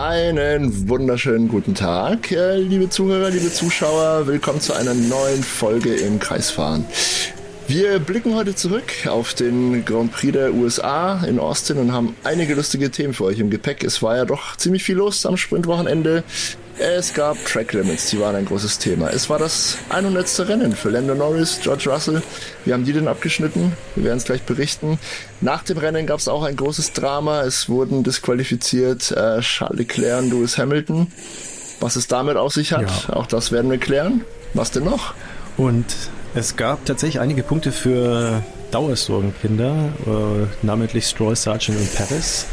Einen wunderschönen guten Tag, äh, liebe Zuhörer, liebe Zuschauer. Willkommen zu einer neuen Folge im Kreisfahren. Wir blicken heute zurück auf den Grand Prix der USA in Austin und haben einige lustige Themen für euch im Gepäck. Es war ja doch ziemlich viel los am Sprintwochenende. Es gab Track Limits, die waren ein großes Thema. Es war das 100. Rennen für Lando Norris, George Russell. Wie haben die denn abgeschnitten? Wir werden es gleich berichten. Nach dem Rennen gab es auch ein großes Drama. Es wurden disqualifiziert äh, Charles Leclerc und Lewis Hamilton. Was es damit auf sich hat, ja. auch das werden wir klären. Was denn noch? Und es gab tatsächlich einige Punkte für Dauersorgenkinder, äh, namentlich Stroll, Sargent und Paris.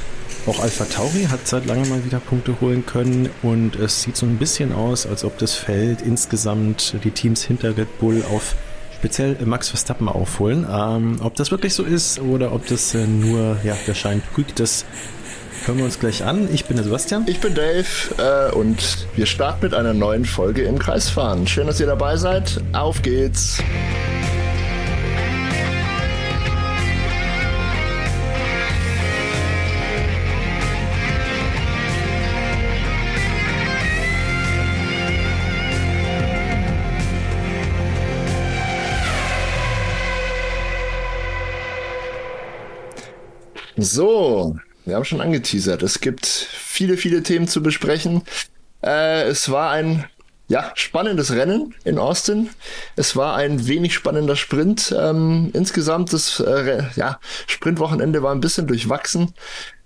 Auch Alpha Tauri hat seit langem mal wieder Punkte holen können und es sieht so ein bisschen aus, als ob das Feld insgesamt die Teams hinter Red Bull auf speziell Max Verstappen aufholen. Ähm, ob das wirklich so ist oder ob das äh, nur ja, der Schein trügt, das hören wir uns gleich an. Ich bin der Sebastian. Ich bin Dave äh, und wir starten mit einer neuen Folge im Kreisfahren. Schön, dass ihr dabei seid. Auf geht's! So, wir haben schon angeteasert. Es gibt viele, viele Themen zu besprechen. Äh, es war ein ja, spannendes Rennen in Austin. Es war ein wenig spannender Sprint. Ähm, insgesamt das äh, ja, Sprintwochenende war ein bisschen durchwachsen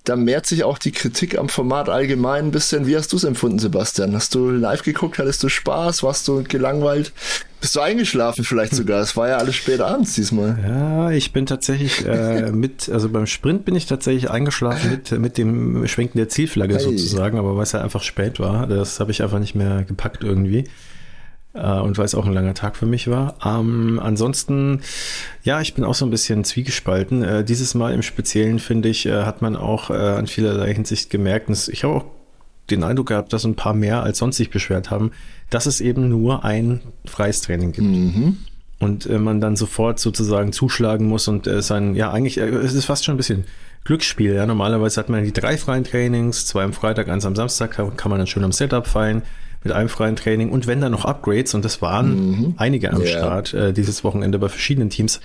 da mehrt sich auch die Kritik am Format allgemein ein bisschen. Wie hast du es empfunden, Sebastian? Hast du live geguckt? Hattest du Spaß? Warst du gelangweilt? Bist du eingeschlafen vielleicht sogar? Es war ja alles spät abends diesmal. Ja, ich bin tatsächlich äh, mit, also beim Sprint bin ich tatsächlich eingeschlafen mit, mit dem Schwenken der Zielflagge hey. sozusagen, aber weil es ja einfach spät war, das habe ich einfach nicht mehr gepackt irgendwie und weil es auch ein langer Tag für mich war. Ähm, ansonsten, ja, ich bin auch so ein bisschen zwiegespalten. Äh, dieses Mal im Speziellen, finde ich, äh, hat man auch äh, an vielerlei Hinsicht gemerkt, und ich habe auch den Eindruck gehabt, dass ein paar mehr als sonst sich beschwert haben, dass es eben nur ein freies Training gibt. Mhm. Und äh, man dann sofort sozusagen zuschlagen muss und äh, sein, ja, eigentlich, äh, es ist fast schon ein bisschen Glücksspiel. Ja, normalerweise hat man die drei freien Trainings, zwei am Freitag, eins am Samstag, kann, kann man dann schön am Setup feiern mit einem freien Training und wenn dann noch Upgrades, und das waren mhm. einige am yeah. Start äh, dieses Wochenende bei verschiedenen Teams,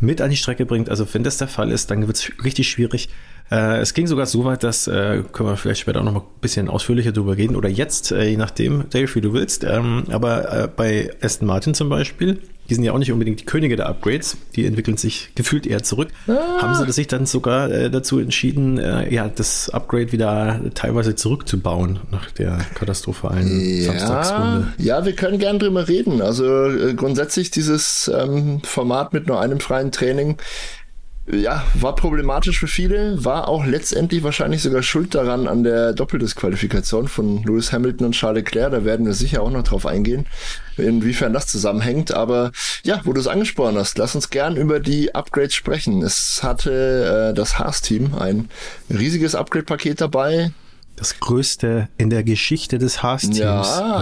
mit an die Strecke bringt. Also wenn das der Fall ist, dann wird es richtig schwierig. Äh, es ging sogar so weit, dass, äh, können wir vielleicht später auch noch mal ein bisschen ausführlicher drüber reden oder jetzt, äh, je nachdem, Dave, wie du willst. Ähm, aber äh, bei Aston Martin zum Beispiel die sind ja auch nicht unbedingt die Könige der Upgrades, die entwickeln sich gefühlt eher zurück. Ah. Haben sie sich dann sogar äh, dazu entschieden, äh, ja, das Upgrade wieder teilweise zurückzubauen nach der katastrophalen ja, Samstagsrunde? Ja, wir können gern drüber reden. Also äh, grundsätzlich dieses ähm, Format mit nur einem freien Training ja, war problematisch für viele, war auch letztendlich wahrscheinlich sogar schuld daran an der Doppeldisqualifikation von Lewis Hamilton und Charles Leclerc. Da werden wir sicher auch noch drauf eingehen, inwiefern das zusammenhängt. Aber ja, wo du es angesprochen hast, lass uns gern über die Upgrades sprechen. Es hatte äh, das Haas-Team ein riesiges Upgrade-Paket dabei. Das größte in der Geschichte des Haas-Teams. Ja,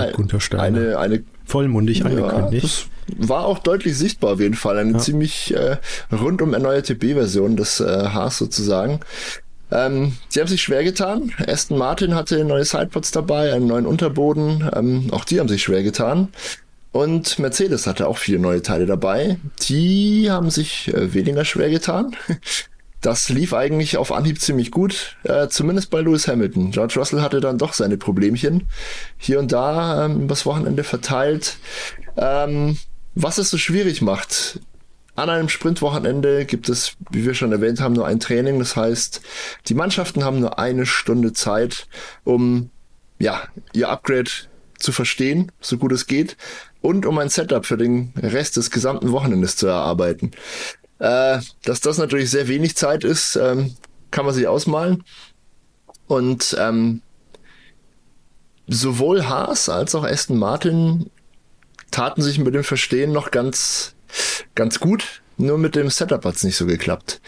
eine, eine vollmundig ja, angekündigt war auch deutlich sichtbar auf jeden Fall. Eine ja. ziemlich äh, rundum erneuerte B-Version des äh, Haas sozusagen. Ähm, sie haben sich schwer getan. Aston Martin hatte neue Sidepods dabei, einen neuen Unterboden. Ähm, auch die haben sich schwer getan. Und Mercedes hatte auch viele neue Teile dabei. Die haben sich äh, weniger schwer getan. Das lief eigentlich auf Anhieb ziemlich gut, äh, zumindest bei Lewis Hamilton. George Russell hatte dann doch seine Problemchen. Hier und da ähm, übers Wochenende verteilt. Ähm, was es so schwierig macht, an einem Sprintwochenende gibt es, wie wir schon erwähnt haben, nur ein Training. Das heißt, die Mannschaften haben nur eine Stunde Zeit, um ja, ihr Upgrade zu verstehen, so gut es geht, und um ein Setup für den Rest des gesamten Wochenendes zu erarbeiten. Äh, dass das natürlich sehr wenig Zeit ist, ähm, kann man sich ausmalen. Und ähm, sowohl Haas als auch Aston Martin taten sich mit dem Verstehen noch ganz, ganz gut. Nur mit dem Setup hat es nicht so geklappt.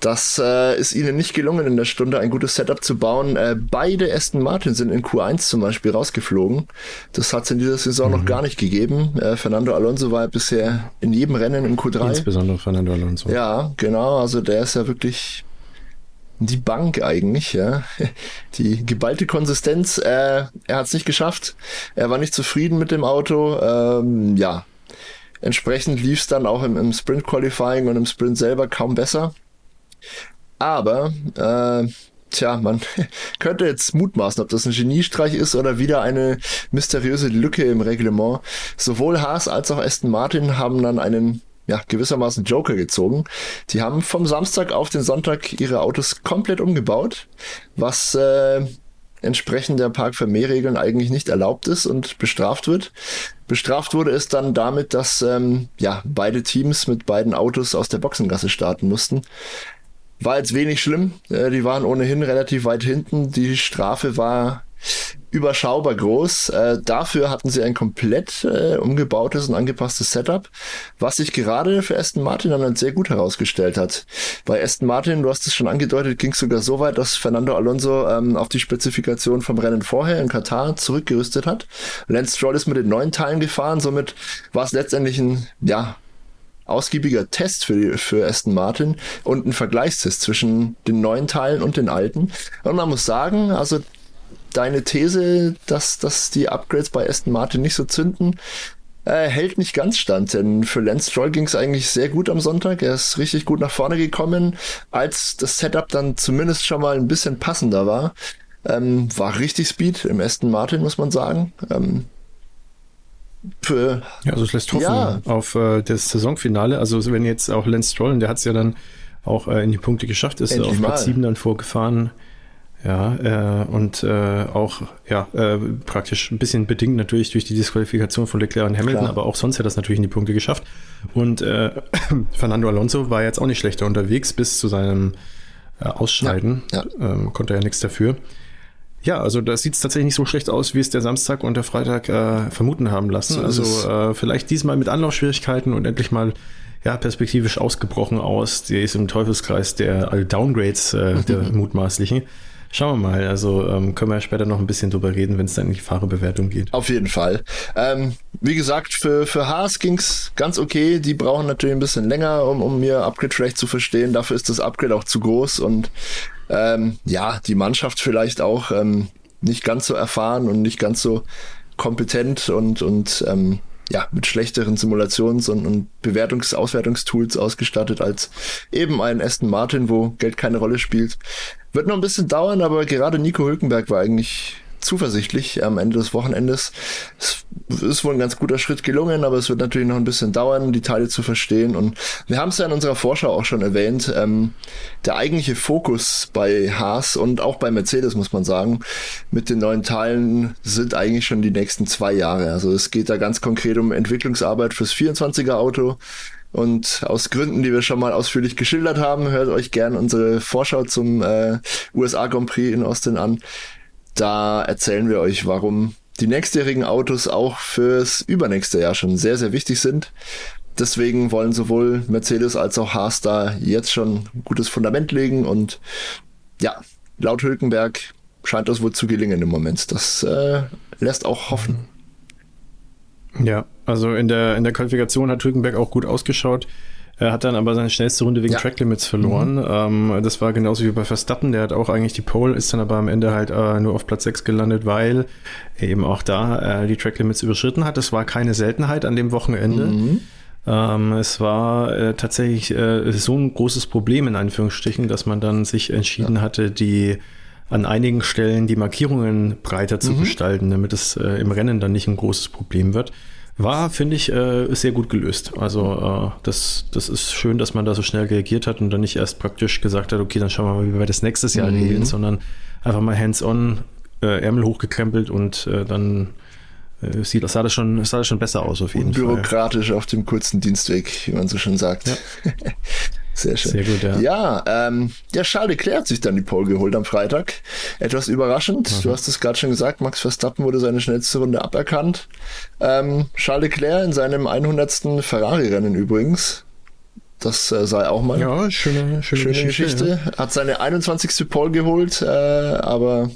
Das äh, ist ihnen nicht gelungen, in der Stunde ein gutes Setup zu bauen. Äh, beide Aston Martin sind in Q1 zum Beispiel rausgeflogen. Das hat es in dieser Saison mhm. noch gar nicht gegeben. Äh, Fernando Alonso war bisher in jedem Rennen im Q3. Insbesondere Fernando Alonso. Ja, genau. Also der ist ja wirklich die Bank eigentlich, ja. Die geballte Konsistenz, äh, er hat es nicht geschafft. Er war nicht zufrieden mit dem Auto. Ähm, ja, entsprechend lief es dann auch im, im Sprint Qualifying und im Sprint selber kaum besser. Aber äh, Tja, man könnte jetzt mutmaßen, ob das ein Geniestreich ist oder wieder eine mysteriöse Lücke im Reglement. Sowohl Haas als auch Aston Martin haben dann einen ja, gewissermaßen Joker gezogen. Die haben vom Samstag auf den Sonntag ihre Autos komplett umgebaut, was äh, entsprechend der Parkvermehrregeln eigentlich nicht erlaubt ist und bestraft wird. Bestraft wurde es dann damit, dass ähm, ja, beide Teams mit beiden Autos aus der Boxengasse starten mussten. War jetzt wenig schlimm. Äh, die waren ohnehin relativ weit hinten. Die Strafe war überschaubar groß. Äh, dafür hatten sie ein komplett äh, umgebautes und angepasstes Setup, was sich gerade für Aston Martin dann sehr gut herausgestellt hat. Bei Aston Martin, du hast es schon angedeutet, ging es sogar so weit, dass Fernando Alonso ähm, auf die Spezifikation vom Rennen vorher in Katar zurückgerüstet hat. Lance Stroll ist mit den neuen Teilen gefahren, somit war es letztendlich ein, ja, ausgiebiger Test für, für Aston Martin und ein Vergleichstest zwischen den neuen Teilen und den alten. Und man muss sagen, also deine These, dass, dass die Upgrades bei Aston Martin nicht so zünden, äh, hält nicht ganz stand, denn für Lance Stroll ging es eigentlich sehr gut am Sonntag. Er ist richtig gut nach vorne gekommen, als das Setup dann zumindest schon mal ein bisschen passender war. Ähm, war richtig Speed im Aston Martin, muss man sagen. Ähm, ja, also es lässt hoffen ja. auf äh, das Saisonfinale. Also wenn jetzt auch Lance Stroll, der hat es ja dann auch äh, in die Punkte geschafft, ist Endlich auf Platz 7 dann vorgefahren. Ja, äh, und äh, auch ja äh, praktisch ein bisschen bedingt natürlich durch die Disqualifikation von Leclerc und Hamilton, Klar. aber auch sonst hat er das natürlich in die Punkte geschafft. Und äh, Fernando Alonso war jetzt auch nicht schlechter unterwegs bis zu seinem Ausscheiden. Ja, ja. Ähm, konnte er ja nichts dafür. Ja, also da sieht es tatsächlich nicht so schlecht aus, wie es der Samstag und der Freitag äh, vermuten haben lassen. Also äh, vielleicht diesmal mit Anlaufschwierigkeiten und endlich mal ja, perspektivisch ausgebrochen aus. Die ist im Teufelskreis der Downgrades äh, der mutmaßlichen. Schauen wir mal. Also ähm, können wir ja später noch ein bisschen drüber reden, wenn es dann in die Fahrerbewertung geht. Auf jeden Fall. Ähm, wie gesagt, für, für Haas ging's ganz okay. Die brauchen natürlich ein bisschen länger, um, um ihr Upgrade schlecht zu verstehen. Dafür ist das Upgrade auch zu groß und ähm, ja, die Mannschaft vielleicht auch ähm, nicht ganz so erfahren und nicht ganz so kompetent und, und ähm, ja, mit schlechteren Simulations- und, und Bewertungs-, Auswertungstools ausgestattet als eben ein Aston Martin, wo Geld keine Rolle spielt. Wird noch ein bisschen dauern, aber gerade Nico Hülkenberg war eigentlich zuversichtlich am Ende des Wochenendes. Es ist wohl ein ganz guter Schritt gelungen, aber es wird natürlich noch ein bisschen dauern, die Teile zu verstehen. Und wir haben es ja in unserer Vorschau auch schon erwähnt. Ähm, der eigentliche Fokus bei Haas und auch bei Mercedes, muss man sagen, mit den neuen Teilen sind eigentlich schon die nächsten zwei Jahre. Also es geht da ganz konkret um Entwicklungsarbeit fürs 24er Auto. Und aus Gründen, die wir schon mal ausführlich geschildert haben, hört euch gern unsere Vorschau zum äh, USA Grand Prix in Austin an. Da erzählen wir euch, warum die nächstjährigen Autos auch fürs übernächste Jahr schon sehr, sehr wichtig sind. Deswegen wollen sowohl Mercedes als auch Haas da jetzt schon ein gutes Fundament legen und ja, laut Hülkenberg scheint das wohl zu gelingen im Moment. Das äh, lässt auch hoffen. Ja, also in der, in der Qualifikation hat Hülkenberg auch gut ausgeschaut. Er hat dann aber seine schnellste Runde wegen ja. Track Limits verloren. Mhm. Ähm, das war genauso wie bei Verstappen. Der hat auch eigentlich die Pole, ist dann aber am Ende halt äh, nur auf Platz 6 gelandet, weil er eben auch da äh, die Track Limits überschritten hat. Das war keine Seltenheit an dem Wochenende. Mhm. Ähm, es war äh, tatsächlich äh, so ein großes Problem in Anführungsstrichen, dass man dann sich entschieden ja. hatte, die an einigen Stellen die Markierungen breiter zu mhm. gestalten, damit es äh, im Rennen dann nicht ein großes Problem wird. War, finde ich, äh, sehr gut gelöst. Also äh, das, das ist schön, dass man da so schnell reagiert hat und dann nicht erst praktisch gesagt hat, okay, dann schauen wir mal, wie wir das nächstes Jahr mhm. regeln, sondern einfach mal hands-on, äh, Ärmel hochgekrempelt und äh, dann äh, sieht, sah, das schon, sah das schon besser aus auf jeden Fall. Bürokratisch auf dem kurzen Dienstweg, wie man so schon sagt. Ja. Sehr schön. Sehr gut, ja. Ja, ähm, ja, Charles Leclerc hat sich dann die Pole geholt am Freitag. Etwas überraschend. Mhm. Du hast es gerade schon gesagt, Max Verstappen wurde seine schnellste Runde aberkannt. Ähm, Charles Leclerc in seinem 100. Ferrari-Rennen übrigens. Das äh, sei auch mal ja, schöne, schöne, schöne Geschichte. Geschichte. Ja. Hat seine 21. Pole geholt, äh, aber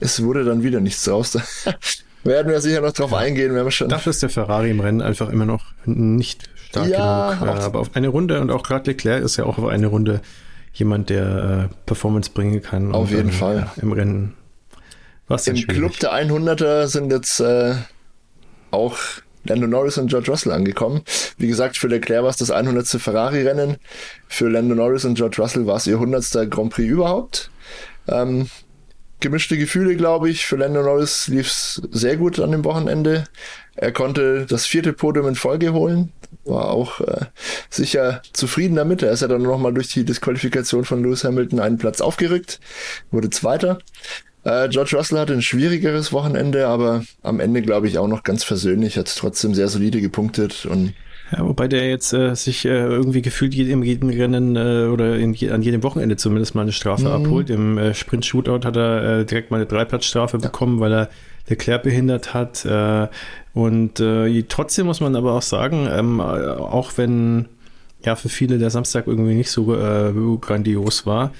es wurde dann wieder nichts draus. werden wir sicher noch drauf eingehen. Wir haben schon Dafür ist der Ferrari im Rennen einfach immer noch nicht stark ja, genug. aber auf eine Runde und auch gerade Leclerc ist ja auch auf eine Runde jemand, der äh, Performance bringen kann. Auf jeden dann, Fall. Ja, Im Rennen. Was Im schwierig. Club der 100er sind jetzt äh, auch Lando Norris und George Russell angekommen. Wie gesagt, für Leclerc war es das 100. Ferrari-Rennen. Für Lando Norris und George Russell war es ihr 100. Grand Prix überhaupt. Ähm, gemischte Gefühle, glaube ich. Für Lando Norris lief es sehr gut an dem Wochenende. Er konnte das vierte Podium in Folge holen. War auch äh, sicher zufrieden damit. Er ist ja dann nochmal durch die Disqualifikation von Lewis Hamilton einen Platz aufgerückt, wurde Zweiter. Äh, George Russell hatte ein schwierigeres Wochenende, aber am Ende glaube ich auch noch ganz versöhnlich, hat trotzdem sehr solide gepunktet und ja, wobei der jetzt äh, sich äh, irgendwie gefühlt in jedem Rennen äh, oder in an jedem Wochenende zumindest mal eine Strafe mhm. abholt. Im äh, Sprint-Shootout hat er äh, direkt mal eine Dreiplatzstrafe ja. bekommen, weil er Leclerc behindert hat. Äh, und äh, trotzdem muss man aber auch sagen, ähm, auch wenn ja für viele der Samstag irgendwie nicht so äh, grandios war,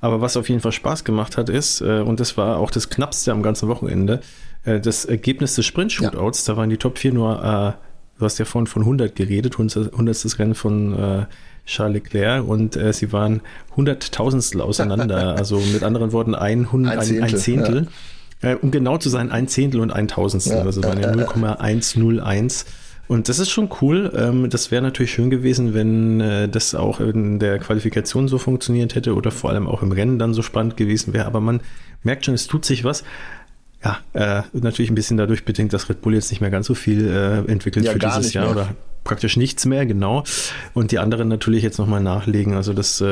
aber was auf jeden Fall Spaß gemacht hat, ist, äh, und das war auch das knappste am ganzen Wochenende, äh, das Ergebnis des Sprint-Shootouts, ja. da waren die Top 4 nur, äh, du hast ja vorhin von 100 geredet, 100. Rennen von äh, Charles Leclerc und äh, sie waren hunderttausendstel auseinander. also mit anderen Worten ein, Hund, ein, Zehntel. Ein Zehntel. Ja. Äh, um genau zu sein, ein Zehntel und ein Tausendstel. Ja. Also waren ja 0,101. Und das ist schon cool. Ähm, das wäre natürlich schön gewesen, wenn äh, das auch in der Qualifikation so funktioniert hätte oder vor allem auch im Rennen dann so spannend gewesen wäre. Aber man merkt schon, es tut sich was. Ja, äh, natürlich ein bisschen dadurch bedingt, dass Red Bull jetzt nicht mehr ganz so viel äh, entwickelt ja, für dieses Jahr mehr. oder praktisch nichts mehr, genau. Und die anderen natürlich jetzt nochmal nachlegen. Also das äh,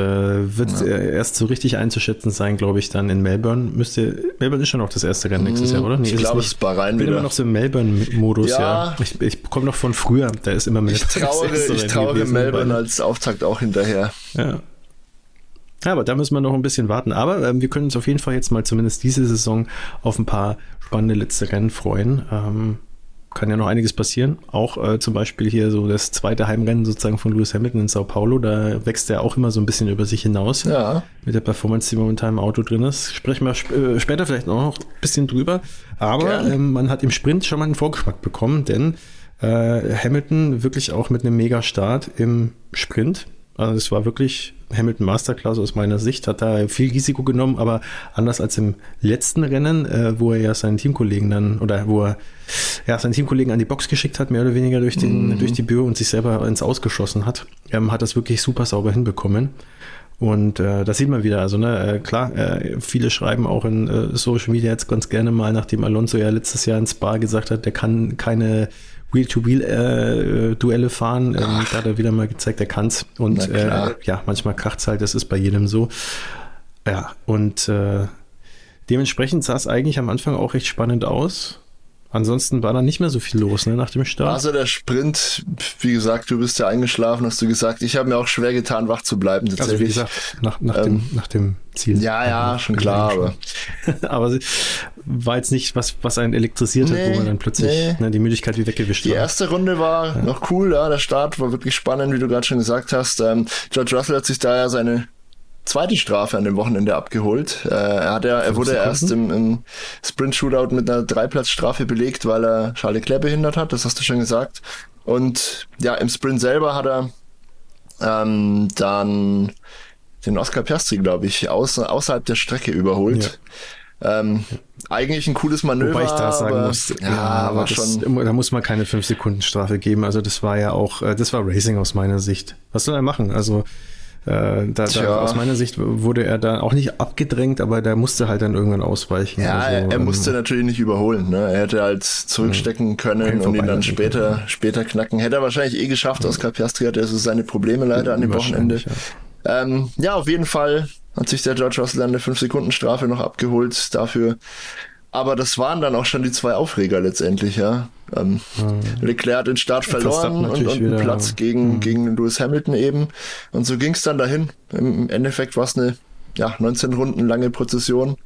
wird ja. Äh, erst so richtig einzuschätzen sein, glaube ich, dann in Melbourne. Müsste, Melbourne ist schon noch das erste Rennen nächstes Jahr, oder? Nee, ich glaube, es ist Bahrain Ich bin immer noch so im Melbourne-Modus, ja. ja. Ich, ich komme noch von früher, da ist immer Melbourne. Ich trauere, ich trauere Melbourne als Auftakt auch hinterher. Ja. Ja, aber da müssen wir noch ein bisschen warten. Aber ähm, wir können uns auf jeden Fall jetzt mal zumindest diese Saison auf ein paar spannende letzte Rennen freuen. Ähm, kann ja noch einiges passieren. Auch äh, zum Beispiel hier so das zweite Heimrennen sozusagen von Lewis Hamilton in Sao Paulo. Da wächst er auch immer so ein bisschen über sich hinaus. Ja. Mit der Performance, die momentan im Auto drin ist. Sprechen wir sp äh, später vielleicht noch ein bisschen drüber. Aber ähm, man hat im Sprint schon mal einen Vorgeschmack bekommen, denn äh, Hamilton wirklich auch mit einem Mega-Start im Sprint also es war wirklich Hamilton Masterclass aus meiner Sicht, hat da viel Risiko genommen, aber anders als im letzten Rennen, äh, wo er ja seinen Teamkollegen dann, oder wo er ja, seinen Teamkollegen an die Box geschickt hat, mehr oder weniger durch, den, mhm. durch die Bühne und sich selber ins Ausgeschossen hat, ähm, hat das wirklich super sauber hinbekommen. Und äh, das sieht man wieder. Also, ne, äh, klar, äh, viele schreiben auch in äh, Social Media jetzt ganz gerne mal, nachdem Alonso ja letztes Jahr ins Spa gesagt hat, der kann keine Wheel-to-Wheel-Duelle äh, fahren. Ähm, da hat er wieder mal gezeigt, er kann's. Und äh, ja, manchmal kracht's halt, das ist bei jedem so. Ja, und äh, dementsprechend sah es eigentlich am Anfang auch recht spannend aus. Ansonsten war da nicht mehr so viel los ne, nach dem Start. Also der Sprint, wie gesagt, du bist ja eingeschlafen, hast du gesagt. Ich habe mir auch schwer getan, wach zu bleiben. Tatsächlich. Also wie gesagt, nach, nach, ähm, dem, nach dem Ziel. Ja, ja, ja schon klar. Aber, aber war jetzt nicht was, was einen elektrisiert nee, hat, wo man dann plötzlich nee. ne, die Müdigkeit wie weggewischt Die erste Runde war ja. noch cool, ja. Der Start war wirklich spannend, wie du gerade schon gesagt hast. Ähm, George Russell hat sich da ja seine zweite Strafe an dem Wochenende abgeholt. Äh, er, hat ja, er wurde Sekunden? erst im, im Sprint-Shootout mit einer Dreiplatzstrafe belegt, weil er Charles Leclerc behindert hat, das hast du schon gesagt. Und ja, im Sprint selber hat er ähm, dann den Oscar Piastri, glaube ich, aus, außerhalb der Strecke überholt. Ja. Ähm, eigentlich ein cooles Manöver. Wobei ich da sagen aber, muss, ja, ja das, schon. Da muss man keine 5 Sekunden Strafe geben. Also das war ja auch, äh, das war Racing aus meiner Sicht. Was soll er machen? Also da, da, aus meiner Sicht wurde er da auch nicht abgedrängt, aber der musste halt dann irgendwann ausweichen. Ja, also, er musste ähm, natürlich nicht überholen. Ne? Er hätte halt zurückstecken können und ihn dann später, später knacken. Hätte er wahrscheinlich eh geschafft. Ja. Oscar Piastri hatte so seine Probleme leider an dem Wochenende. Ja. Ähm, ja, auf jeden Fall hat sich der George Russell eine 5-Sekunden-Strafe noch abgeholt dafür. Aber das waren dann auch schon die zwei Aufreger letztendlich, ja. Ähm, mhm. Leclerc hat den Start verloren und, und einen Platz gegen, mhm. gegen Lewis Hamilton eben. Und so ging es dann dahin. Im Endeffekt war es eine ja, 19 Runden lange Prozession.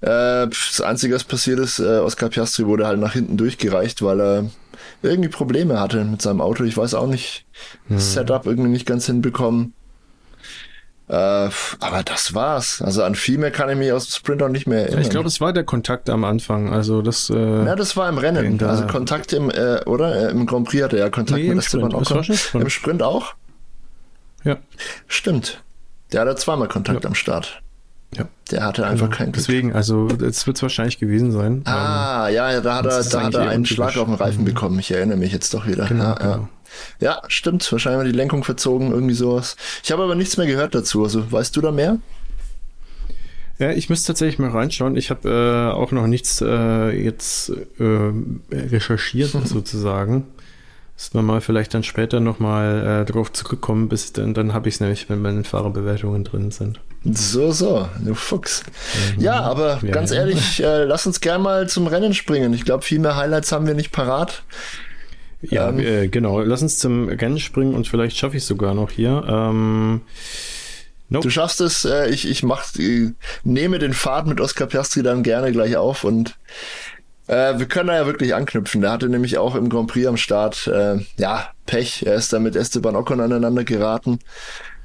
Äh, das Einzige, was passiert ist, äh, Oscar Piastri wurde halt nach hinten durchgereicht, weil er irgendwie Probleme hatte mit seinem Auto. Ich weiß auch nicht, das Setup irgendwie nicht ganz hinbekommen. Äh, aber das war's. Also an viel mehr kann ich mich aus dem Sprint auch nicht mehr erinnern. Ich glaube, es war der Kontakt am Anfang. Also das. Äh, ja, das war im Rennen. Also Kontakt im, äh, oder? Äh, Im Grand Prix hatte er ja Kontakt nee, mit Esteban Ocon. Im Sprint auch? Ja. Stimmt. Der hatte zweimal Kontakt ja. am Start. Ja. Der hatte einfach genau. keinen Glück. Deswegen, also es wird es wahrscheinlich gewesen sein. Ah, ähm, ja, da hat er, da hat er einen Schlag auf den Reifen mhm. bekommen. Ich erinnere mich jetzt doch wieder. Genau, ja, genau. ja. Ja, stimmt. Wahrscheinlich die Lenkung verzogen, irgendwie sowas. Ich habe aber nichts mehr gehört dazu. Also weißt du da mehr? Ja, ich müsste tatsächlich mal reinschauen. Ich habe äh, auch noch nichts äh, jetzt äh, recherchiert sozusagen. Dass wir mal vielleicht dann später nochmal äh, drauf zurückkommen, bis dann, dann habe ich es nämlich, wenn meine Fahrerbewertungen drin sind. So, so, du Fuchs. Mhm. Ja, aber ja, ganz ehrlich, äh, lass uns gern mal zum Rennen springen. Ich glaube, viel mehr Highlights haben wir nicht parat. Ja, ähm, äh, genau. Lass uns zum Rennen springen und vielleicht schaffe ich es sogar noch hier. Ähm, nope. Du schaffst es. Äh, ich ich mach, äh, nehme den Pfad mit Oscar Piastri dann gerne gleich auf und äh, wir können da ja wirklich anknüpfen. Der hatte nämlich auch im Grand Prix am Start, äh, ja, Pech. Er ist da mit Esteban Ocon aneinander geraten.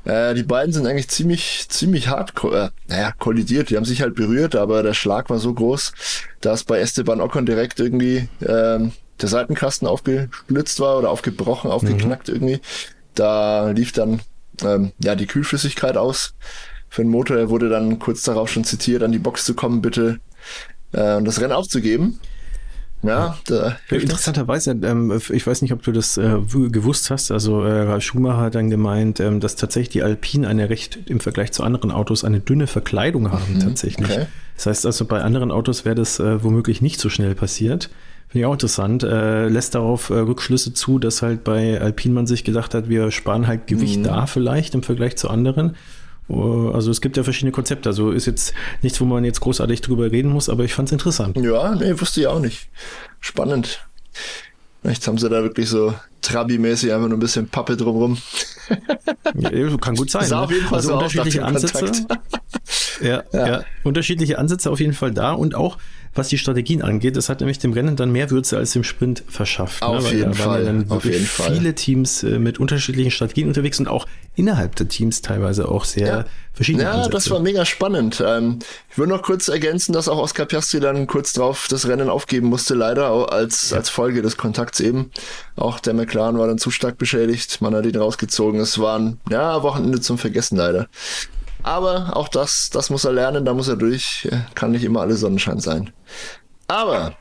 Äh, die beiden sind eigentlich ziemlich, ziemlich hart, äh, naja, kollidiert. Die haben sich halt berührt, aber der Schlag war so groß, dass bei Esteban Ocon direkt irgendwie ähm, der Seitenkasten aufgesplitzt war oder aufgebrochen, aufgeknackt mhm. irgendwie. Da lief dann ähm, ja die Kühlflüssigkeit aus für den Motor. Er wurde dann kurz darauf schon zitiert, an die Box zu kommen, bitte äh, und das Rennen aufzugeben. Ja, da interessanterweise, ähm, ich weiß nicht, ob du das äh, gewusst hast, also äh, Ralf Schumacher hat dann gemeint, ähm, dass tatsächlich die Alpine eine recht im Vergleich zu anderen Autos eine dünne Verkleidung haben mhm, tatsächlich. Okay. Das heißt also, bei anderen Autos wäre das äh, womöglich nicht so schnell passiert. Finde ich auch interessant. Äh, lässt darauf äh, Rückschlüsse zu, dass halt bei Alpine man sich gedacht hat, wir sparen halt Gewicht mhm. da vielleicht im Vergleich zu anderen. Uh, also es gibt ja verschiedene Konzepte. Also ist jetzt nichts, wo man jetzt großartig drüber reden muss, aber ich fand es interessant. Ja, nee, wusste ich auch nicht. Spannend. Jetzt haben sie da wirklich so Trabi-mäßig einfach nur ein bisschen Pappe drumrum. ja, kann gut sein. Sah ne? auf jeden Fall also so unterschiedliche Ansätze. ja, ja. ja, unterschiedliche Ansätze auf jeden Fall da und auch was die Strategien angeht. Das hat nämlich dem Rennen dann mehr Würze als dem Sprint verschafft. Ne? Auf ne? jeden Fall. dann auf jeden Fall. viele Teams äh, mit unterschiedlichen Strategien unterwegs und auch innerhalb der Teams teilweise auch sehr ja. verschiedene Ja, Ansätze. das war mega spannend. Ähm, ich würde noch kurz ergänzen, dass auch Oscar Piastri dann kurz drauf das Rennen aufgeben musste, leider als, ja. als Folge des Kontakts eben. Auch der McLaren war dann zu stark beschädigt. Man hat ihn rausgezogen. Es waren, ja, Wochenende zum Vergessen leider. Aber auch das, das muss er lernen, da muss er durch. Kann nicht immer alles Sonnenschein sein. Aber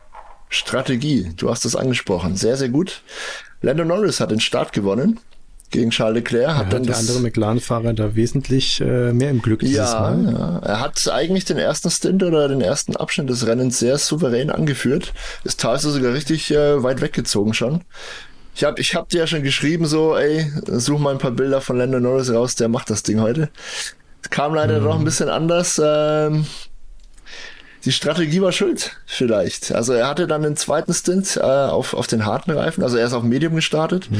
Strategie, du hast es angesprochen, sehr, sehr gut. Lando Norris hat den Start gewonnen gegen Charles Leclerc. Hat ja, dann der das, andere McLaren-Fahrer da wesentlich äh, mehr im Glück dieses ja, Mal. Ja, er hat eigentlich den ersten Stint oder den ersten Abschnitt des Rennens sehr souverän angeführt. Ist teilweise sogar richtig äh, weit weggezogen schon. Ich habe ich hab dir ja schon geschrieben, so, ey, such mal ein paar Bilder von Lando Norris raus, der macht das Ding heute. Kam leider mhm. doch ein bisschen anders. Ähm, die Strategie war schuld, vielleicht. Also er hatte dann den zweiten Stint äh, auf, auf den harten Reifen, also er ist auf Medium gestartet, ja.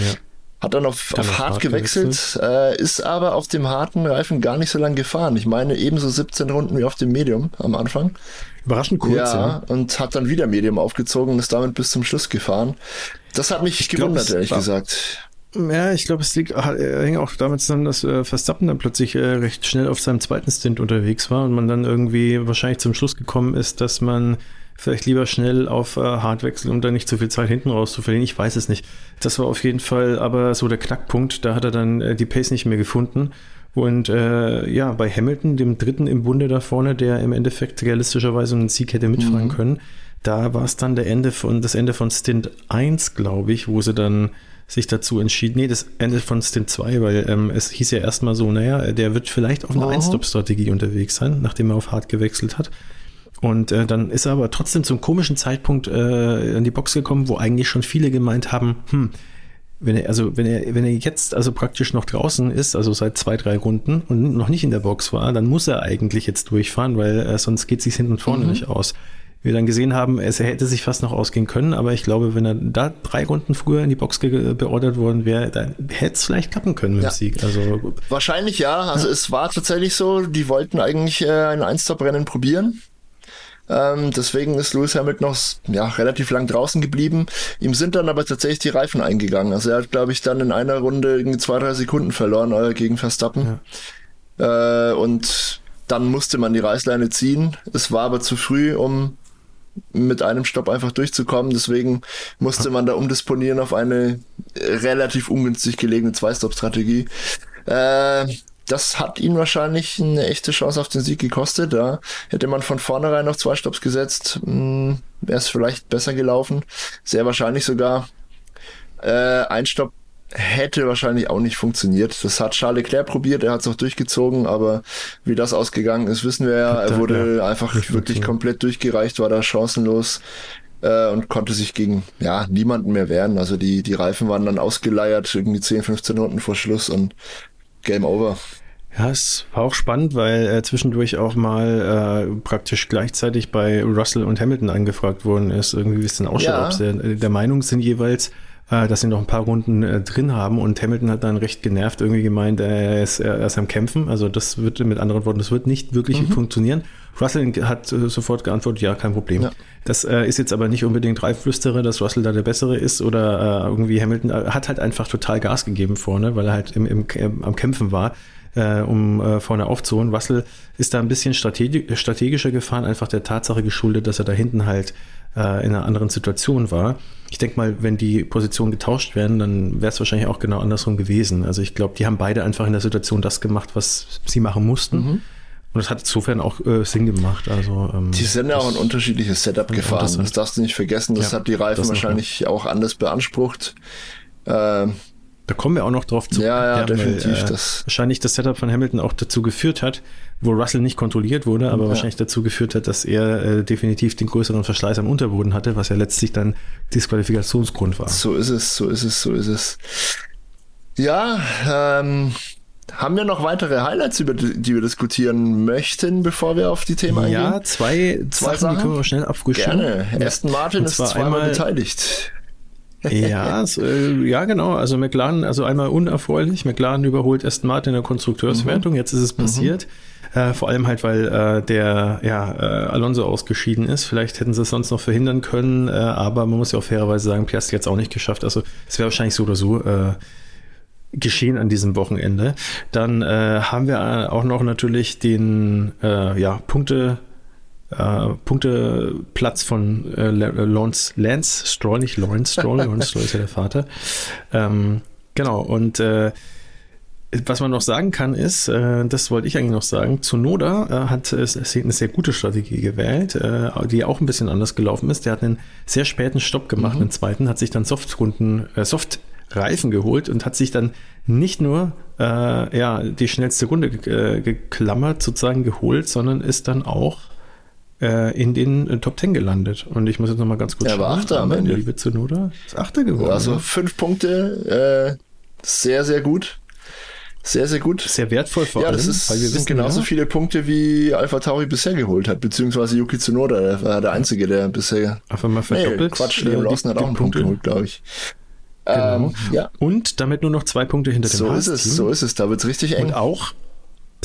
hat dann auf, dann auf hart, hart gewechselt, gewechselt. Äh, ist aber auf dem harten Reifen gar nicht so lang gefahren. Ich meine ebenso 17 Runden wie auf dem Medium am Anfang. Überraschend kurz. Ja, ja, und hat dann wieder Medium aufgezogen und ist damit bis zum Schluss gefahren. Das hat mich ich gewundert, glaub, ehrlich gesagt. Ja, ich glaube, es liegt, äh, hängt auch damit zusammen, dass äh, Verstappen dann plötzlich äh, recht schnell auf seinem zweiten Stint unterwegs war und man dann irgendwie wahrscheinlich zum Schluss gekommen ist, dass man vielleicht lieber schnell auf äh, Hard wechselt, um da nicht zu viel Zeit hinten raus zu verlieren. Ich weiß es nicht. Das war auf jeden Fall aber so der Knackpunkt. Da hat er dann äh, die Pace nicht mehr gefunden. Und äh, ja, bei Hamilton, dem dritten im Bunde da vorne, der im Endeffekt realistischerweise einen Sieg hätte mitfahren mhm. können, da war es dann der Ende von, das Ende von Stint 1, glaube ich, wo sie dann sich dazu entschieden, nee, das Ende von Stint 2, weil ähm, es hieß ja erstmal so, naja, der wird vielleicht auf eine oh. Ein-Stop-Strategie unterwegs sein, nachdem er auf Hard gewechselt hat. Und äh, dann ist er aber trotzdem zum komischen Zeitpunkt äh, in die Box gekommen, wo eigentlich schon viele gemeint haben, hm, wenn er, also wenn er, wenn er jetzt also praktisch noch draußen ist, also seit zwei, drei Runden und noch nicht in der Box war, dann muss er eigentlich jetzt durchfahren, weil äh, sonst geht es sich hinten und vorne mhm. nicht aus wir dann gesehen haben, es hätte sich fast noch ausgehen können, aber ich glaube, wenn er da drei Runden früher in die Box beordert worden wäre, dann hätte es vielleicht klappen können mit ja. dem Sieg. Also wahrscheinlich ja. Also ja. es war tatsächlich so, die wollten eigentlich äh, ein Einstop-Rennen probieren. Ähm, deswegen ist Lewis Hamilton noch ja, relativ lang draußen geblieben. Ihm sind dann aber tatsächlich die Reifen eingegangen. Also er hat, glaube ich, dann in einer Runde irgendwie zwei, drei Sekunden verloren äh, gegen Verstappen. Ja. Äh, und dann musste man die Reißleine ziehen. Es war aber zu früh, um mit einem Stopp einfach durchzukommen. Deswegen musste man da umdisponieren auf eine relativ ungünstig gelegene Zwei-Stop-Strategie. Äh, das hat ihn wahrscheinlich eine echte Chance auf den Sieg gekostet. Da hätte man von vornherein noch zwei Stops gesetzt, hm, wäre es vielleicht besser gelaufen. Sehr wahrscheinlich sogar. Äh, ein Stopp hätte wahrscheinlich auch nicht funktioniert. Das hat Charles Leclerc probiert, er hat es auch durchgezogen, aber wie das ausgegangen ist, wissen wir ja. Er wurde ja, einfach wirklich komplett durchgereicht, war da chancenlos äh, und konnte sich gegen ja niemanden mehr wehren. Also die, die Reifen waren dann ausgeleiert, irgendwie 10, 15 Minuten vor Schluss und Game over. Ja, es war auch spannend, weil äh, zwischendurch auch mal äh, praktisch gleichzeitig bei Russell und Hamilton angefragt worden ist, irgendwie wie es denn ausschaut, ja. ob sie der Meinung sind jeweils, äh, dass sie noch ein paar Runden äh, drin haben und Hamilton hat dann recht genervt irgendwie gemeint, er ist, er ist am Kämpfen. Also das wird mit anderen Worten, das wird nicht wirklich mhm. funktionieren. Russell hat äh, sofort geantwortet, ja, kein Problem. Ja. Das äh, ist jetzt aber nicht unbedingt Reiflüsterer, dass Russell da der Bessere ist oder äh, irgendwie Hamilton äh, hat halt einfach total Gas gegeben vorne, weil er halt im, im, im am Kämpfen war äh, um äh, vorne aufzuholen. Russell ist da ein bisschen strategi strategischer gefahren, einfach der Tatsache geschuldet, dass er da hinten halt äh, in einer anderen Situation war. Ich denke mal, wenn die Positionen getauscht werden, dann wäre es wahrscheinlich auch genau andersrum gewesen. Also ich glaube, die haben beide einfach in der Situation das gemacht, was sie machen mussten. Mhm. Und das hat insofern auch äh, Sinn gemacht. Also, ähm, die sind ja auch ein unterschiedliches Setup gefahren. Das darfst du nicht vergessen. Das ja, hat die Reifen wahrscheinlich auch anders beansprucht. Ähm, da kommen wir auch noch drauf zu. Ja, ja, definitiv. Weil, äh, das wahrscheinlich das Setup von Hamilton auch dazu geführt hat, wo Russell nicht kontrolliert wurde, aber ja. wahrscheinlich dazu geführt hat, dass er äh, definitiv den größeren Verschleiß am Unterboden hatte, was ja letztlich dann Disqualifikationsgrund war. So ist es, so ist es, so ist es. Ja, ähm, haben wir noch weitere Highlights, über die, die wir diskutieren möchten, bevor wir auf die Themen eingehen? Ja, zwei, zwei Sachen, Sachen, die können wir schnell abfrühstücken. Gerne. Aston Martin ist zweimal einmal, beteiligt. Ja, so, äh, ja, genau. Also McLaren, also einmal unerfreulich. McLaren überholt Aston Martin in der Konstrukteurswertung. Mhm. Jetzt ist es mhm. passiert. Mhm. Äh, vor allem halt, weil äh, der ja, äh, Alonso ausgeschieden ist. Vielleicht hätten sie es sonst noch verhindern können, äh, aber man muss ja auch fairerweise sagen, Piastri hat es auch nicht geschafft. Also es wäre wahrscheinlich so oder so äh, geschehen an diesem Wochenende. Dann äh, haben wir auch noch natürlich den äh, ja, Punkte äh, Punkteplatz von äh, Lawrence, Lance Stroll, nicht Lawrence Stroll, Lawrence Stroll ist ja der Vater. Ähm, genau, und äh, was man noch sagen kann ist, äh, das wollte ich eigentlich noch sagen, Zunoda äh, hat äh, eine sehr gute Strategie gewählt, äh, die auch ein bisschen anders gelaufen ist. Der hat einen sehr späten Stopp gemacht, mhm. einen zweiten, hat sich dann Softrunden, äh, Softreifen geholt und hat sich dann nicht nur äh, ja, die schnellste Runde äh, geklammert, sozusagen geholt, sondern ist dann auch äh, in den äh, Top Ten gelandet. Und ich muss jetzt nochmal ganz kurz er schauen. Er war Achter am Ende. Liebe Zunoda ist Achter geworden. Also ne? fünf Punkte, äh, sehr, sehr gut. Sehr, sehr gut. Sehr wertvoll vor ja, allem. Ja, das ist, weil wir sind genauso ja. viele Punkte, wie Alpha Tauri bisher geholt hat, beziehungsweise Yuki Tsunoda, der war der Einzige, der bisher... Einfach mal verdoppelt. Nee, Quatsch, Liam Lawson hat auch einen Punkt geholt, glaube ich. Genau. Ähm, ja. Und damit nur noch zwei Punkte hinter dem So ist es, so ist es, da wird's richtig eng. Und auch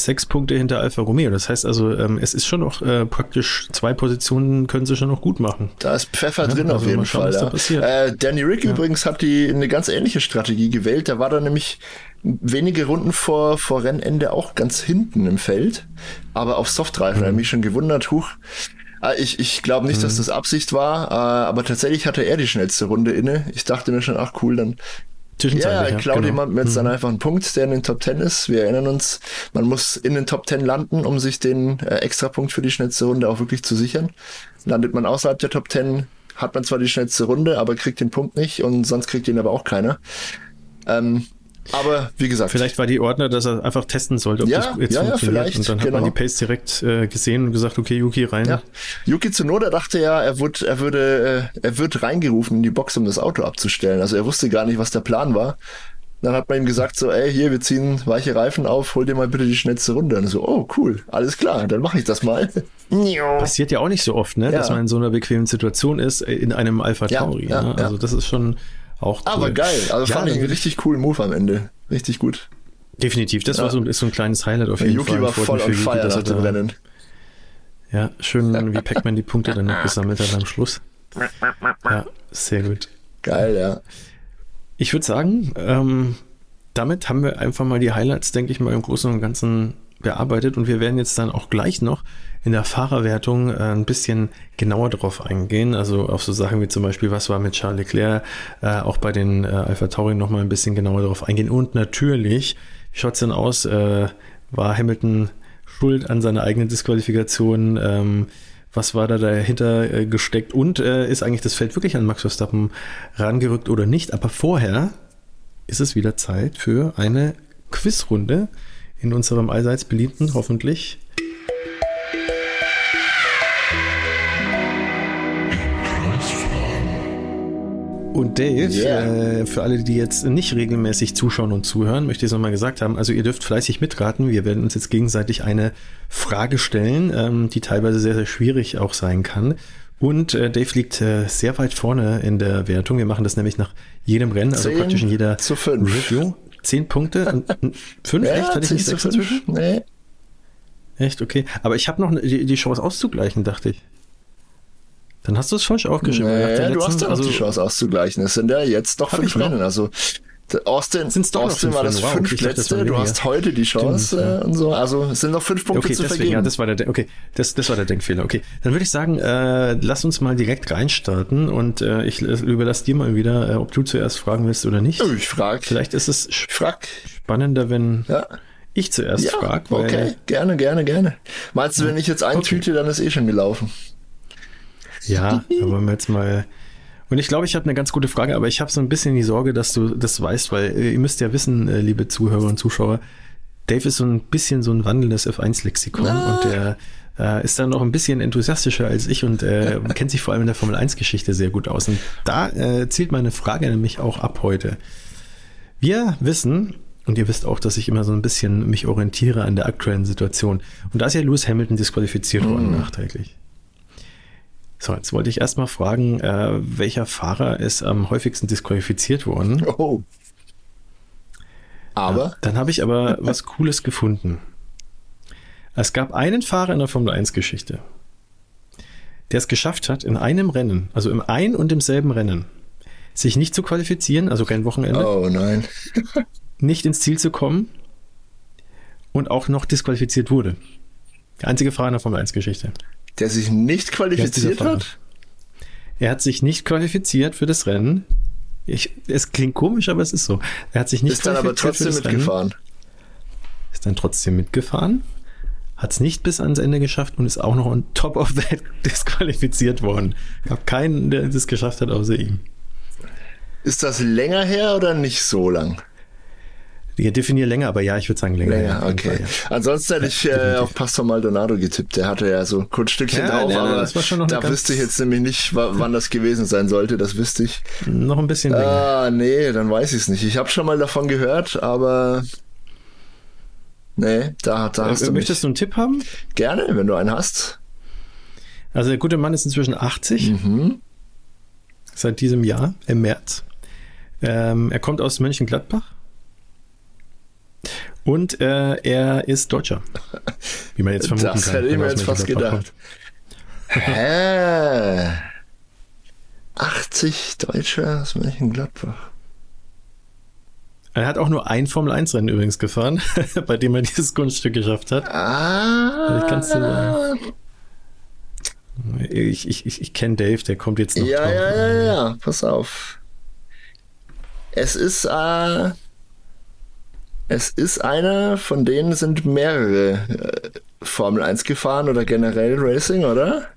sechs Punkte hinter Alfa Romeo. Das heißt also, ähm, es ist schon noch äh, praktisch zwei Positionen können sie schon noch gut machen. Da ist Pfeffer ja, drin also auf jeden schauen, Fall. Ja. Äh, Danny Rick ja. übrigens hat die eine ganz ähnliche Strategie gewählt. Der war da nämlich wenige Runden vor, vor Rennende auch ganz hinten im Feld, aber auf Softreifen. Mhm. Hat mich schon gewundert, huch. Ah, ich, ich glaube nicht, mhm. dass das Absicht war, äh, aber tatsächlich hatte er die schnellste Runde inne. Ich dachte mir schon, ach cool, dann ja, ja, klaut genau. jemand jetzt mhm. dann einfach einen Punkt, der in den Top 10 ist. Wir erinnern uns, man muss in den Top 10 landen, um sich den äh, Extrapunkt für die schnellste Runde auch wirklich zu sichern. Landet man außerhalb der Top 10, hat man zwar die schnellste Runde, aber kriegt den Punkt nicht und sonst kriegt ihn aber auch keiner. Ähm, aber wie gesagt. Vielleicht war die Ordner, dass er einfach testen sollte, ob ja, das jetzt ja, funktioniert. Ja, und dann hat genau. man die Pace direkt äh, gesehen und gesagt, okay, Yuki rein. Ja. Yuki Tsunoda dachte ja, er wird, er würde, äh, er wird reingerufen in die Box, um das Auto abzustellen. Also er wusste gar nicht, was der Plan war. Dann hat man ihm gesagt so, ey, hier, wir ziehen weiche Reifen auf, hol dir mal bitte die schnellste Runde. Und so, oh, cool, alles klar, dann mache ich das mal. Passiert ja auch nicht so oft, ne, ja. dass man in so einer bequemen Situation ist, äh, in einem Alpha Tauri. Ja, ne? Also das ist schon auch cool. Aber geil, also fand ich einen richtig coolen Move am Ende. Richtig gut. Definitiv, das ja. war so, ist so ein kleines Highlight auf jeden Yuki Fall. Yuki war voll on fire nach dem Rennen. Ja, schön, wie Pac-Man die Punkte dann noch gesammelt hat am Schluss. Ja, sehr gut. Geil, ja. Ich würde sagen, ähm, damit haben wir einfach mal die Highlights, denke ich mal, im Großen und Ganzen bearbeitet und wir werden jetzt dann auch gleich noch in der Fahrerwertung äh, ein bisschen genauer drauf eingehen, also auf so Sachen wie zum Beispiel, was war mit Charles Leclerc, äh, auch bei den äh, Alpha Tauri nochmal ein bisschen genauer drauf eingehen und natürlich, Wie schaut es denn aus? Äh, war Hamilton schuld an seiner eigenen Disqualifikation? Ähm, was war da dahinter äh, gesteckt? Und äh, ist eigentlich das Feld wirklich an Max Verstappen rangerückt oder nicht? Aber vorher ist es wieder Zeit für eine Quizrunde in unserem allseits beliebten, hoffentlich, Und Dave, yeah. äh, für alle, die jetzt nicht regelmäßig zuschauen und zuhören, möchte ich es nochmal gesagt haben. Also ihr dürft fleißig mitraten. Wir werden uns jetzt gegenseitig eine Frage stellen, ähm, die teilweise sehr, sehr schwierig auch sein kann. Und äh, Dave liegt äh, sehr weit vorne in der Wertung. Wir machen das nämlich nach jedem Rennen, also praktisch in jeder Review. Zehn Punkte. Fünf? ja, Echt? Hatte ich nicht sechs dazwischen? Nee. Echt? Okay. Aber ich habe noch die, die Chance auszugleichen, dachte ich. Dann hast du es falsch aufgeschrieben. Nee, letzten, du hast ja also, die Chance auszugleichen. Es sind ja jetzt doch fünf Rennen. Also Austin, Austin war das wow, fünf okay, letzte. Du hast heute die Chance Stimmt, ja. und so. Also es sind noch fünf Punkte okay, zu deswegen, vergeben. Ja, das war der, okay, das, das war der Denkfehler. Okay, dann würde ich sagen, äh, lass uns mal direkt reinstarten und äh, ich überlasse dir mal wieder, äh, ob du zuerst fragen willst oder nicht. Ich frage. Vielleicht ist es frag. spannender, wenn ja. ich zuerst ja, frage. Okay, gerne, gerne, gerne. Meinst du, wenn ich jetzt eintüte, okay. dann ist eh schon gelaufen? Ja, da wollen wir jetzt mal. Und ich glaube, ich habe eine ganz gute Frage, aber ich habe so ein bisschen die Sorge, dass du das weißt, weil äh, ihr müsst ja wissen, äh, liebe Zuhörer und Zuschauer, Dave ist so ein bisschen so ein wandelndes F1-Lexikon ah. und der äh, ist dann noch ein bisschen enthusiastischer als ich und äh, kennt sich vor allem in der Formel 1-Geschichte sehr gut aus. Und da äh, zielt meine Frage nämlich auch ab heute. Wir wissen, und ihr wisst auch, dass ich immer so ein bisschen mich orientiere an der aktuellen Situation. Und da ist ja Lewis Hamilton disqualifiziert worden, mm. nachträglich. So, jetzt wollte ich erstmal fragen, äh, welcher Fahrer ist am häufigsten disqualifiziert worden? Oh. Aber? Ja, dann habe ich aber was Cooles gefunden. Es gab einen Fahrer in der Formel 1 Geschichte, der es geschafft hat, in einem Rennen, also im ein und demselben Rennen, sich nicht zu qualifizieren, also kein Wochenende. Oh nein. nicht ins Ziel zu kommen und auch noch disqualifiziert wurde. Der einzige Fahrer in der Formel 1 Geschichte. Der sich nicht qualifiziert hat? Er hat sich nicht qualifiziert für das Rennen. Ich, es klingt komisch, aber es ist so. Er hat sich nicht ist qualifiziert. Ist dann aber trotzdem mitgefahren. Rennen, ist dann trotzdem mitgefahren. Hat es nicht bis ans Ende geschafft und ist auch noch on top of that disqualifiziert worden. Gab keinen, der das geschafft hat, außer ihm. Ist das länger her oder nicht so lang? Ja, definiere länger, aber ja, ich würde sagen länger. Länger, okay. Fall, ja. Ansonsten hätte ich äh, auf Pastor Maldonado getippt. Der hatte ja so ein Kunststückchen ja, drauf, ja, aber da wüsste ich jetzt nämlich nicht, wann das gewesen sein sollte. Das wüsste ich. Noch ein bisschen länger. Ah, nee, dann weiß ich es nicht. Ich habe schon mal davon gehört, aber nee, da, da hast äh, du Möchtest mich. du einen Tipp haben? Gerne, wenn du einen hast. Also der gute Mann ist inzwischen 80. Mhm. Seit diesem Jahr, im März. Ähm, er kommt aus Mönchengladbach. Und äh, er ist Deutscher. Wie man jetzt vermuten das kann. Das hätte ich mir jetzt fast gedacht. Hä? 80 Deutsche aus Mönchengladbach. Er hat auch nur ein Formel-1-Rennen übrigens gefahren, bei dem er dieses Kunststück geschafft hat. Ah. Ich kann's dir sagen. Ich, ich, ich, ich kenne Dave, der kommt jetzt noch ja, drauf. Ja, ja, ja, pass auf. Es ist äh, es ist einer, von denen sind mehrere äh, Formel 1 gefahren oder generell Racing, oder?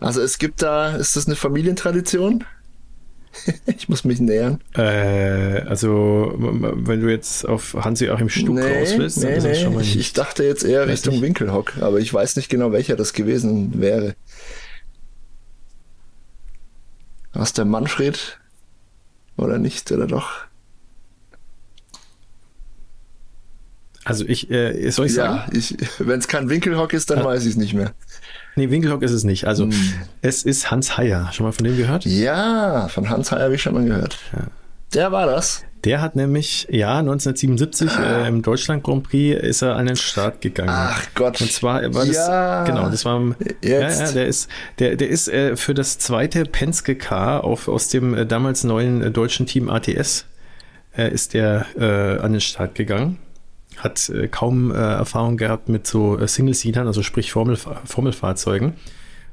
Also es gibt da, ist das eine Familientradition? ich muss mich nähern. Äh, also, wenn du jetzt auf Hansi-Achim Stuck nee, raus willst, nee, dann nee. schon mal nicht. Ich dachte jetzt eher Richtung nicht. Winkelhock, aber ich weiß nicht genau, welcher das gewesen wäre. Was der Manfred? Oder nicht, oder doch? Also ich, äh, soll ich sagen? Ja, wenn es kein Winkelhock ist, dann ah. weiß ich es nicht mehr. Nee, Winkelhock ist es nicht. Also hm. es ist Hans Heyer. Schon mal von dem gehört? Ja, von Hans Heyer habe ich schon mal gehört. Ja. Der war das. Der hat nämlich, ja, 1977 ah. äh, im Deutschland Grand Prix ist er an den Start gegangen. Ach Gott. Und zwar war das, ja. genau, das war, Jetzt. ja, ja, der ist, der, der ist äh, für das zweite Penske Car auf, aus dem äh, damals neuen äh, deutschen Team ATS äh, ist der äh, an den Start gegangen hat äh, kaum äh, Erfahrung gehabt mit so äh, Single-Seatern, also sprich Formel, Formelfahrzeugen.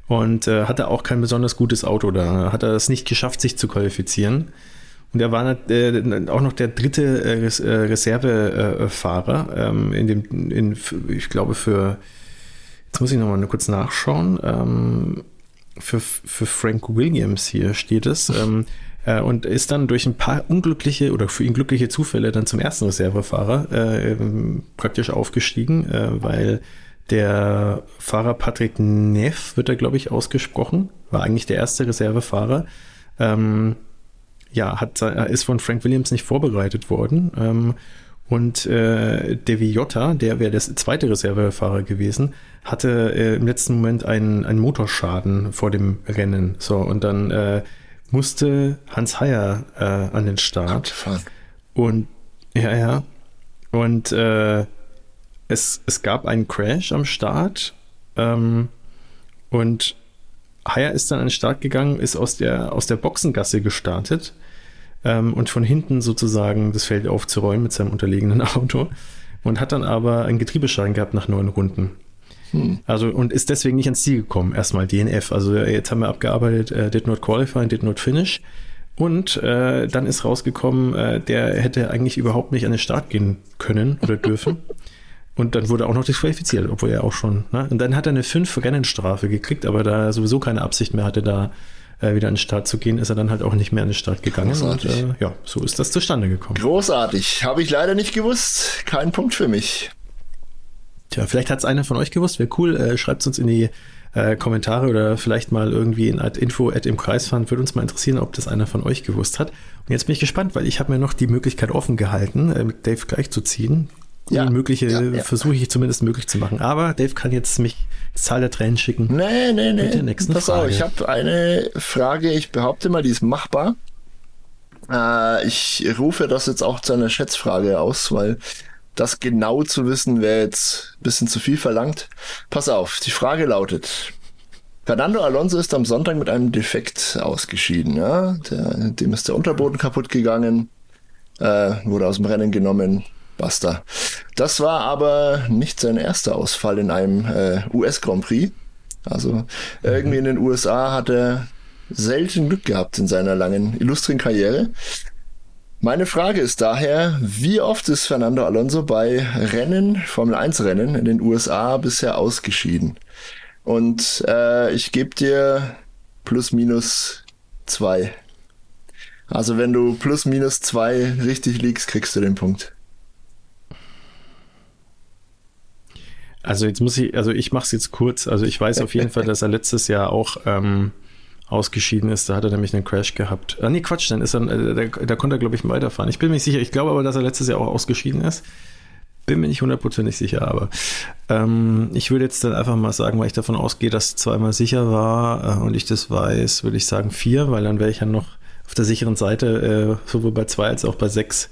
Und äh, hatte auch kein besonders gutes Auto da. Hat er es nicht geschafft, sich zu qualifizieren. Und er war äh, auch noch der dritte äh, Reservefahrer ähm, in dem, in, ich glaube für, jetzt muss ich nochmal kurz nachschauen, ähm, für, für Frank Williams hier steht es. Ähm, äh, und ist dann durch ein paar unglückliche oder für ihn glückliche Zufälle dann zum ersten Reservefahrer äh, praktisch aufgestiegen, äh, weil der Fahrer Patrick Neff wird da, glaube ich, ausgesprochen, war eigentlich der erste Reservefahrer. Ähm, ja, hat, ist von Frank Williams nicht vorbereitet worden. Ähm, und äh, Devi Jotta, der wäre der zweite Reservefahrer gewesen, hatte äh, im letzten Moment einen, einen Motorschaden vor dem Rennen. So, und dann äh, musste Hans Heyer äh, an den Start. Und ja, ja. Und äh, es, es gab einen Crash am Start. Ähm, und Heyer ist dann an den Start gegangen, ist aus der, aus der Boxengasse gestartet ähm, und von hinten sozusagen das Feld aufzuräumen mit seinem unterlegenen Auto und hat dann aber einen Getriebeschaden gehabt nach neun Runden. Hm. Also und ist deswegen nicht ans Ziel gekommen, erstmal DNF. Also jetzt haben wir abgearbeitet, äh, did not qualify, did not finish. Und äh, dann ist rausgekommen, äh, der hätte eigentlich überhaupt nicht an den Start gehen können oder dürfen. Und dann wurde auch noch disqualifiziert, obwohl er auch schon. Ne? Und dann hat er eine fünf Rennenstrafe gekriegt, aber da er sowieso keine Absicht mehr hatte, da äh, wieder an den Start zu gehen, ist er dann halt auch nicht mehr an den Start gegangen. Großartig. Und äh, ja, so ist das zustande gekommen. Großartig. Habe ich leider nicht gewusst. Kein Punkt für mich. Tja, vielleicht hat es einer von euch gewusst. Wäre cool. Äh, Schreibt es uns in die äh, Kommentare oder vielleicht mal irgendwie in Info at im Kreis fahren. Würde uns mal interessieren, ob das einer von euch gewusst hat. Und jetzt bin ich gespannt, weil ich habe mir noch die Möglichkeit offen gehalten, äh, mit Dave gleich zu ziehen. Ja, mögliche ja, ja. versuche ich zumindest möglich zu machen. Aber Dave kann jetzt mich Zahl der Tränen schicken. Nee, nee, nee. Mit der nächsten Pass Frage. auf, ich habe eine Frage, ich behaupte mal, die ist machbar. Äh, ich rufe das jetzt auch zu einer Schätzfrage aus, weil das genau zu wissen wäre jetzt ein bisschen zu viel verlangt. Pass auf, die Frage lautet, Fernando Alonso ist am Sonntag mit einem Defekt ausgeschieden. Ja? Der, dem ist der Unterboden kaputt gegangen, äh, wurde aus dem Rennen genommen, basta. Das war aber nicht sein erster Ausfall in einem äh, US Grand Prix. Also irgendwie in den USA hat er selten Glück gehabt in seiner langen, illustren Karriere. Meine Frage ist daher, wie oft ist Fernando Alonso bei Rennen, Formel 1 Rennen in den USA bisher ausgeschieden? Und äh, ich gebe dir plus minus zwei. Also wenn du plus minus zwei richtig liegst, kriegst du den Punkt. Also jetzt muss ich, also ich mache es jetzt kurz. Also ich weiß auf jeden Fall, dass er letztes Jahr auch ähm, ausgeschieden ist. Da hat er nämlich einen Crash gehabt. Ah, nee, Quatsch, dann ist er, äh, da, da konnte er, glaube ich, weiterfahren. Ich bin mir nicht sicher. Ich glaube aber, dass er letztes Jahr auch ausgeschieden ist. Bin mir nicht hundertprozentig sicher, aber ähm, ich würde jetzt dann einfach mal sagen, weil ich davon ausgehe, dass zweimal sicher war äh, und ich das weiß, würde ich sagen vier, weil dann wäre ich ja noch auf der sicheren Seite, äh, sowohl bei zwei als auch bei sechs.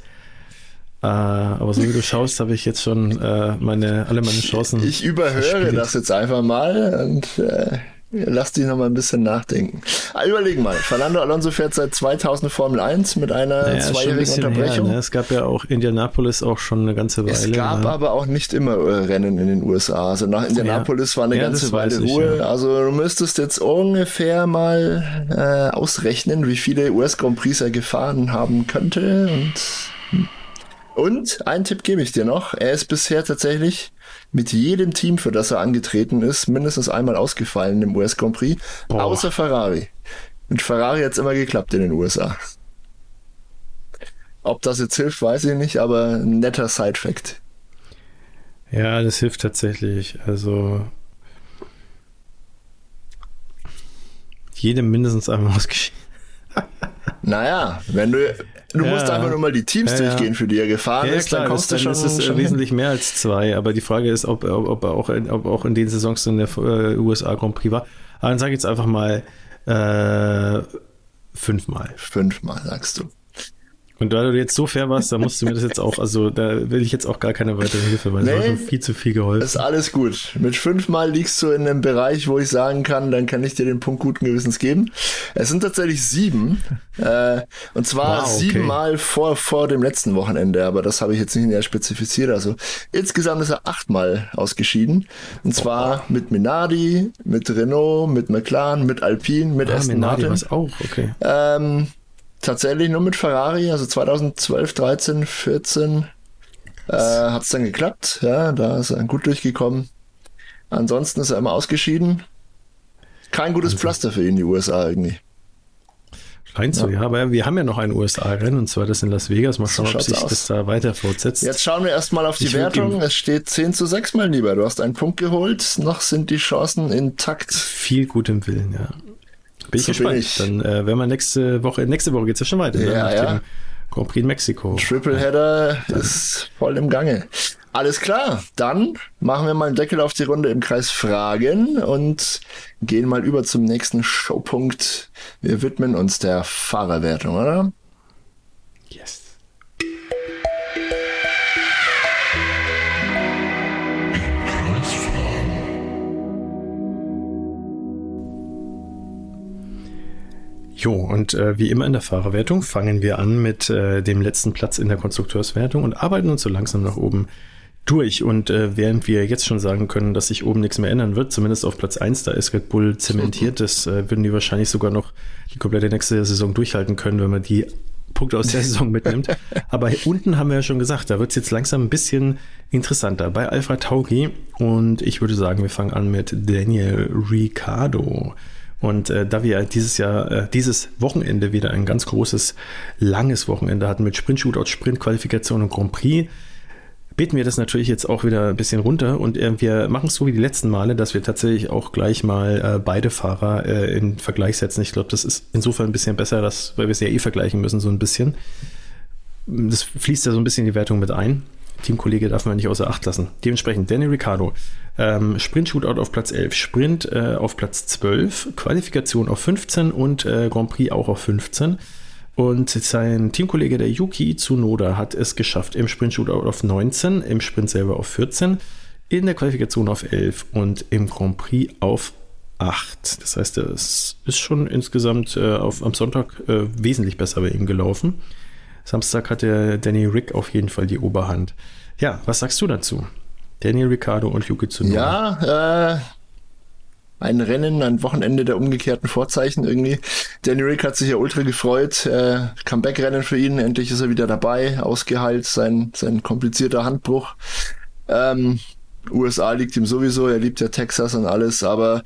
Äh, aber so wie du schaust, habe ich jetzt schon äh, meine, alle meine Chancen. Ich, ich überhöre verspielt. das jetzt einfach mal und äh, Lass dich noch mal ein bisschen nachdenken. Ah, überlegen mal. Fernando Alonso fährt seit 2000 Formel 1 mit einer naja, zweijährigen Unterbrechung. Her, ne? Es gab ja auch Indianapolis auch schon eine ganze Weile. Es gab ja. aber auch nicht immer äh, Rennen in den USA. Also nach Indianapolis ja. war eine ja, ganze Weile ich, Ruhe. Also du müsstest jetzt ungefähr mal äh, ausrechnen, wie viele US Grand Prix er gefahren haben könnte. Und, hm. und einen Tipp gebe ich dir noch. Er ist bisher tatsächlich mit jedem Team, für das er angetreten ist, mindestens einmal ausgefallen im US Grand Prix, Boah. außer Ferrari. Mit Ferrari hat es immer geklappt in den USA. Ob das jetzt hilft, weiß ich nicht, aber ein netter Side-Fact. Ja, das hilft tatsächlich. Also jedem mindestens einmal ausgeschieden. naja, wenn du, Du ja. musst einfach nur mal die Teams ja, durchgehen, für die er gefahren ist. Klar, dann kommst das, du schon. Ist es schon wesentlich mehr als zwei. Aber die Frage ist, ob, ob, ob, auch, in, ob auch in den Saisons in der äh, USA Grand Prix war. Aber dann sage ich jetzt einfach mal äh, fünfmal. Fünfmal, sagst du. Und da du jetzt so fair warst, da musst du mir das jetzt auch, also da will ich jetzt auch gar keine weitere Hilfe, weil nee, das war schon viel zu viel geholfen. Ist alles gut. Mit fünfmal liegst du in einem Bereich, wo ich sagen kann, dann kann ich dir den Punkt guten Gewissens geben. Es sind tatsächlich sieben. Äh, und zwar wow, okay. siebenmal vor, vor dem letzten Wochenende, aber das habe ich jetzt nicht näher spezifiziert. Also insgesamt ist er achtmal ausgeschieden. Und zwar oh. mit Minardi, mit Renault, mit McLaren, mit Alpine, mit ah, Aston Minardi Martin. auch, okay. Ähm, tatsächlich nur mit Ferrari, also 2012, 13, 14 äh, hat es dann geklappt. Ja, da ist er gut durchgekommen. Ansonsten ist er immer ausgeschieden. Kein gutes also. Pflaster für ihn, die USA irgendwie. Scheint so, ja. ja. Aber wir haben ja noch ein USA-Rennen und zwar das in Las Vegas. Mal schauen, so ob sich aus. das da weiter fortsetzt. Jetzt schauen wir erstmal auf die ich Wertung. Es steht 10 zu 6, mein Lieber. Du hast einen Punkt geholt. Noch sind die Chancen intakt. Viel gutem Willen, ja. Bin ich so gespannt. Bin ich. Dann äh, werden wir nächste Woche, nächste Woche geht's ja schon weiter. Ne? Ja, ja. Grand Prix in Mexiko. Tripleheader ja. ist voll im Gange. Alles klar, dann machen wir mal einen Deckel auf die Runde im Kreis Fragen und gehen mal über zum nächsten Showpunkt. Wir widmen uns der Fahrerwertung, oder? Jo, und äh, wie immer in der Fahrerwertung fangen wir an mit äh, dem letzten Platz in der Konstrukteurswertung und arbeiten uns so langsam nach oben durch. Und äh, während wir jetzt schon sagen können, dass sich oben nichts mehr ändern wird, zumindest auf Platz 1, da ist Red Bull zementiert, das äh, würden die wahrscheinlich sogar noch die komplette nächste Saison durchhalten können, wenn man die Punkte aus der Saison mitnimmt. Aber unten haben wir ja schon gesagt, da wird es jetzt langsam ein bisschen interessanter bei Alfred Tauri. Und ich würde sagen, wir fangen an mit Daniel Ricciardo. Und äh, da wir dieses Jahr, äh, dieses Wochenende wieder ein ganz großes, langes Wochenende hatten mit Sprint-Shootout, Sprint-Qualifikation und Grand Prix, beten wir das natürlich jetzt auch wieder ein bisschen runter und äh, wir machen es so wie die letzten Male, dass wir tatsächlich auch gleich mal äh, beide Fahrer äh, in Vergleich setzen. Ich glaube, das ist insofern ein bisschen besser, dass, weil wir es ja eh vergleichen müssen, so ein bisschen. Das fließt ja so ein bisschen in die Wertung mit ein. Teamkollege darf man nicht außer Acht lassen. Dementsprechend Danny Ricciardo. Ähm, Sprint Shootout auf Platz 11, Sprint äh, auf Platz 12, Qualifikation auf 15 und äh, Grand Prix auch auf 15. Und sein Teamkollege, der Yuki Tsunoda, hat es geschafft im Sprint Shootout auf 19, im Sprint selber auf 14, in der Qualifikation auf 11 und im Grand Prix auf 8. Das heißt, es ist schon insgesamt äh, auf, am Sonntag äh, wesentlich besser bei ihm gelaufen. Samstag hatte Danny Rick auf jeden Fall die Oberhand. Ja, was sagst du dazu? Danny Ricciardo und Yuki Tsunoda. Ja, äh, ein Rennen, ein Wochenende der umgekehrten Vorzeichen irgendwie. Danny Rick hat sich ja ultra gefreut. Äh, Comeback-Rennen für ihn. Endlich ist er wieder dabei. Ausgeheilt, sein, sein komplizierter Handbruch. Ähm, USA liegt ihm sowieso. Er liebt ja Texas und alles. Aber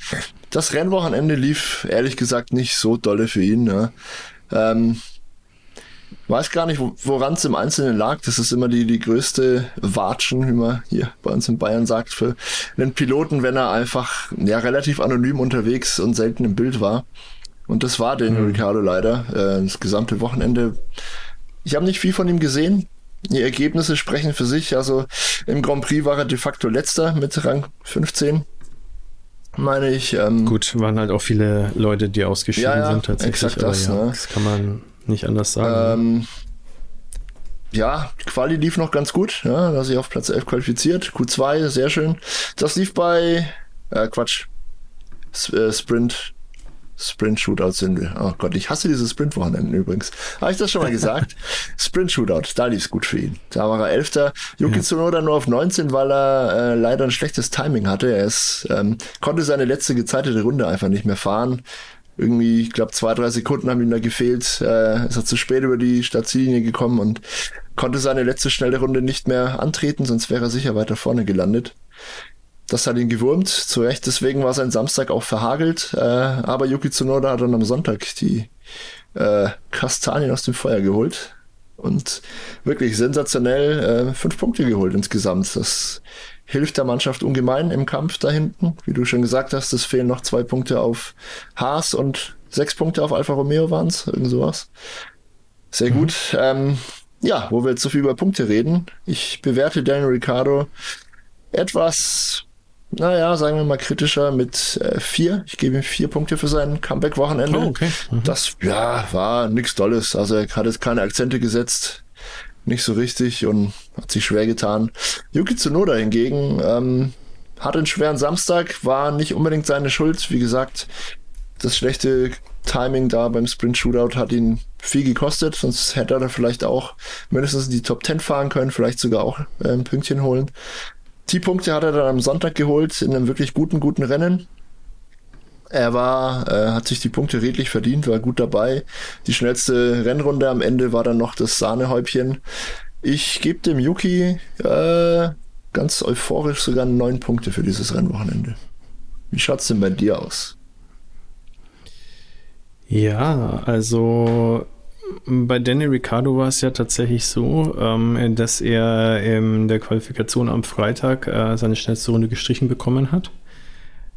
das Rennwochenende lief ehrlich gesagt nicht so dolle für ihn. Ne? Ähm, weiß gar nicht, woran es im Einzelnen lag. Das ist immer die, die größte Watschen, wie man hier bei uns in Bayern sagt, für einen Piloten, wenn er einfach ja relativ anonym unterwegs und selten im Bild war. Und das war Daniel mhm. Ricciardo leider. Äh, das gesamte Wochenende. Ich habe nicht viel von ihm gesehen. Die Ergebnisse sprechen für sich. Also im Grand Prix war er de facto letzter mit Rang 15 meine ich. Ähm, Gut, waren halt auch viele Leute, die ausgeschieden ja, ja, sind tatsächlich. Exakt das, ja, ne? das kann man nicht anders sagen. Ähm, ja, Quali lief noch ganz gut. Ja, da sich auf Platz 11 qualifiziert. Q2, sehr schön. Das lief bei, äh, Quatsch, S äh, Sprint, Sprint Shootout sind wir. Oh Gott, ich hasse diese Sprint-Wochenenden übrigens. Habe ich das schon mal gesagt? Sprint Shootout, da lief es gut für ihn. Da war er Elfter. Yuki ja. Tsunoda nur auf 19, weil er äh, leider ein schlechtes Timing hatte. Er ist, ähm, konnte seine letzte gezeitete Runde einfach nicht mehr fahren irgendwie, ich glaube, zwei, drei Sekunden haben ihm da gefehlt. Äh, ist er zu spät über die Startziellinie gekommen und konnte seine letzte schnelle Runde nicht mehr antreten, sonst wäre er sicher weiter vorne gelandet. Das hat ihn gewurmt, zu Recht, deswegen war sein Samstag auch verhagelt, äh, aber Yuki Tsunoda hat dann am Sonntag die äh, Kastanien aus dem Feuer geholt und wirklich sensationell äh, fünf Punkte geholt insgesamt. Das hilft der Mannschaft ungemein im Kampf da hinten. Wie du schon gesagt hast, es fehlen noch zwei Punkte auf Haas und sechs Punkte auf Alfa Romeo waren es, irgend sowas. Sehr mhm. gut. Ähm, ja, wo wir jetzt so viel über Punkte reden. Ich bewerte Daniel Ricciardo etwas, naja, sagen wir mal kritischer mit äh, vier. Ich gebe ihm vier Punkte für sein Comeback-Wochenende. Oh, okay. Mhm. Das, ja, war nichts Tolles. Also er hat jetzt keine Akzente gesetzt nicht so richtig und hat sich schwer getan. Yuki Tsunoda hingegen ähm, hatte einen schweren Samstag, war nicht unbedingt seine Schuld. Wie gesagt, das schlechte Timing da beim Sprint Shootout hat ihn viel gekostet, sonst hätte er vielleicht auch mindestens in die Top 10 fahren können, vielleicht sogar auch äh, ein Pünktchen holen. Die Punkte hat er dann am Sonntag geholt in einem wirklich guten, guten Rennen. Er war, äh, hat sich die Punkte redlich verdient, war gut dabei. Die schnellste Rennrunde am Ende war dann noch das Sahnehäubchen. Ich gebe dem Yuki äh, ganz euphorisch sogar neun Punkte für dieses Rennwochenende. Wie schaut's denn bei dir aus? Ja, also bei Danny Ricciardo war es ja tatsächlich so, ähm, dass er in der Qualifikation am Freitag äh, seine schnellste Runde gestrichen bekommen hat.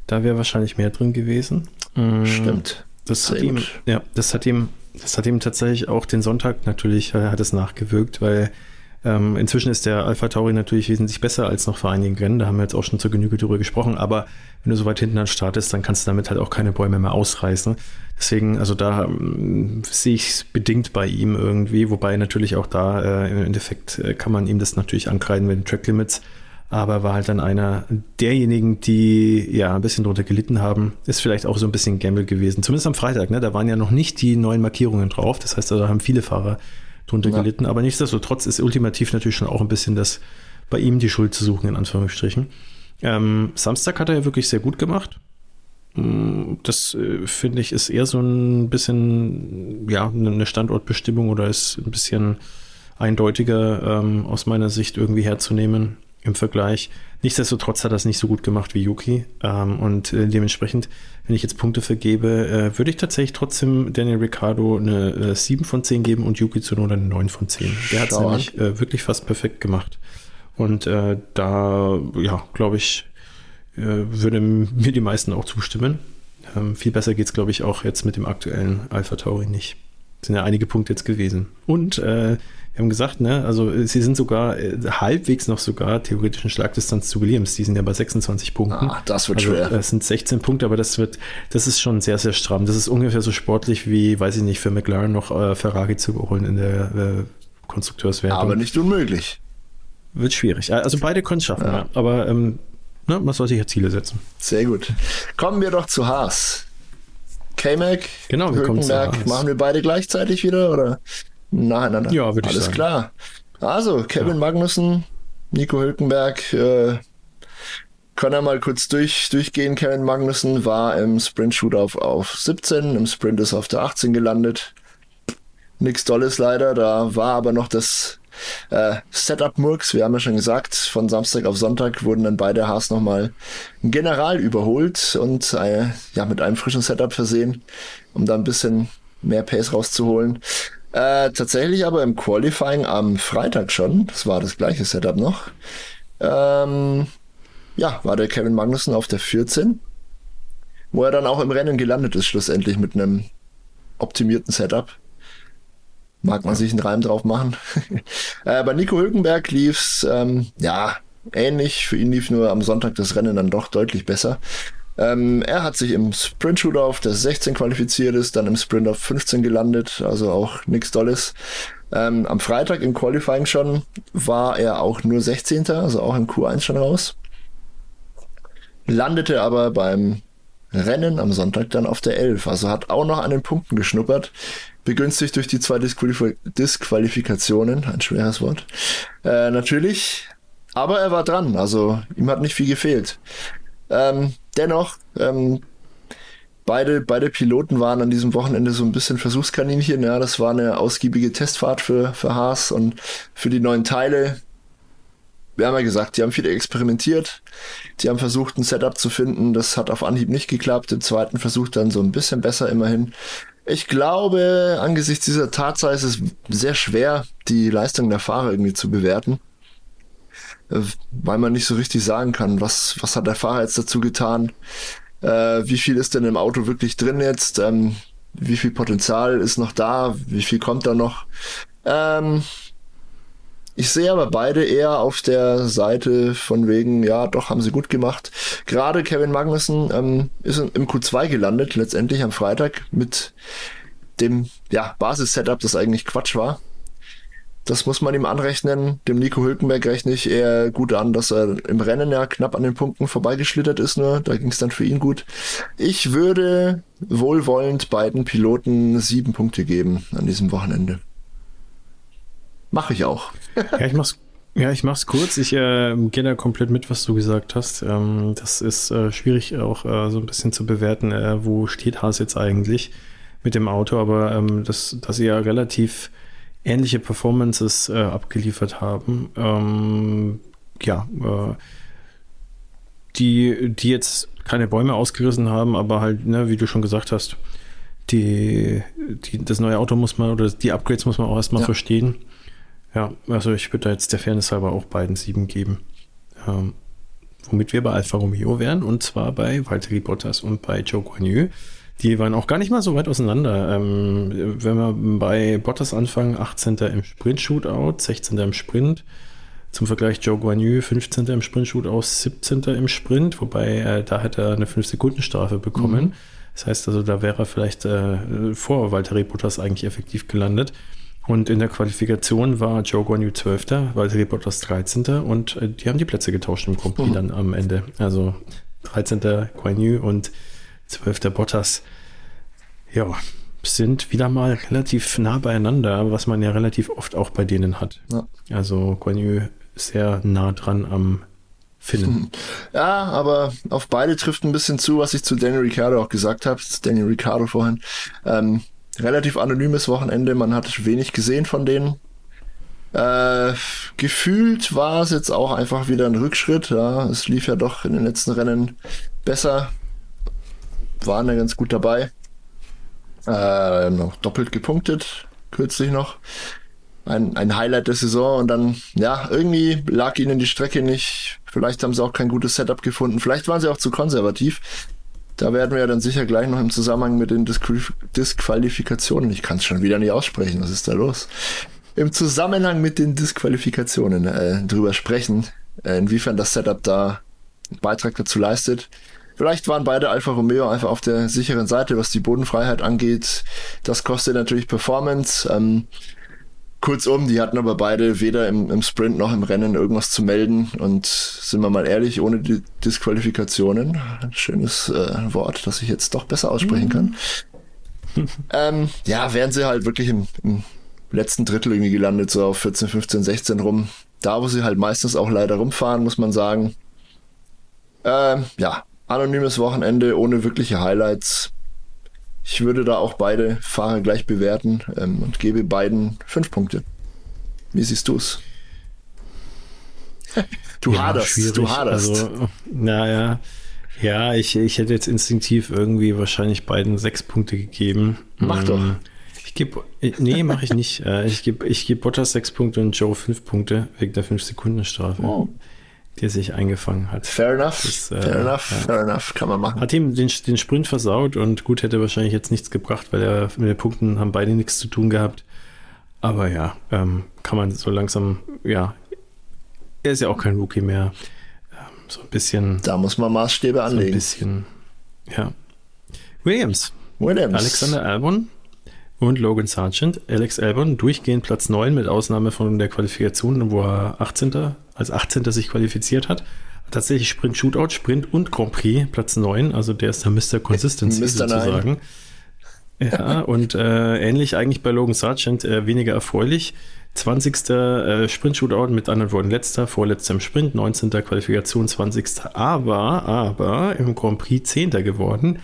Da wäre wahrscheinlich mehr drin gewesen. Mhm. Stimmt. Das hat ihm, ja, das hat ihm, das hat ihm tatsächlich auch den Sonntag natürlich, äh, hat es nachgewirkt, weil ähm, inzwischen ist der Alpha Tauri natürlich wesentlich besser als noch vor einigen Rennen. Da haben wir jetzt auch schon zur Genüge drüber gesprochen. Aber wenn du so weit hinten an startest, dann kannst du damit halt auch keine Bäume mehr ausreißen. Deswegen, also da ähm, sehe ich es bedingt bei ihm irgendwie. Wobei natürlich auch da äh, im Endeffekt äh, kann man ihm das natürlich ankreiden mit den Track Limits. Aber war halt dann einer derjenigen, die ja ein bisschen drunter gelitten haben. Ist vielleicht auch so ein bisschen Gamble gewesen. Zumindest am Freitag, ne? Da waren ja noch nicht die neuen Markierungen drauf. Das heißt, da haben viele Fahrer drunter ja. gelitten. Aber nichtsdestotrotz ist ultimativ natürlich schon auch ein bisschen das bei ihm die Schuld zu suchen, in Anführungsstrichen. Ähm, Samstag hat er ja wirklich sehr gut gemacht. Mm, das äh, finde ich ist eher so ein bisschen, ja, eine Standortbestimmung oder ist ein bisschen eindeutiger ähm, aus meiner Sicht irgendwie herzunehmen im Vergleich. Nichtsdestotrotz hat er es nicht so gut gemacht wie Yuki. Ähm, und äh, dementsprechend, wenn ich jetzt Punkte vergebe, äh, würde ich tatsächlich trotzdem Daniel Ricciardo eine äh, 7 von 10 geben und Yuki Tsunoda eine 9 von 10. Der hat es nämlich äh, wirklich fast perfekt gemacht. Und äh, da, ja, glaube ich, äh, würde mir die meisten auch zustimmen. Ähm, viel besser geht es, glaube ich, auch jetzt mit dem aktuellen Alpha Tauri nicht. Sind ja einige Punkte jetzt gewesen. Und äh, wir haben gesagt, ne, also sie sind sogar äh, halbwegs noch sogar theoretisch in Schlagdistanz zu Williams. Die sind ja bei 26 Punkten. Ah, das wird also, schwer. Das sind 16 Punkte, aber das wird, das ist schon sehr, sehr stramm. Das ist ungefähr so sportlich wie, weiß ich nicht, für McLaren noch äh, Ferrari zu überholen in der äh, Konstrukteurswertung. Aber nicht unmöglich. Wird schwierig. Also beide können es schaffen, ja. ja. aber ähm, ne, man soll sich ja Ziele setzen. Sehr gut. Kommen wir doch zu Haas. K-Mac, genau, wir kommen zu Haas. machen wir beide gleichzeitig wieder oder? Nacheinander. Ja, würde ich Alles klar. Also, Kevin ja. Magnussen, Nico Hülkenberg, äh, können wir mal kurz durch, durchgehen. Kevin Magnussen war im Sprint-Shoot auf, auf 17, im Sprint ist auf der 18 gelandet. Nix Dolles leider, da war aber noch das äh, Setup-Murks, wir haben ja schon gesagt, von Samstag auf Sonntag wurden dann beide Haas nochmal general überholt und äh, ja, mit einem frischen Setup versehen, um da ein bisschen mehr Pace rauszuholen. Äh, tatsächlich aber im Qualifying am Freitag schon, das war das gleiche Setup noch, ähm, ja, war der Kevin Magnussen auf der 14, wo er dann auch im Rennen gelandet ist, schlussendlich mit einem optimierten Setup. Mag man sich einen Reim drauf machen. äh, bei Nico Hülkenberg lief's ähm, ja ähnlich. Für ihn lief nur am Sonntag das Rennen dann doch deutlich besser. Ähm, er hat sich im Sprint Shooter auf der 16 qualifiziert ist, dann im Sprint auf 15 gelandet, also auch nichts Dolles. Ähm, am Freitag im Qualifying schon war er auch nur 16. Also auch im Q1 schon raus. Landete aber beim Rennen am Sonntag dann auf der 11, also hat auch noch an den Punkten geschnuppert, begünstigt durch die zwei Disqualif Disqualifikationen, ein schweres Wort, äh, natürlich, aber er war dran, also ihm hat nicht viel gefehlt. Ähm, dennoch, ähm, beide, beide Piloten waren an diesem Wochenende so ein bisschen Versuchskaninchen. Ja, das war eine ausgiebige Testfahrt für, für Haas und für die neuen Teile. Wir haben ja gesagt, die haben viel experimentiert. Die haben versucht, ein Setup zu finden. Das hat auf Anhieb nicht geklappt. Im zweiten Versuch dann so ein bisschen besser immerhin. Ich glaube, angesichts dieser Tatsache ist es sehr schwer, die Leistung der Fahrer irgendwie zu bewerten. Äh, weil man nicht so richtig sagen kann, was, was hat der Fahrer jetzt dazu getan, äh, wie viel ist denn im Auto wirklich drin jetzt, ähm, wie viel Potenzial ist noch da, wie viel kommt da noch. Ähm, ich sehe aber beide eher auf der Seite von wegen, ja, doch, haben sie gut gemacht. Gerade Kevin Magnussen ähm, ist im Q2 gelandet, letztendlich am Freitag mit dem ja, Basis-Setup, das eigentlich Quatsch war. Das muss man ihm anrechnen. Dem Nico Hülkenberg rechne ich eher gut an, dass er im Rennen ja knapp an den Punkten vorbeigeschlittert ist nur. Da ging es dann für ihn gut. Ich würde wohlwollend beiden Piloten sieben Punkte geben an diesem Wochenende. Mache ich auch. ja, ich mach's Ja, ich mach's kurz. Ich äh, gehe da komplett mit, was du gesagt hast. Ähm, das ist äh, schwierig auch äh, so ein bisschen zu bewerten, äh, wo steht Haas jetzt eigentlich mit dem Auto, aber ähm, das, dass sie ja relativ ähnliche Performances äh, abgeliefert haben. Ähm, ja, äh, die, die jetzt keine Bäume ausgerissen haben, aber halt, ne, wie du schon gesagt hast, die, die, das neue Auto muss man oder die Upgrades muss man auch erstmal ja. verstehen. Ja, also ich würde da jetzt der Fairness halber auch beiden sieben geben. Ähm, womit wir bei Alfa Romeo wären, und zwar bei Valtteri Bottas und bei Joe Guanyu. Die waren auch gar nicht mal so weit auseinander. Ähm, wenn wir bei Bottas anfangen, 18. im Sprint-Shootout, 16. im Sprint. Zum Vergleich Joe Guanyu, 15. im Sprint-Shootout, 17. im Sprint, wobei äh, da hätte er eine 5-Sekunden-Strafe bekommen. Mhm. Das heißt also, da wäre er vielleicht äh, vor Valtteri Bottas eigentlich effektiv gelandet. Und in der Qualifikation war Joe Guanyu 12., Valtteri Bottas 13. Und äh, die haben die Plätze getauscht im Grand Prix mhm. dann am Ende. Also 13. Guanyu und 12. Bottas. Ja, sind wieder mal relativ nah beieinander, was man ja relativ oft auch bei denen hat. Ja. Also Guanyu sehr nah dran am Finnen. Ja, aber auf beide trifft ein bisschen zu, was ich zu Daniel Ricciardo auch gesagt habe, Daniel Ricciardo vorhin. Ähm, relativ anonymes Wochenende, man hat wenig gesehen von denen. Äh, gefühlt war es jetzt auch einfach wieder ein Rückschritt. Ja. Es lief ja doch in den letzten Rennen besser. Waren ja ganz gut dabei. Äh, noch doppelt gepunktet, kürzlich noch. Ein, ein Highlight der Saison und dann, ja, irgendwie lag ihnen die Strecke nicht. Vielleicht haben sie auch kein gutes Setup gefunden. Vielleicht waren sie auch zu konservativ. Da werden wir ja dann sicher gleich noch im Zusammenhang mit den Disqualif Disqualifikationen, ich kann es schon wieder nicht aussprechen, was ist da los? Im Zusammenhang mit den Disqualifikationen äh, drüber sprechen, äh, inwiefern das Setup da einen Beitrag dazu leistet. Vielleicht waren beide Alfa Romeo einfach auf der sicheren Seite, was die Bodenfreiheit angeht. Das kostet natürlich Performance. Ähm, Kurzum, die hatten aber beide weder im, im, Sprint noch im Rennen irgendwas zu melden. Und sind wir mal ehrlich, ohne die Disqualifikationen, ein schönes äh, Wort, das ich jetzt doch besser aussprechen kann, ähm, ja, wären sie halt wirklich im, im, letzten Drittel irgendwie gelandet, so auf 14, 15, 16 rum. Da, wo sie halt meistens auch leider rumfahren, muss man sagen. Ähm, ja, anonymes Wochenende ohne wirkliche Highlights. Ich würde da auch beide Fahrer gleich bewerten ähm, und gebe beiden fünf Punkte. Wie siehst du's? du ja, haderst, du haderst. Also, naja, ja, ich, ich hätte jetzt instinktiv irgendwie wahrscheinlich beiden sechs Punkte gegeben. Mach doch. Mm, ich gebe, nee, mache ich nicht. Äh, ich gebe ich geb Bottas sechs Punkte und Joe fünf Punkte wegen der fünf Sekunden Strafe. Oh der sich eingefangen hat. Fair enough. Das, äh, fair enough. Ja. Fair enough. Kann man machen. Hat ihm den, den Sprint versaut und gut hätte wahrscheinlich jetzt nichts gebracht, weil er mit den Punkten haben beide nichts zu tun gehabt. Aber ja, ähm, kann man so langsam, ja, er ist ja auch kein Rookie mehr. Ähm, so ein bisschen. Da muss man Maßstäbe anlegen. So ein bisschen, ja. Williams. Williams. Alexander Albon und Logan Sargent. Alex Albon durchgehend Platz 9 mit Ausnahme von der Qualifikation, wo er 18 als 18. sich qualifiziert hat. Tatsächlich Sprint Shootout, Sprint und Grand Prix, Platz 9. Also der ist der Mr. Consistency Mr. sozusagen. Ja, und äh, ähnlich eigentlich bei Logan Sargent, äh, weniger erfreulich. 20. Äh, Sprint Shootout mit anderen Worten letzter, vorletzter im Sprint, 19. Qualifikation, 20. Aber, aber im Grand Prix 10. geworden.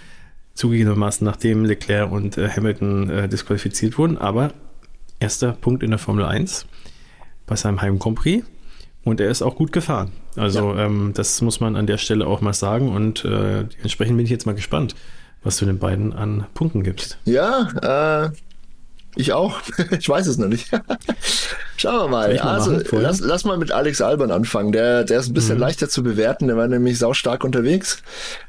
Zugegebenermaßen, nachdem Leclerc und äh, Hamilton äh, disqualifiziert wurden. Aber erster Punkt in der Formel 1 bei seinem Heim Grand Prix. Und er ist auch gut gefahren. Also ja. ähm, das muss man an der Stelle auch mal sagen. Und äh, entsprechend bin ich jetzt mal gespannt, was du den beiden an Punkten gibst. Ja, äh, ich auch. ich weiß es noch nicht. Schauen wir mal. also lass, lass mal mit Alex Alban anfangen. Der, der ist ein bisschen mhm. leichter zu bewerten. Der war nämlich saustark unterwegs.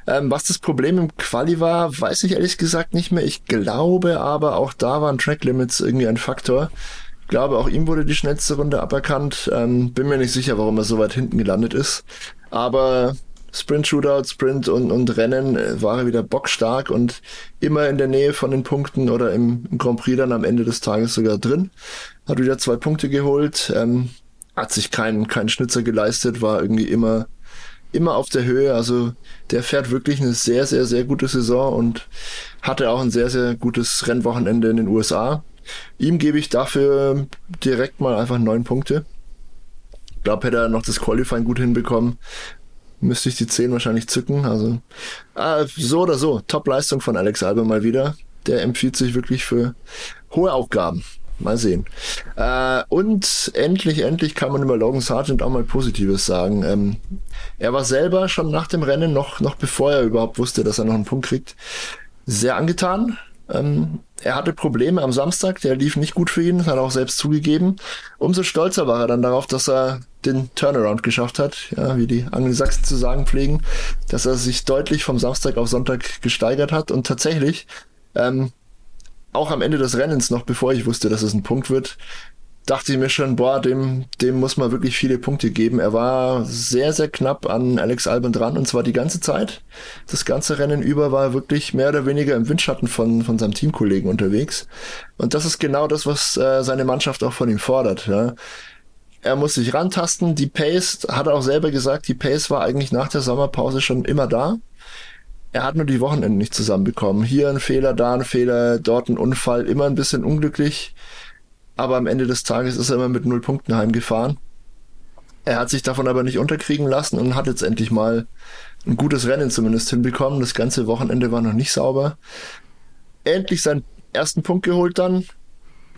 Ähm, was das Problem im Quali war, weiß ich ehrlich gesagt nicht mehr. Ich glaube aber auch da waren Track Limits irgendwie ein Faktor glaube, auch ihm wurde die schnellste Runde aberkannt. Ähm, bin mir nicht sicher, warum er so weit hinten gelandet ist. Aber Sprint Shootout, Sprint und, und Rennen äh, war er wieder bockstark und immer in der Nähe von den Punkten oder im, Grand Prix dann am Ende des Tages sogar drin. Hat wieder zwei Punkte geholt, ähm, hat sich keinen keinen Schnitzer geleistet, war irgendwie immer immer auf der Höhe. Also der fährt wirklich eine sehr, sehr, sehr gute Saison und hatte auch ein sehr, sehr gutes Rennwochenende in den USA. Ihm gebe ich dafür direkt mal einfach neun Punkte. glaube, hätte er noch das Qualifying gut hinbekommen, müsste ich die 10 wahrscheinlich zücken. Also äh, so oder so, Top-Leistung von Alex Albon mal wieder. Der empfiehlt sich wirklich für hohe Aufgaben. Mal sehen. Äh, und endlich, endlich kann man über Logan Sargent auch mal Positives sagen. Ähm, er war selber schon nach dem Rennen, noch, noch bevor er überhaupt wusste, dass er noch einen Punkt kriegt, sehr angetan. Ähm, er hatte Probleme am Samstag, der lief nicht gut für ihn, hat er auch selbst zugegeben. Umso stolzer war er dann darauf, dass er den Turnaround geschafft hat, ja, wie die Angelsachsen zu sagen pflegen, dass er sich deutlich vom Samstag auf Sonntag gesteigert hat und tatsächlich ähm, auch am Ende des Rennens noch, bevor ich wusste, dass es ein Punkt wird, dachte ich mir schon, boah, dem, dem muss man wirklich viele Punkte geben. Er war sehr, sehr knapp an Alex Albon dran und zwar die ganze Zeit. Das ganze Rennen über war wirklich mehr oder weniger im Windschatten von, von seinem Teamkollegen unterwegs. Und das ist genau das, was äh, seine Mannschaft auch von ihm fordert. Ja. Er muss sich rantasten. Die Pace, hat er auch selber gesagt, die Pace war eigentlich nach der Sommerpause schon immer da. Er hat nur die Wochenenden nicht zusammenbekommen. Hier ein Fehler, da ein Fehler, dort ein Unfall, immer ein bisschen unglücklich. Aber am Ende des Tages ist er immer mit null Punkten heimgefahren. Er hat sich davon aber nicht unterkriegen lassen und hat jetzt endlich mal ein gutes Rennen zumindest hinbekommen. Das ganze Wochenende war noch nicht sauber. Endlich seinen ersten Punkt geholt dann.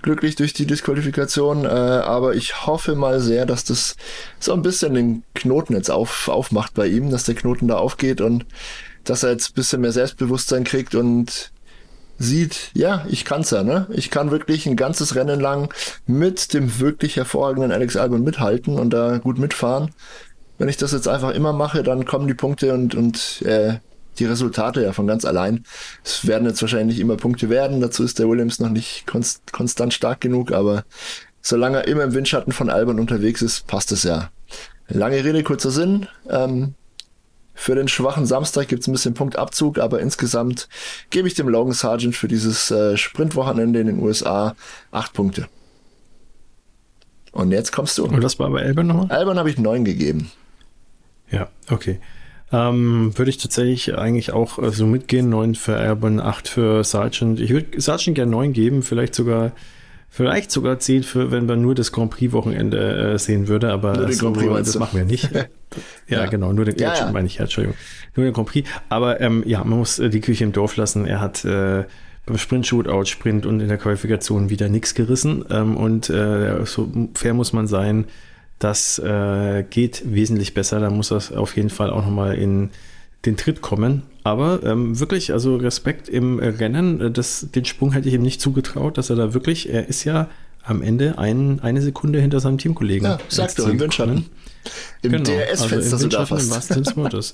Glücklich durch die Disqualifikation. Äh, aber ich hoffe mal sehr, dass das so ein bisschen den Knoten jetzt auf, aufmacht bei ihm, dass der Knoten da aufgeht und dass er jetzt ein bisschen mehr Selbstbewusstsein kriegt und sieht, ja, ich kann's ja, ne? Ich kann wirklich ein ganzes Rennen lang mit dem wirklich hervorragenden Alex Albon mithalten und da gut mitfahren. Wenn ich das jetzt einfach immer mache, dann kommen die Punkte und, und äh, die Resultate ja von ganz allein. Es werden jetzt wahrscheinlich immer Punkte werden, dazu ist der Williams noch nicht konst konstant stark genug, aber solange er immer im Windschatten von Albon unterwegs ist, passt es ja. Lange Rede, kurzer Sinn. Ähm, für den schwachen Samstag gibt es ein bisschen Punktabzug, aber insgesamt gebe ich dem Logan Sargent für dieses äh, Sprintwochenende in den USA acht Punkte. Und jetzt kommst du. Und was war bei Albon nochmal? Albon habe ich neun gegeben. Ja, okay. Ähm, würde ich tatsächlich eigentlich auch äh, so mitgehen. Neun für Albon, acht für Sargent. Ich würde Sargent gerne neun geben, vielleicht sogar Vielleicht sogar 10 für, wenn man nur das Grand Prix-Wochenende äh, sehen würde, aber nur den so, Grand Prix das machen wir nicht. ja, ja, genau, nur den, ja, ja. meine ich, ja, Entschuldigung. Nur den Grand Prix. Aber ähm, ja, man muss äh, die Küche im Dorf lassen. Er hat äh, beim Sprint-Shootout, Sprint und in der Qualifikation wieder nichts gerissen. Ähm, und äh, so fair muss man sein, das äh, geht wesentlich besser. Da muss das auf jeden Fall auch nochmal in den Tritt kommen. Aber ähm, wirklich, also Respekt im Rennen, äh, das, den Sprung hätte ich ihm nicht zugetraut, dass er da wirklich, er ist ja am Ende ein, eine Sekunde hinter seinem Teamkollegen. Ja, sag doch, im Windschatten. Im genau, DRS-Fenster also sogar fast.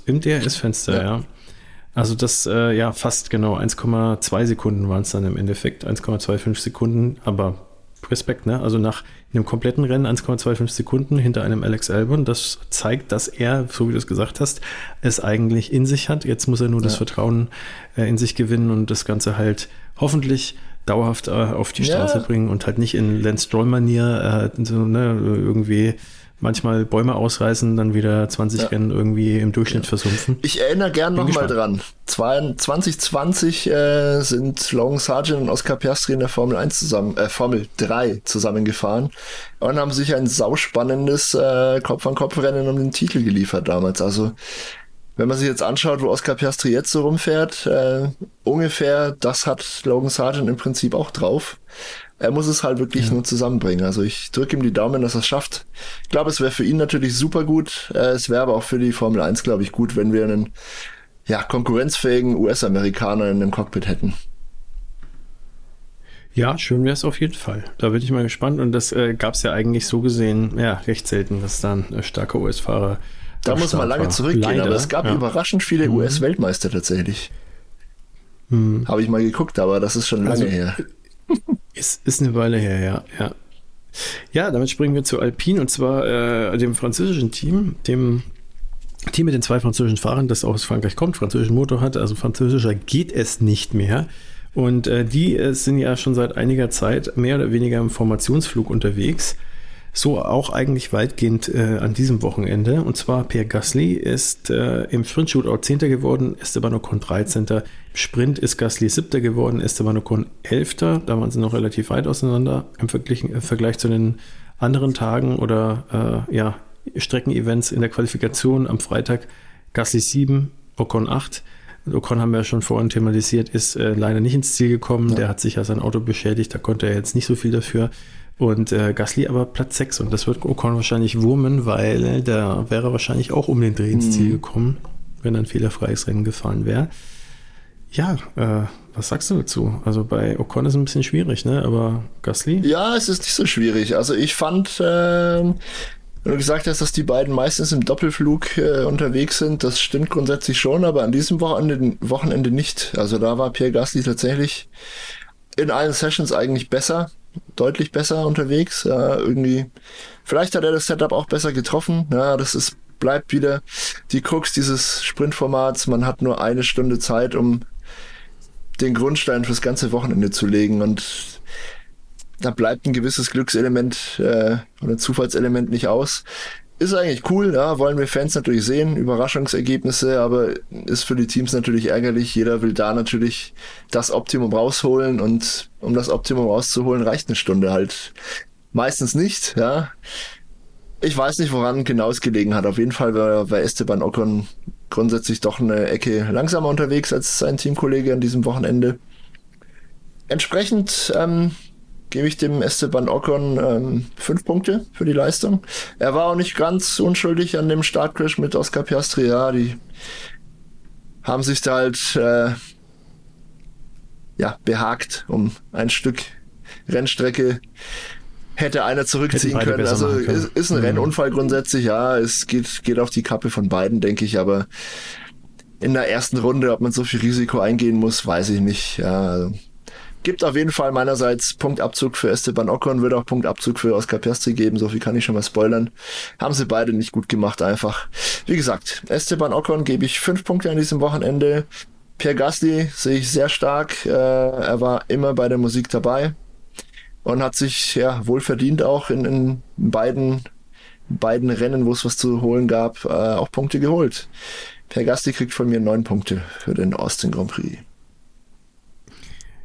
Im, Im DRS-Fenster, ja. ja. Also das, äh, ja, fast genau, 1,2 Sekunden waren es dann im Endeffekt, 1,25 Sekunden, aber Respekt, ne? Also nach einem kompletten Rennen 1,25 Sekunden hinter einem Alex Albon. Das zeigt, dass er, so wie du es gesagt hast, es eigentlich in sich hat. Jetzt muss er nur ja. das Vertrauen äh, in sich gewinnen und das Ganze halt hoffentlich dauerhaft äh, auf die Straße ja. bringen und halt nicht in Lance Stroll-Manier äh, so, ne, irgendwie manchmal Bäume ausreißen, dann wieder 20 ja. Rennen irgendwie im Durchschnitt ja. versumpfen. Ich erinnere gern nochmal dran. 2020 äh, sind Long Sargent und Oscar Piastri in der Formel 1 zusammen, äh, Formel 3 zusammengefahren und haben sich ein sauspannendes äh, Kopf-an-Kopf-Rennen um den Titel geliefert damals. Also wenn man sich jetzt anschaut, wo Oscar Piastri jetzt so rumfährt, äh, ungefähr das hat Logan Sargent im Prinzip auch drauf. Er muss es halt wirklich ja. nur zusammenbringen. Also ich drücke ihm die Daumen, dass er es schafft. Ich glaube, es wäre für ihn natürlich super gut. Äh, es wäre aber auch für die Formel 1, glaube ich, gut, wenn wir einen ja, konkurrenzfähigen US-Amerikaner in dem Cockpit hätten. Ja, schön wäre es auf jeden Fall. Da bin ich mal gespannt. Und das äh, gab es ja eigentlich so gesehen, ja, recht selten, dass dann äh, starke US-Fahrer. Da muss man lange war. zurückgehen, Leider, aber es gab ja. überraschend viele mhm. US-Weltmeister tatsächlich. Mhm. Habe ich mal geguckt, aber das ist schon lange also, her. Ist, ist eine Weile her, ja, ja. Ja, damit springen wir zu Alpine und zwar äh, dem französischen Team, dem Team mit den zwei französischen Fahrern, das aus Frankreich kommt, französischen Motor hat, also französischer geht es nicht mehr. Und äh, die äh, sind ja schon seit einiger Zeit mehr oder weniger im Formationsflug unterwegs. So auch eigentlich weitgehend äh, an diesem Wochenende. Und zwar Pierre Gasly ist äh, im Sprint-Shootout 10. geworden, Esteban Ocon 13. Im Sprint ist Gasly 7. geworden, Esteban Ocon 11. Da waren sie noch relativ weit auseinander im Vergleich, im Vergleich zu den anderen Tagen oder äh, ja, Streckenevents in der Qualifikation am Freitag Gasly 7, Ocon 8. Ocon haben wir ja schon vorhin thematisiert, ist äh, leider nicht ins Ziel gekommen. Ja. Der hat sich ja sein Auto beschädigt, da konnte er jetzt nicht so viel dafür. Und äh, Gasly aber Platz 6 und das wird Ocon wahrscheinlich wurmen, weil äh, der wäre wahrscheinlich auch um den Dreh ins mhm. Ziel gekommen, wenn ein fehlerfreies Rennen gefahren wäre. Ja, äh, was sagst du dazu? Also bei Ocon ist es ein bisschen schwierig, ne? Aber Gasly? Ja, es ist nicht so schwierig. Also ich fand, äh, wenn du gesagt hast, dass die beiden meistens im Doppelflug äh, unterwegs sind, das stimmt grundsätzlich schon, aber an diesem Wochenende, Wochenende nicht. Also da war Pierre Gasly tatsächlich in allen Sessions eigentlich besser deutlich besser unterwegs. Ja, irgendwie, vielleicht hat er das Setup auch besser getroffen. Ja, das ist, bleibt wieder die Krux dieses Sprintformats. Man hat nur eine Stunde Zeit, um den Grundstein fürs ganze Wochenende zu legen und da bleibt ein gewisses Glückselement äh, oder Zufallselement nicht aus. Ist eigentlich cool, ja, wollen wir Fans natürlich sehen, Überraschungsergebnisse, aber ist für die Teams natürlich ärgerlich. Jeder will da natürlich das Optimum rausholen und um das Optimum rauszuholen, reicht eine Stunde halt meistens nicht, ja. Ich weiß nicht, woran genau es gelegen hat. Auf jeden Fall war, war Esteban Ocon grundsätzlich doch eine Ecke langsamer unterwegs als sein Teamkollege an diesem Wochenende. Entsprechend ähm, gebe ich dem Esteban Ocon ähm, fünf Punkte für die Leistung. Er war auch nicht ganz unschuldig an dem Startcrash mit Oscar Piastri. Ja, die haben sich da halt äh, ja, behagt, um ein Stück Rennstrecke hätte einer zurückziehen können. Also können. Ist, ist, ein mhm. Rennunfall grundsätzlich, ja, es geht, geht auf die Kappe von beiden, denke ich, aber in der ersten Runde, ob man so viel Risiko eingehen muss, weiß ich nicht. Ja, also Gibt auf jeden Fall meinerseits Punktabzug für Esteban Ocon, wird auch Punktabzug für Oscar Piastri geben, so viel kann ich schon mal spoilern. Haben sie beide nicht gut gemacht einfach. Wie gesagt, Esteban Ocon gebe ich fünf Punkte an diesem Wochenende. Pierre Gasly sehe ich sehr stark. Äh, er war immer bei der Musik dabei und hat sich ja wohl verdient auch in, in beiden, beiden Rennen, wo es was zu holen gab, äh, auch Punkte geholt. Pierre Gasly kriegt von mir neun Punkte für den Austin Grand Prix.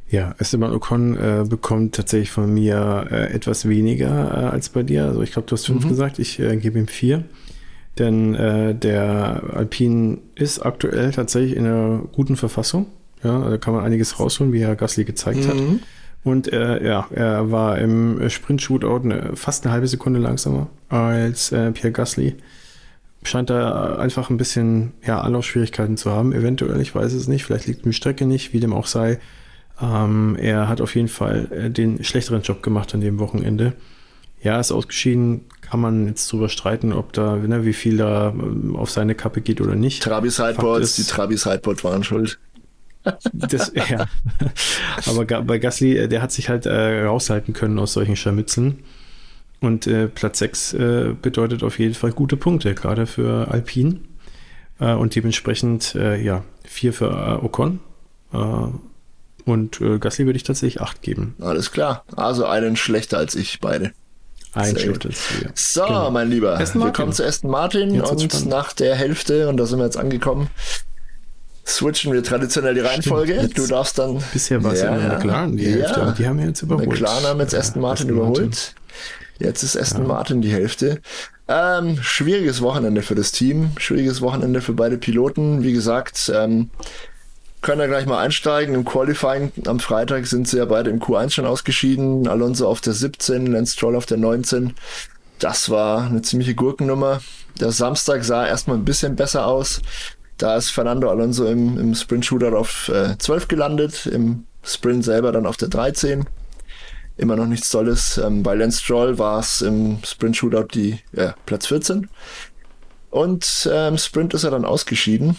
Ja, Esteban Ocon äh, bekommt tatsächlich von mir äh, etwas weniger äh, als bei dir. Also ich glaube, du hast fünf mhm. gesagt, ich äh, gebe ihm vier. Denn äh, der Alpine ist aktuell tatsächlich in einer guten Verfassung. Ja, da kann man einiges rausholen, wie Herr Gasly gezeigt mhm. hat. Und äh, ja, er war im Sprint-Shootout fast eine halbe Sekunde langsamer als Pierre Gasly scheint da einfach ein bisschen ja, Anlaufschwierigkeiten zu haben. Eventuell, ich weiß es nicht. Vielleicht liegt die Strecke nicht, wie dem auch sei. Ähm, er hat auf jeden Fall äh, den schlechteren Job gemacht an dem Wochenende. Ja, ist ausgeschieden, kann man jetzt drüber streiten, ob da, ne, wie viel da ähm, auf seine Kappe geht oder nicht. Trabi Sideboards, die Trabi Sideboard waren schuld. Das, ja. Aber bei Gasly, äh, der hat sich halt äh, raushalten können aus solchen Scharmützeln. Und äh, Platz 6 äh, bedeutet auf jeden Fall gute Punkte, gerade für Alpine. Äh, und dementsprechend, ja, 4 für Ocon. Und äh, Gasly würde ich tatsächlich 8 geben. Alles klar. Also einen schlechter als ich, beide. Ein schlechter als wir. So, genau. mein Lieber. Wir kommen zu Aston Martin Jetzt und nach der Hälfte, und da sind wir jetzt angekommen, switchen wir traditionell die Reihenfolge. Stimmt, du darfst dann. Bisher war es ja, ja McLaren die Hälfte, ja. die haben wir jetzt überholt. McLaren haben jetzt Aston Martin Aston überholt. Martin. Jetzt ist Aston ja. Martin die Hälfte. Ähm, schwieriges Wochenende für das Team, schwieriges Wochenende für beide Piloten. Wie gesagt, ähm, können wir gleich mal einsteigen. Im Qualifying am Freitag sind sie ja beide im Q1 schon ausgeschieden. Alonso auf der 17, Lance Stroll auf der 19. Das war eine ziemliche Gurkennummer. Der Samstag sah erstmal ein bisschen besser aus. Da ist Fernando Alonso im, im Sprint-Shooter auf äh, 12 gelandet, im Sprint selber dann auf der 13. Immer noch nichts Tolles. Ähm, bei Lance Stroll war es im Sprint-Shootout die äh, Platz 14. Und äh, im Sprint ist er dann ausgeschieden.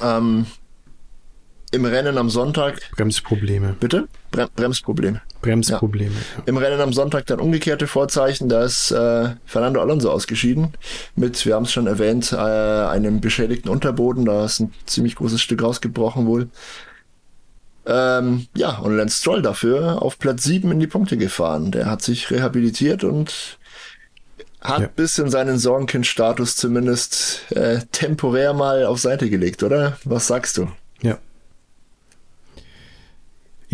Ähm, im Rennen am Sonntag. Bremsprobleme. Bitte? Brem Bremsprobleme. Bremsprobleme. Ja. Im Rennen am Sonntag dann umgekehrte Vorzeichen. Da ist äh, Fernando Alonso ausgeschieden. Mit, wir haben es schon erwähnt, äh, einem beschädigten Unterboden. Da ist ein ziemlich großes Stück rausgebrochen wohl. Ähm, ja, und Lance Stroll dafür auf Platz 7 in die Punkte gefahren. Der hat sich rehabilitiert und hat ja. bisschen seinen Sorgenkind-Status zumindest äh, temporär mal auf Seite gelegt, oder? Was sagst du? Ja,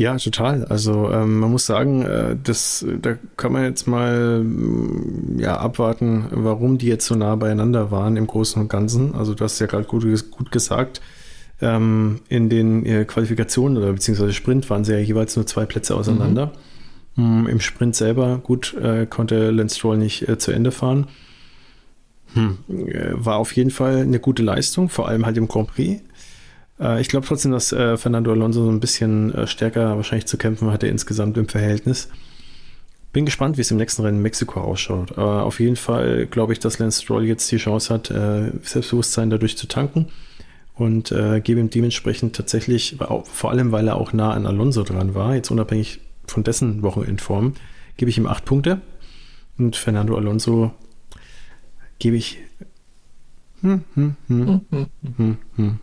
Ja, total. Also ähm, man muss sagen, äh, das, da kann man jetzt mal mm, ja, abwarten, warum die jetzt so nah beieinander waren im Großen und Ganzen. Also du hast ja gerade gut, gut gesagt, ähm, in den äh, Qualifikationen oder beziehungsweise Sprint waren sie ja jeweils nur zwei Plätze auseinander. Mhm. Im Sprint selber, gut, äh, konnte Lance Stroll nicht äh, zu Ende fahren. Hm. Äh, war auf jeden Fall eine gute Leistung, vor allem halt im Grand Prix. Äh, ich glaube trotzdem, dass äh, Fernando Alonso so ein bisschen äh, stärker wahrscheinlich zu kämpfen hatte insgesamt im Verhältnis. Bin gespannt, wie es im nächsten Rennen in Mexiko ausschaut. Aber auf jeden Fall glaube ich, dass Lance Stroll jetzt die Chance hat, äh, Selbstbewusstsein dadurch zu tanken und äh, gebe ihm dementsprechend tatsächlich, vor allem weil er auch nah an Alonso dran war, jetzt unabhängig von dessen Wochenendform, gebe ich ihm acht Punkte und Fernando Alonso gebe ich hm, hm, hm, hm, hm, hm,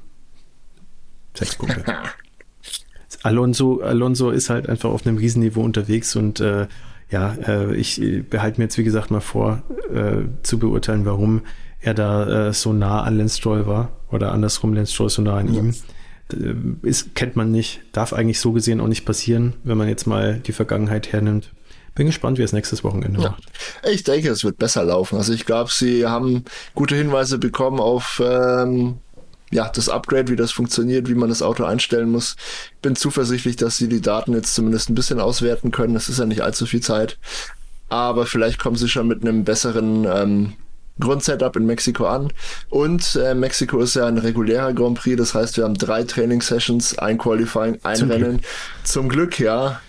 Sechs Punkte. Alonso, Alonso ist halt einfach auf einem Riesenniveau unterwegs und äh, ja, äh, ich behalte mir jetzt wie gesagt mal vor, äh, zu beurteilen, warum er da äh, so nah an Lance Stroll war oder andersrum Lance Stroll so nah an ja. ihm. Äh, ist, kennt man nicht, darf eigentlich so gesehen auch nicht passieren, wenn man jetzt mal die Vergangenheit hernimmt. Bin gespannt, wie es nächstes Wochenende ja. macht. Ich denke, es wird besser laufen. Also ich glaube, sie haben gute Hinweise bekommen auf ähm, ja, das Upgrade, wie das funktioniert, wie man das Auto einstellen muss. Bin zuversichtlich, dass sie die Daten jetzt zumindest ein bisschen auswerten können. Das ist ja nicht allzu viel Zeit. Aber vielleicht kommen sie schon mit einem besseren ähm, Grundsetup in Mexiko an. Und äh, Mexiko ist ja ein regulärer Grand Prix, das heißt, wir haben drei Training-Sessions, ein Qualifying, ein Zum Rennen. Glück. Zum Glück, ja.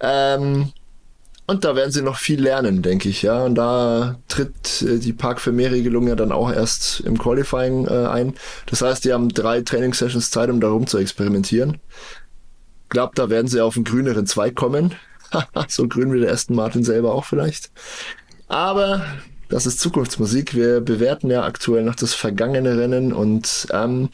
Ähm, und da werden sie noch viel lernen, denke ich, ja. Und da tritt äh, die Park Fermé-Regelung ja dann auch erst im Qualifying äh, ein. Das heißt, die haben drei Trainingssessions Zeit, um darum zu experimentieren. Glaub, da werden sie auf einen grüneren Zweig kommen. so grün wie der Aston Martin selber auch vielleicht. Aber das ist Zukunftsmusik. Wir bewerten ja aktuell noch das vergangene Rennen und ähm,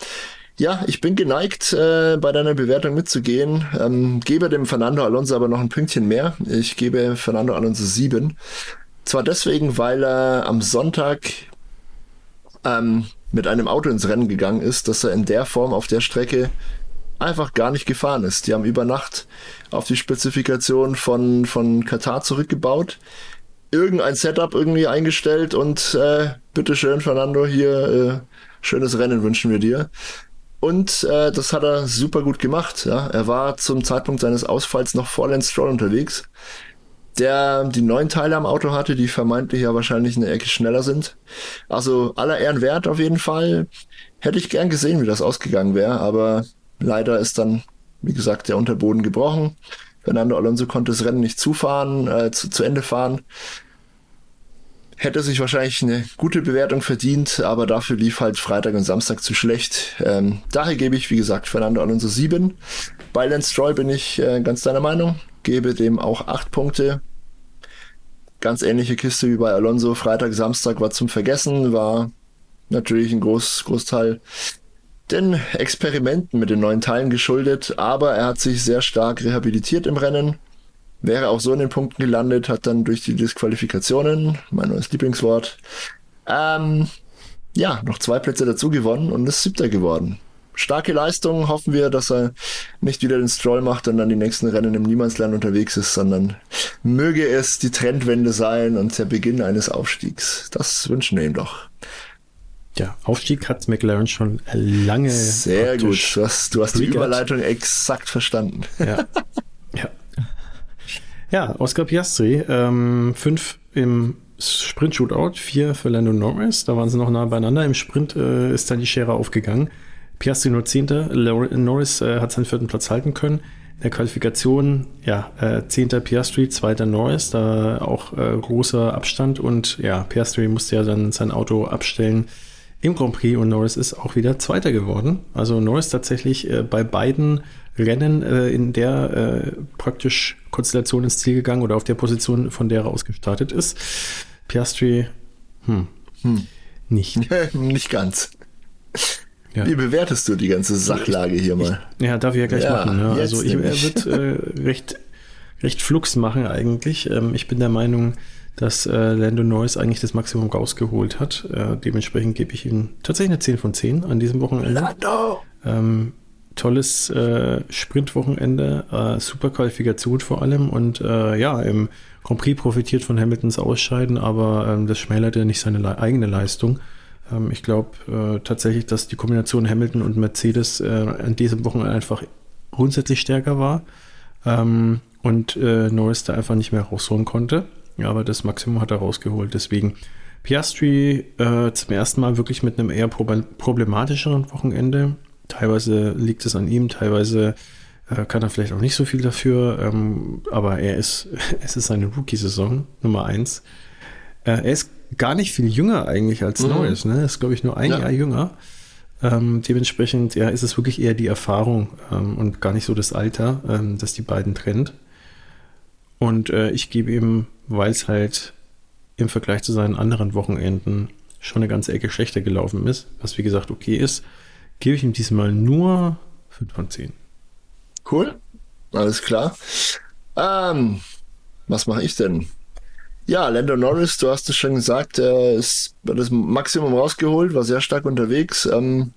ja, ich bin geneigt, äh, bei deiner Bewertung mitzugehen. Ähm, gebe dem Fernando Alonso aber noch ein Pünktchen mehr. Ich gebe Fernando Alonso sieben. Zwar deswegen, weil er am Sonntag ähm, mit einem Auto ins Rennen gegangen ist, dass er in der Form auf der Strecke einfach gar nicht gefahren ist. Die haben über Nacht auf die Spezifikation von, von Katar zurückgebaut, irgendein Setup irgendwie eingestellt und äh, bitteschön, Fernando, hier äh, schönes Rennen wünschen wir dir. Und äh, das hat er super gut gemacht. Ja. Er war zum Zeitpunkt seines Ausfalls noch vor Lance Stroll unterwegs, der die neuen Teile am Auto hatte, die vermeintlich ja wahrscheinlich eine Ecke schneller sind. Also aller Ehren wert auf jeden Fall. Hätte ich gern gesehen, wie das ausgegangen wäre, aber leider ist dann, wie gesagt, der Unterboden gebrochen. Fernando Alonso konnte das Rennen nicht zufahren, äh, zu, zu Ende fahren hätte sich wahrscheinlich eine gute Bewertung verdient, aber dafür lief halt Freitag und Samstag zu schlecht. Ähm, daher gebe ich, wie gesagt, Fernando Alonso 7. Bei Lance Stroll bin ich äh, ganz deiner Meinung, gebe dem auch 8 Punkte. Ganz ähnliche Kiste wie bei Alonso. Freitag, Samstag war zum Vergessen, war natürlich ein Groß, Großteil den Experimenten mit den neuen Teilen geschuldet, aber er hat sich sehr stark rehabilitiert im Rennen wäre auch so in den Punkten gelandet, hat dann durch die Disqualifikationen, mein neues Lieblingswort, ähm, ja, noch zwei Plätze dazu gewonnen und ist siebter geworden. Starke Leistung, hoffen wir, dass er nicht wieder den Stroll macht und dann die nächsten Rennen im Niemandsland unterwegs ist, sondern möge es die Trendwende sein und der Beginn eines Aufstiegs. Das wünschen wir ihm doch. Ja, Aufstieg hat McLaren schon lange. Sehr gut, du hast, du hast die Überleitung exakt verstanden. Ja. ja. Oscar Piastri, ähm, fünf im Sprint-Shootout, vier für Lando Norris, da waren sie noch nah beieinander. Im Sprint äh, ist dann die Schere aufgegangen. Piastri nur Zehnter, Norris äh, hat seinen vierten Platz halten können. In der Qualifikation, ja, äh, Zehnter Piastri, zweiter Norris, da auch äh, großer Abstand und ja, Piastri musste ja dann sein Auto abstellen im Grand Prix und Norris ist auch wieder Zweiter geworden. Also Norris tatsächlich äh, bei beiden Rennen äh, in der äh, praktisch Konstellation ins Ziel gegangen oder auf der Position, von der er ausgestartet ist. Piastri, hm, hm. nicht. nicht ganz. Ja. Wie bewertest du die ganze Sachlage hier mal? Ich, ja, darf ich ja gleich ja, machen. Ja. Also ich, er wird äh, recht, recht flux machen eigentlich. Ähm, ich bin der Meinung, dass äh, Lando Norris eigentlich das Maximum rausgeholt hat. Äh, dementsprechend gebe ich ihm tatsächlich eine 10 von 10 an diesem Wochenende. Lando! Ähm, tolles äh, Sprintwochenende, äh, super Qualifikation vor allem und äh, ja, im Grand Prix profitiert von Hamiltons Ausscheiden, aber ähm, das schmälert ja nicht seine le eigene Leistung. Ähm, ich glaube äh, tatsächlich, dass die Kombination Hamilton und Mercedes äh, an diesem Wochenende einfach grundsätzlich stärker war ähm, und äh, Norris da einfach nicht mehr rausholen konnte. Ja, aber das Maximum hat er rausgeholt. Deswegen Piastri zum ersten Mal wirklich mit einem eher problematischeren Wochenende. Teilweise liegt es an ihm, teilweise äh, kann er vielleicht auch nicht so viel dafür, ähm, aber er ist, es ist seine Rookie-Saison, Nummer eins. Äh, er ist gar nicht viel jünger eigentlich als mhm. Norris, ne? Ist, glaube ich, nur ein ja. Jahr jünger. Ähm, dementsprechend, ja, ist es wirklich eher die Erfahrung ähm, und gar nicht so das Alter, ähm, das die beiden trennt. Und äh, ich gebe ihm, weil es halt im Vergleich zu seinen anderen Wochenenden schon eine ganze Ecke schlechter gelaufen ist, was wie gesagt okay ist, gebe ich ihm diesmal nur 5 von 10. Cool, alles klar. Ähm, was mache ich denn? Ja, Lando Norris, du hast es schon gesagt, er ist das Maximum rausgeholt, war sehr stark unterwegs. Ähm,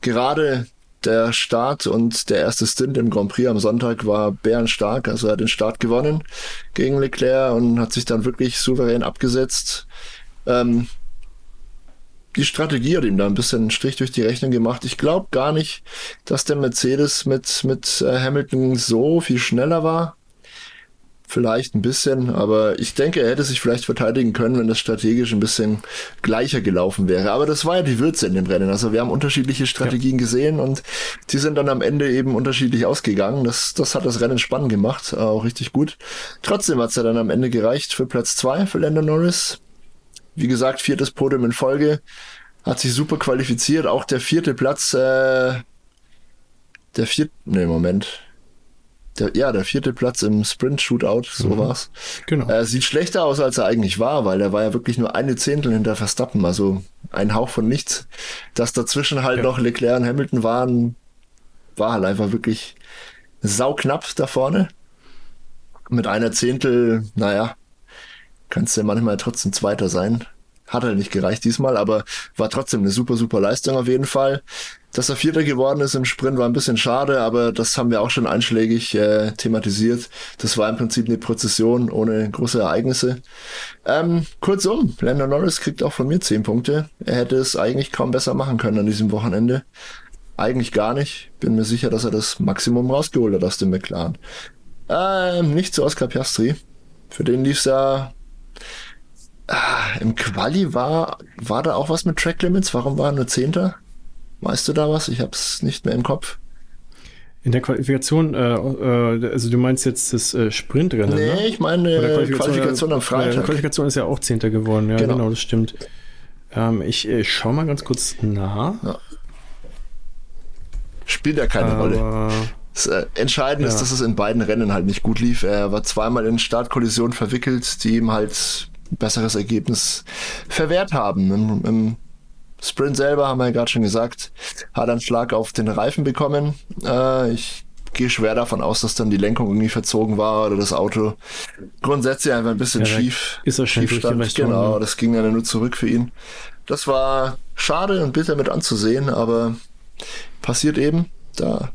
gerade der Start und der erste Stint im Grand Prix am Sonntag war bärenstark. Also er hat den Start gewonnen gegen Leclerc und hat sich dann wirklich souverän abgesetzt. Ähm, die Strategie hat ihm da ein bisschen einen Strich durch die Rechnung gemacht. Ich glaube gar nicht, dass der Mercedes mit, mit äh, Hamilton so viel schneller war. Vielleicht ein bisschen, aber ich denke, er hätte sich vielleicht verteidigen können, wenn das strategisch ein bisschen gleicher gelaufen wäre. Aber das war ja die Würze in dem Rennen. Also wir haben unterschiedliche Strategien ja. gesehen und die sind dann am Ende eben unterschiedlich ausgegangen. Das, das hat das Rennen spannend gemacht, auch richtig gut. Trotzdem hat es ja dann am Ende gereicht für Platz zwei für Lando Norris. Wie gesagt, viertes Podium in Folge. Hat sich super qualifiziert. Auch der vierte Platz, äh, der vierte, nee, Moment der, ja, der vierte Platz im Sprint-Shootout, so mhm. war's. Genau. Er sieht schlechter aus, als er eigentlich war, weil er war ja wirklich nur eine Zehntel hinter Verstappen, also ein Hauch von nichts. Dass dazwischen halt ja. noch Leclerc und Hamilton waren, war halt einfach wirklich sauknapp da vorne. Mit einer Zehntel, naja, kannst ja manchmal trotzdem Zweiter sein. Hat halt nicht gereicht diesmal, aber war trotzdem eine super, super Leistung auf jeden Fall. Dass er Vierter geworden ist im Sprint war ein bisschen schade, aber das haben wir auch schon einschlägig äh, thematisiert. Das war im Prinzip eine Prozession ohne große Ereignisse. Ähm, kurzum, Lando Norris kriegt auch von mir zehn Punkte. Er hätte es eigentlich kaum besser machen können an diesem Wochenende. Eigentlich gar nicht. Bin mir sicher, dass er das Maximum rausgeholt hat aus dem McLaren. Ähm, nicht zu Oscar Piastri. Für den lief's ja ah, im Quali war, war da auch was mit Track Limits? Warum war er nur Zehnter? Weißt du da was? Ich habe es nicht mehr im Kopf. In der Qualifikation, äh, äh, also du meinst jetzt das äh, Sprintrennen? Nee, ne? ich meine Qualifikation, Qualifikation am Freitag. Die Qualifikation ist ja auch Zehnter geworden, ja, genau, genau das stimmt. Ähm, ich äh, schau mal ganz kurz nach. Ja. Spielt ja keine Aber, Rolle. Das äh, Entscheidende ja. ist, dass es in beiden Rennen halt nicht gut lief. Er war zweimal in Startkollisionen verwickelt, die ihm halt besseres Ergebnis verwehrt haben. Im, im Sprint selber, haben wir ja gerade schon gesagt, hat einen Schlag auf den Reifen bekommen. Äh, ich gehe schwer davon aus, dass dann die Lenkung irgendwie verzogen war oder das Auto grundsätzlich einfach ein bisschen ja, schief, ist er schief stand. Genau, das ging dann nur zurück für ihn. Das war schade und bitter mit anzusehen, aber passiert eben. Da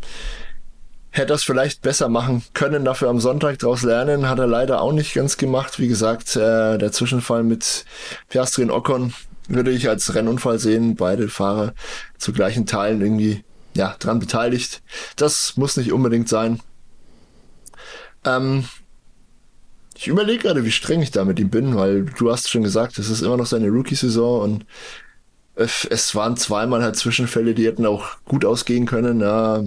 hätte es vielleicht besser machen können, dafür am Sonntag daraus lernen, hat er leider auch nicht ganz gemacht. Wie gesagt, äh, der Zwischenfall mit Piastri und Ocon würde ich als Rennunfall sehen, beide Fahrer zu gleichen Teilen irgendwie ja, dran beteiligt. Das muss nicht unbedingt sein. Ähm, ich überlege gerade, wie streng ich da mit ihm bin, weil du hast schon gesagt, es ist immer noch seine Rookie-Saison und es waren zweimal halt Zwischenfälle, die hätten auch gut ausgehen können. Ja,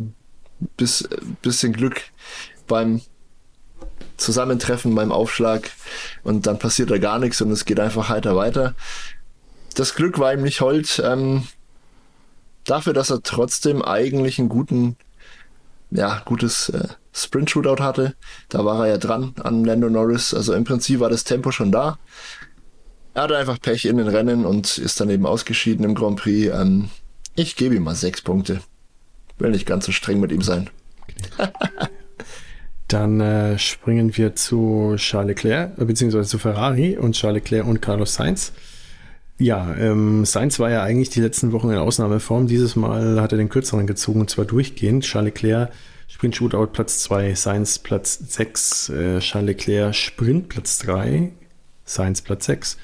bis, bisschen Glück beim Zusammentreffen, beim Aufschlag und dann passiert da gar nichts und es geht einfach heiter weiter das Glück war ihm nicht hold. Ähm, dafür, dass er trotzdem eigentlich einen guten, ja, gutes äh, Sprint-Shootout hatte. Da war er ja dran an Lando Norris. Also im Prinzip war das Tempo schon da. Er hatte einfach Pech in den Rennen und ist dann eben ausgeschieden im Grand Prix. Ähm, ich gebe ihm mal sechs Punkte. Will nicht ganz so streng mit ihm sein. Dann äh, springen wir zu Charles Leclerc, äh, beziehungsweise zu Ferrari und Charles Leclerc und Carlos Sainz. Ja, ähm, Sainz war ja eigentlich die letzten Wochen in Ausnahmeform. Dieses Mal hat er den kürzeren gezogen und zwar durchgehend. Charles Leclerc Sprint Shootout Platz 2, Sainz Platz 6, äh, Charles Leclerc Sprint Platz 3, Sainz Platz 6,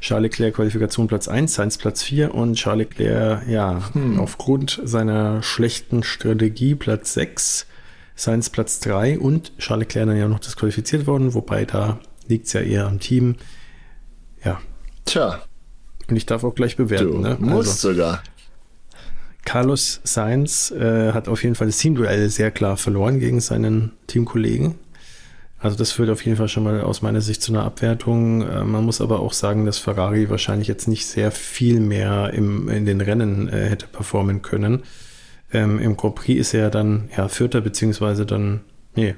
Charles Leclerc Qualifikation Platz 1, Sainz Platz 4 und Charles Leclerc, ja, hm. aufgrund seiner schlechten Strategie Platz 6, Sainz Platz 3 und Charles Leclerc dann ja noch disqualifiziert worden, wobei da liegt es ja eher am Team. Ja. Tja, und ich darf auch gleich bewerten. Du ne? musst also, sogar. Carlos Sainz äh, hat auf jeden Fall das Teamduell sehr klar verloren gegen seinen Teamkollegen. Also das führt auf jeden Fall schon mal aus meiner Sicht zu einer Abwertung. Äh, man muss aber auch sagen, dass Ferrari wahrscheinlich jetzt nicht sehr viel mehr im, in den Rennen äh, hätte performen können. Ähm, Im Grand Prix ist er dann ja Vierter beziehungsweise dann nee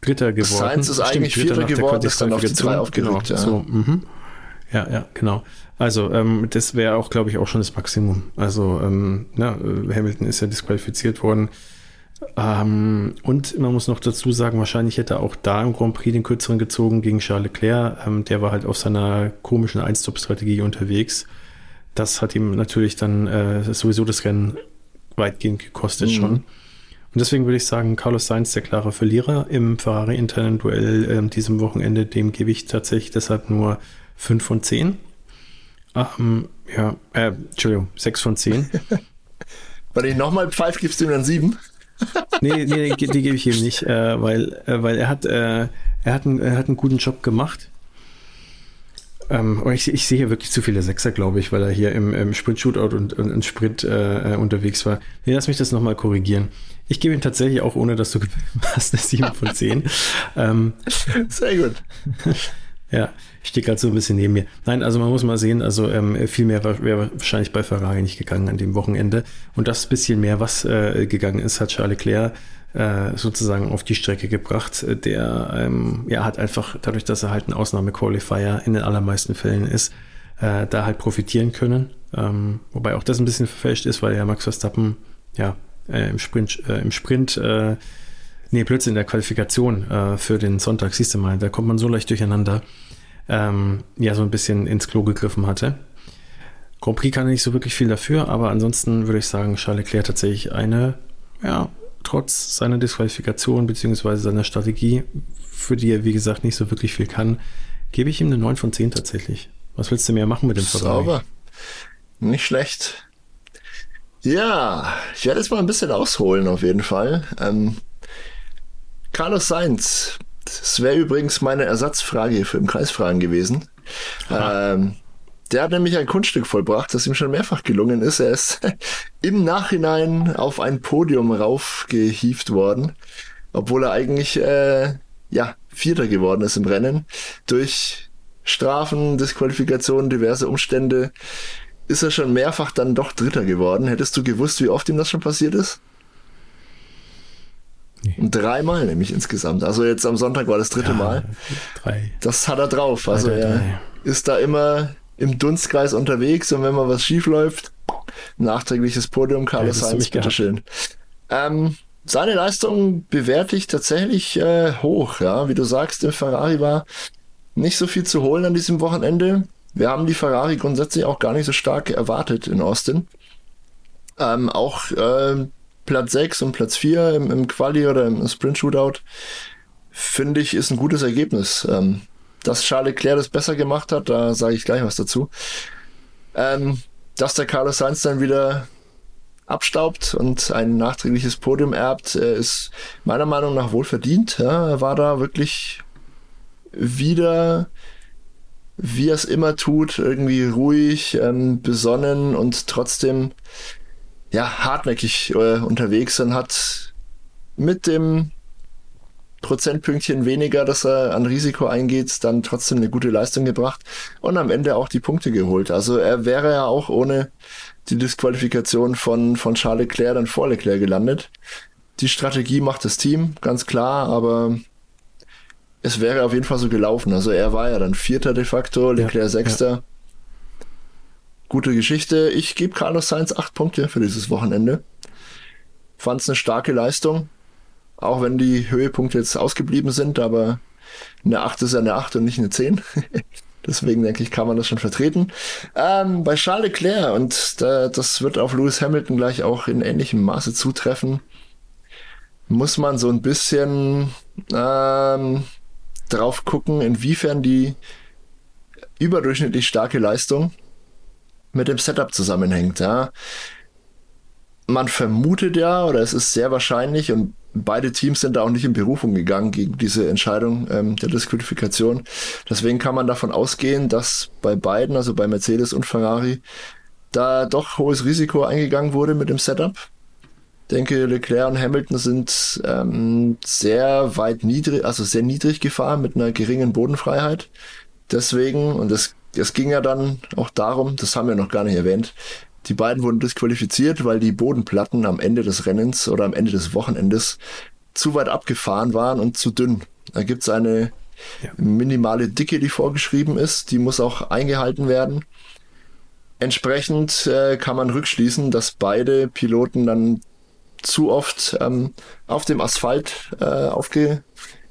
Dritter geworden. Sainz ist Stimmt, eigentlich Vierter geworden, ist dann auf die drei aufgerückt. Genau, ja. so, mhm. Ja, ja, genau. Also ähm, das wäre auch, glaube ich, auch schon das Maximum. Also ähm, na, Hamilton ist ja disqualifiziert worden. Ähm, und man muss noch dazu sagen, wahrscheinlich hätte er auch da im Grand Prix den kürzeren gezogen gegen Charles Leclerc. Ähm, der war halt auf seiner komischen Einstop-Strategie unterwegs. Das hat ihm natürlich dann äh, sowieso das Rennen weitgehend gekostet mhm. schon. Und deswegen würde ich sagen, Carlos Sainz der klare Verlierer im Ferrari-internen Duell äh, diesem Wochenende. Dem gebe ich tatsächlich deshalb nur 5 von 10. Ähm, ja, äh, Entschuldigung, 6 von 10. Wenn ich nochmal pfeife, gibst du ihm dann 7? Nee, nee, die, die gebe ich ihm nicht, äh, weil, äh, weil er hat, äh, er, hat einen, er hat einen guten Job gemacht. Ähm, ich, ich sehe hier wirklich zu viele Sechser, glaube ich, weil er hier im, im Sprint-Shootout und, und im Sprint äh, äh, unterwegs war. Nee, lass mich das nochmal korrigieren. Ich gebe ihm tatsächlich auch, ohne dass du hast, eine 7 von 10. ähm, Sehr gut. Ja, ich stehe gerade so ein bisschen neben mir. Nein, also man muss mal sehen, also ähm, viel mehr wäre wahrscheinlich bei Ferrari nicht gegangen an dem Wochenende. Und das bisschen mehr, was äh, gegangen ist, hat Charles Leclerc äh, sozusagen auf die Strecke gebracht. Der ähm, ja, hat einfach, dadurch, dass er halt ein Ausnahmequalifier in den allermeisten Fällen ist, äh, da halt profitieren können. Ähm, wobei auch das ein bisschen verfälscht ist, weil ja Max Verstappen ja äh, im Sprint, äh, im Sprint äh, Nee, plötzlich in der Qualifikation äh, für den Sonntag, siehst du mal, da kommt man so leicht durcheinander, ähm, ja, so ein bisschen ins Klo gegriffen hatte. Grand Prix kann nicht so wirklich viel dafür, aber ansonsten würde ich sagen, Charles Leclerc tatsächlich eine, ja, trotz seiner Disqualifikation bzw. seiner Strategie, für die er, wie gesagt, nicht so wirklich viel kann, gebe ich ihm eine 9 von 10 tatsächlich. Was willst du mehr machen mit dem Ferrari? Sauber. Nicht schlecht. Ja, ich werde jetzt mal ein bisschen ausholen auf jeden Fall. Ähm, Carlos Sainz. Das wäre übrigens meine Ersatzfrage für im Kreisfragen gewesen. Ähm, der hat nämlich ein Kunststück vollbracht, das ihm schon mehrfach gelungen ist. Er ist im Nachhinein auf ein Podium raufgehieft worden, obwohl er eigentlich äh, ja Vierter geworden ist im Rennen. Durch Strafen, Disqualifikationen, diverse Umstände ist er schon mehrfach dann doch Dritter geworden. Hättest du gewusst, wie oft ihm das schon passiert ist? Nee. Dreimal nämlich insgesamt. Also jetzt am Sonntag war das dritte ja, Mal. Drei. Das hat er drauf. Also drei, er drei. ist da immer im Dunstkreis unterwegs und wenn mal was schief läuft, nachträgliches Podium, Carlos ja, Sainz, bitteschön. Ähm, seine Leistung bewerte ich tatsächlich äh, hoch, ja. Wie du sagst, im Ferrari war nicht so viel zu holen an diesem Wochenende. Wir haben die Ferrari grundsätzlich auch gar nicht so stark erwartet in Austin. Ähm, auch äh, Platz 6 und Platz 4 im, im Quali oder im Sprint Shootout, finde ich, ist ein gutes Ergebnis. Ähm, dass Charles Leclerc das besser gemacht hat, da sage ich gleich was dazu. Ähm, dass der Carlos Sainz dann wieder abstaubt und ein nachträgliches Podium erbt, äh, ist meiner Meinung nach wohl verdient. Ja, er war da wirklich wieder, wie er es immer tut, irgendwie ruhig, ähm, besonnen und trotzdem ja, hartnäckig äh, unterwegs und hat mit dem Prozentpünktchen weniger, dass er an Risiko eingeht, dann trotzdem eine gute Leistung gebracht und am Ende auch die Punkte geholt. Also er wäre ja auch ohne die Disqualifikation von, von Charles Leclerc dann vor Leclerc gelandet. Die Strategie macht das Team, ganz klar, aber es wäre auf jeden Fall so gelaufen. Also er war ja dann Vierter de facto, Leclerc ja, Sechster. Ja gute Geschichte. Ich gebe Carlos Sainz acht Punkte für dieses Wochenende. Fand es eine starke Leistung. Auch wenn die Höhepunkte jetzt ausgeblieben sind, aber eine 8 ist ja eine 8 und nicht eine 10. Deswegen denke ich, kann man das schon vertreten. Ähm, bei Charles Leclerc, und da, das wird auf Lewis Hamilton gleich auch in ähnlichem Maße zutreffen, muss man so ein bisschen ähm, drauf gucken, inwiefern die überdurchschnittlich starke Leistung mit dem Setup zusammenhängt. Ja. Man vermutet ja, oder es ist sehr wahrscheinlich, und beide Teams sind da auch nicht in Berufung gegangen gegen diese Entscheidung ähm, der Disqualifikation. Deswegen kann man davon ausgehen, dass bei beiden, also bei Mercedes und Ferrari, da doch hohes Risiko eingegangen wurde mit dem Setup. Ich denke, Leclerc und Hamilton sind ähm, sehr weit niedrig, also sehr niedrig gefahren mit einer geringen Bodenfreiheit. Deswegen, und es, es ging ja dann auch darum, das haben wir noch gar nicht erwähnt, die beiden wurden disqualifiziert, weil die Bodenplatten am Ende des Rennens oder am Ende des Wochenendes zu weit abgefahren waren und zu dünn. Da gibt's eine ja. minimale Dicke, die vorgeschrieben ist. Die muss auch eingehalten werden. Entsprechend äh, kann man rückschließen, dass beide Piloten dann zu oft ähm, auf dem Asphalt äh, aufge,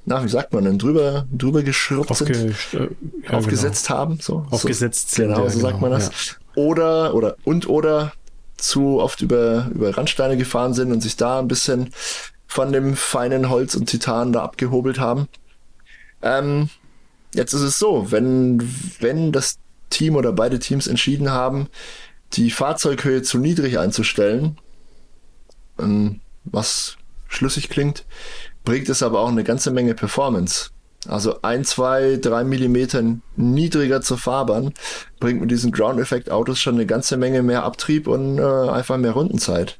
na, wie sagt man denn, drüber, drüber geschrubbt Aufge sind, äh, ja, aufgesetzt genau. haben, so. Aufgesetzt so, sind. Genau, so genau, sagt man das. Ja. Oder, oder, und oder zu oft über, über Randsteine gefahren sind und sich da ein bisschen von dem feinen Holz und Titan da abgehobelt haben. Ähm, jetzt ist es so, wenn, wenn das Team oder beide Teams entschieden haben, die Fahrzeughöhe zu niedrig einzustellen, ähm, was schlüssig klingt, bringt es aber auch eine ganze Menge Performance. Also ein, zwei, drei Millimeter niedriger zur Fahrbahn bringt mit diesen Ground-Effekt-Autos schon eine ganze Menge mehr Abtrieb und äh, einfach mehr Rundenzeit.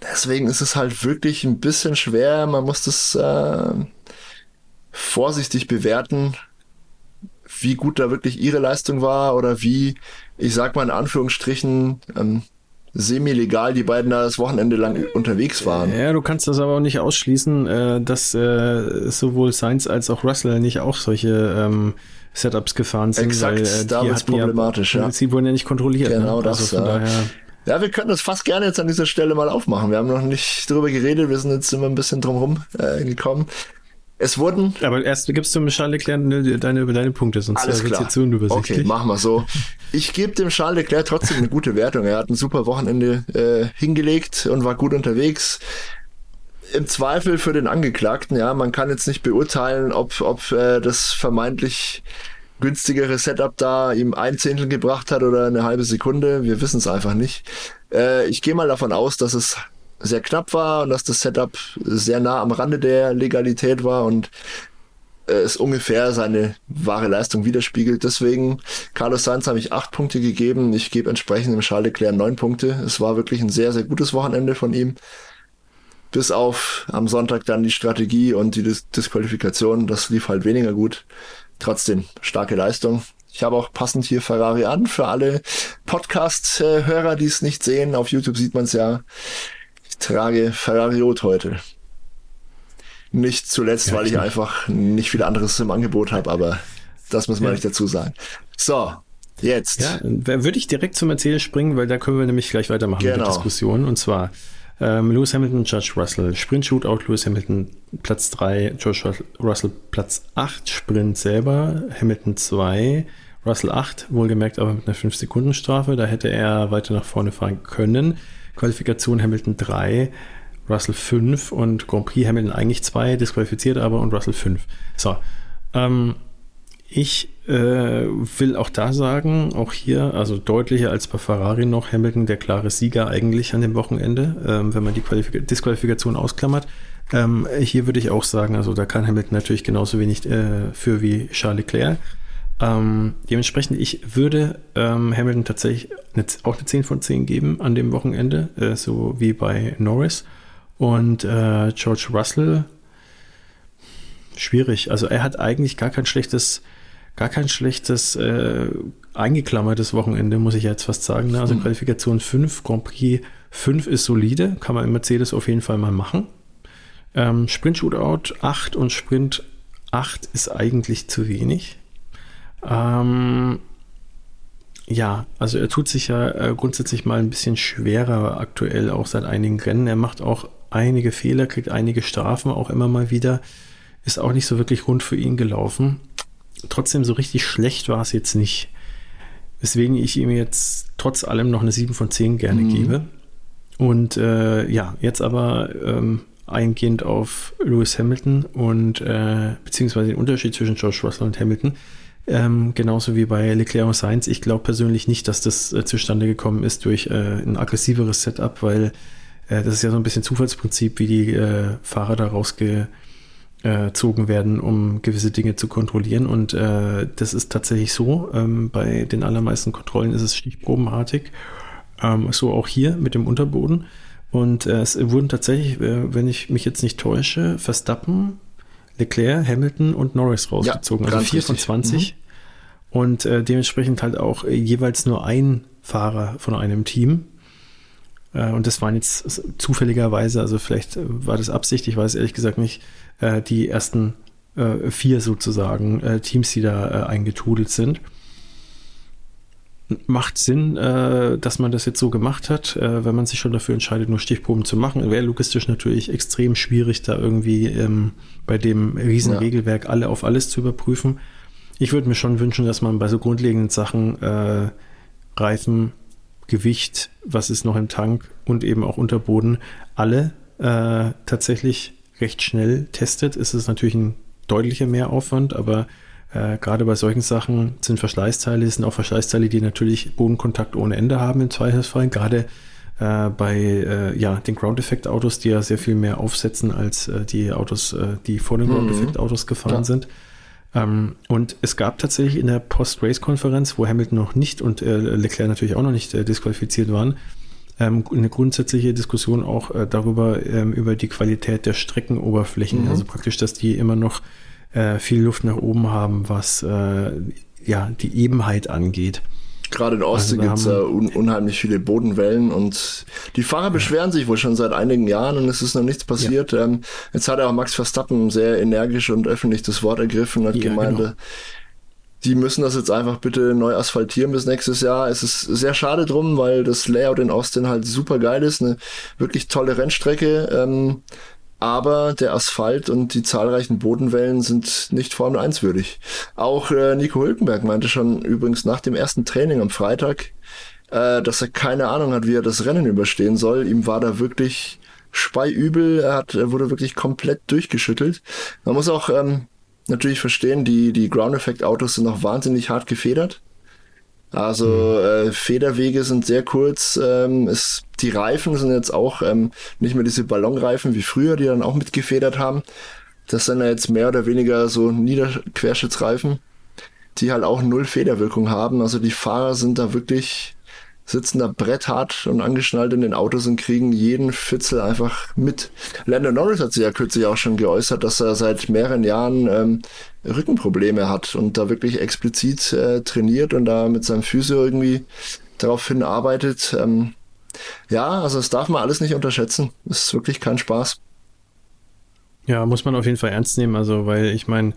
Deswegen ist es halt wirklich ein bisschen schwer. Man muss das äh, vorsichtig bewerten, wie gut da wirklich ihre Leistung war oder wie, ich sag mal in Anführungsstrichen, ähm, semi-legal die beiden da das Wochenende lang unterwegs waren. Ja, du kannst das aber auch nicht ausschließen, äh, dass äh, sowohl Sainz als auch Russell nicht auch solche ähm, Setups gefahren sind. Exakt, weil, äh, da wird problematisch, ja, ja. Sie wurden ja nicht kontrolliert. Ne? Genau ne? das, also ja. ja, wir können das fast gerne jetzt an dieser Stelle mal aufmachen. Wir haben noch nicht drüber geredet, wir sind jetzt immer ein bisschen drumherum äh, gekommen. Es wurden. Aber erst gibst du dem Charles Leclerc deine, deine, deine Punkte, sonst alles klar. Jetzt unübersichtlich. Okay, machen wir so. Ich gebe dem Charles Leclerc trotzdem eine gute Wertung. Er hat ein super Wochenende äh, hingelegt und war gut unterwegs. Im Zweifel für den Angeklagten, ja, man kann jetzt nicht beurteilen, ob, ob äh, das vermeintlich günstigere Setup da ihm ein Zehntel gebracht hat oder eine halbe Sekunde. Wir wissen es einfach nicht. Äh, ich gehe mal davon aus, dass es sehr knapp war und dass das Setup sehr nah am Rande der Legalität war und äh, es ungefähr seine wahre Leistung widerspiegelt. Deswegen, Carlos Sainz habe ich acht Punkte gegeben. Ich gebe entsprechend dem Charles Leclerc neun Punkte. Es war wirklich ein sehr, sehr gutes Wochenende von ihm. Bis auf am Sonntag dann die Strategie und die Dis Disqualifikation. Das lief halt weniger gut. Trotzdem, starke Leistung. Ich habe auch passend hier Ferrari an für alle Podcast-Hörer, die es nicht sehen. Auf YouTube sieht man es ja trage Ferrari Rot heute. Nicht zuletzt, ja, weil ich einfach nicht viel anderes im Angebot habe, aber das muss man ja. nicht dazu sagen. So, jetzt. Ja, würde ich direkt zum Erzählen springen, weil da können wir nämlich gleich weitermachen genau. mit der genau. Diskussion. Und zwar ähm, Lewis Hamilton, Judge Russell, Sprint Shootout, Lewis Hamilton Platz 3, George Russell Platz 8, Sprint selber, Hamilton 2, Russell 8, wohlgemerkt aber mit einer 5-Sekunden-Strafe. Da hätte er weiter nach vorne fahren können. Qualifikation Hamilton 3, Russell 5 und Grand Prix Hamilton eigentlich 2, disqualifiziert aber und Russell 5. So, ähm, ich äh, will auch da sagen, auch hier, also deutlicher als bei Ferrari noch, Hamilton der klare Sieger eigentlich an dem Wochenende, ähm, wenn man die Qualifik Disqualifikation ausklammert. Ähm, hier würde ich auch sagen, also da kann Hamilton natürlich genauso wenig äh, für wie Charles Leclerc. Ähm, dementsprechend, ich würde ähm, Hamilton tatsächlich eine, auch eine 10 von 10 geben an dem Wochenende, äh, so wie bei Norris. Und äh, George Russell, schwierig. Also er hat eigentlich gar kein schlechtes, gar kein schlechtes äh, eingeklammertes Wochenende, muss ich jetzt fast sagen. Ne? Also mhm. Qualifikation 5, Grand Prix 5 ist solide, kann man im Mercedes auf jeden Fall mal machen. Ähm, Sprint Shootout 8 und Sprint 8 ist eigentlich zu wenig. Ähm, ja, also er tut sich ja äh, grundsätzlich mal ein bisschen schwerer aktuell, auch seit einigen Rennen. Er macht auch einige Fehler, kriegt einige Strafen auch immer mal wieder. Ist auch nicht so wirklich rund für ihn gelaufen. trotzdem so richtig schlecht war es jetzt nicht. Weswegen ich ihm jetzt trotz allem noch eine 7 von 10 gerne mhm. gebe. Und äh, ja, jetzt aber ähm, eingehend auf Lewis Hamilton und äh, beziehungsweise den Unterschied zwischen George Russell und Hamilton. Ähm, genauso wie bei Leclerc und Sainz. Ich glaube persönlich nicht, dass das äh, zustande gekommen ist durch äh, ein aggressiveres Setup, weil äh, das ist ja so ein bisschen Zufallsprinzip, wie die äh, Fahrer da rausgezogen werden, um gewisse Dinge zu kontrollieren. Und äh, das ist tatsächlich so. Ähm, bei den allermeisten Kontrollen ist es stichprobenartig. Ähm, so auch hier mit dem Unterboden. Und äh, es wurden tatsächlich, äh, wenn ich mich jetzt nicht täusche, Verstappen, Leclerc, Hamilton und Norris rausgezogen. Ja, also vier von 20. Mhm. Und äh, dementsprechend halt auch äh, jeweils nur ein Fahrer von einem Team. Äh, und das waren jetzt zufälligerweise, also vielleicht äh, war das Absicht, ich weiß ehrlich gesagt nicht, die ersten vier sozusagen Teams, die da eingetudelt sind macht Sinn, äh, dass man das jetzt so gemacht hat, äh, wenn man sich schon dafür entscheidet, nur Stichproben zu machen. Wäre logistisch natürlich extrem schwierig, da irgendwie ähm, bei dem Riesenregelwerk ja. alle auf alles zu überprüfen. Ich würde mir schon wünschen, dass man bei so grundlegenden Sachen äh, Reifen, Gewicht, was ist noch im Tank und eben auch Unterboden, alle äh, tatsächlich recht schnell testet. Es ist natürlich ein deutlicher Mehraufwand, aber äh, gerade bei solchen Sachen sind Verschleißteile, sind auch Verschleißteile, die natürlich Bodenkontakt ohne Ende haben im Zweifelsfall. Gerade äh, bei äh, ja, den Ground-Effekt-Autos, die ja sehr viel mehr aufsetzen als äh, die Autos, äh, die vor den mhm. Ground-Effekt-Autos gefahren ja. sind. Ähm, und es gab tatsächlich in der Post-Race-Konferenz, wo Hamilton noch nicht und äh, Leclerc natürlich auch noch nicht disqualifiziert waren, ähm, eine grundsätzliche Diskussion auch darüber, ähm, über die Qualität der Streckenoberflächen. Mhm. Also praktisch, dass die immer noch äh, viel Luft nach oben haben, was äh, ja die Ebenheit angeht. Gerade in Ostsee also gibt es ja un unheimlich viele Bodenwellen und die Fahrer ja. beschweren sich wohl schon seit einigen Jahren und es ist noch nichts passiert. Ja. Ähm, jetzt hat auch Max Verstappen sehr energisch und öffentlich das Wort ergriffen und hat ja, gemeint, genau. die müssen das jetzt einfach bitte neu asphaltieren bis nächstes Jahr. Es ist sehr schade drum, weil das Layout in Austin halt super geil ist, eine wirklich tolle Rennstrecke. Ähm, aber der Asphalt und die zahlreichen Bodenwellen sind nicht Formel 1 würdig. Auch äh, Nico Hülkenberg meinte schon übrigens nach dem ersten Training am Freitag, äh, dass er keine Ahnung hat, wie er das Rennen überstehen soll. Ihm war da wirklich speiübel, er, hat, er wurde wirklich komplett durchgeschüttelt. Man muss auch ähm, natürlich verstehen, die, die Ground Effect Autos sind noch wahnsinnig hart gefedert. Also mhm. äh, Federwege sind sehr kurz. Ähm, es, die Reifen sind jetzt auch ähm, nicht mehr diese Ballonreifen wie früher, die dann auch mitgefedert haben. Das sind ja jetzt mehr oder weniger so Niederquerschnittsreifen, die halt auch null Federwirkung haben. Also die Fahrer sind da wirklich sitzen da bretthart und angeschnallt in den Autos und kriegen jeden Fitzel einfach mit. Lando Norris hat sich ja kürzlich auch schon geäußert, dass er seit mehreren Jahren ähm, Rückenprobleme hat und da wirklich explizit äh, trainiert und da mit seinem Physio irgendwie daraufhin arbeitet. Ähm, ja, also das darf man alles nicht unterschätzen. Das ist wirklich kein Spaß. Ja, muss man auf jeden Fall ernst nehmen. Also, weil ich meine,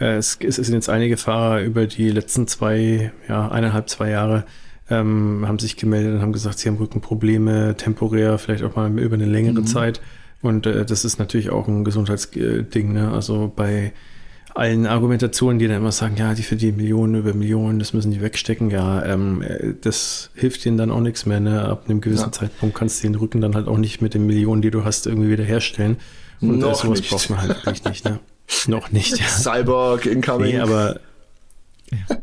äh, es, es sind jetzt einige Fahrer über die letzten zwei, ja, eineinhalb, zwei Jahre ähm, haben sich gemeldet und haben gesagt, sie haben Rückenprobleme, temporär, vielleicht auch mal über eine längere mhm. Zeit. Und äh, das ist natürlich auch ein Gesundheitsding. Ne? Also bei allen Argumentationen, die dann immer sagen, ja, die verdienen Millionen über Millionen, das müssen die wegstecken, ja, ähm, das hilft ihnen dann auch nichts mehr. Ne? Ab einem gewissen ja. Zeitpunkt kannst du den Rücken dann halt auch nicht mit den Millionen, die du hast, irgendwie wieder herstellen. Und Noch sowas nicht. braucht man halt wirklich nicht. Ne? Noch nicht. Ja. Cyborg incoming. Nee, aber ja.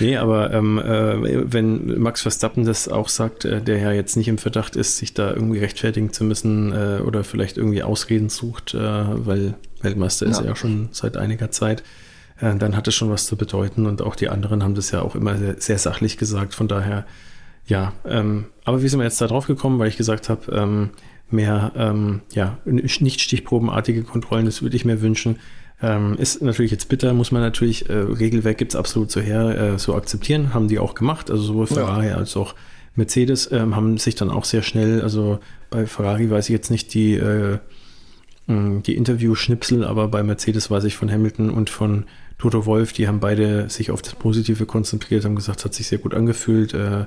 Nee, aber ähm, äh, wenn Max Verstappen das auch sagt, äh, der ja jetzt nicht im Verdacht ist, sich da irgendwie rechtfertigen zu müssen äh, oder vielleicht irgendwie Ausreden sucht, äh, weil Weltmeister ja. ist er ja schon seit einiger Zeit, äh, dann hat es schon was zu bedeuten und auch die anderen haben das ja auch immer sehr, sehr sachlich gesagt. Von daher, ja, ähm, aber wie sind wir jetzt da drauf gekommen, weil ich gesagt habe, ähm, mehr ähm, ja, nicht stichprobenartige Kontrollen, das würde ich mir wünschen. Ähm, ist natürlich jetzt bitter, muss man natürlich, äh, Regelwerk gibt es absolut so her, äh, so akzeptieren, haben die auch gemacht, also sowohl Ferrari ja. als auch Mercedes ähm, haben sich dann auch sehr schnell, also bei Ferrari weiß ich jetzt nicht die, äh, die Interview-Schnipsel, aber bei Mercedes weiß ich von Hamilton und von Toto Wolf, die haben beide sich auf das Positive konzentriert, haben gesagt, es hat sich sehr gut angefühlt, äh,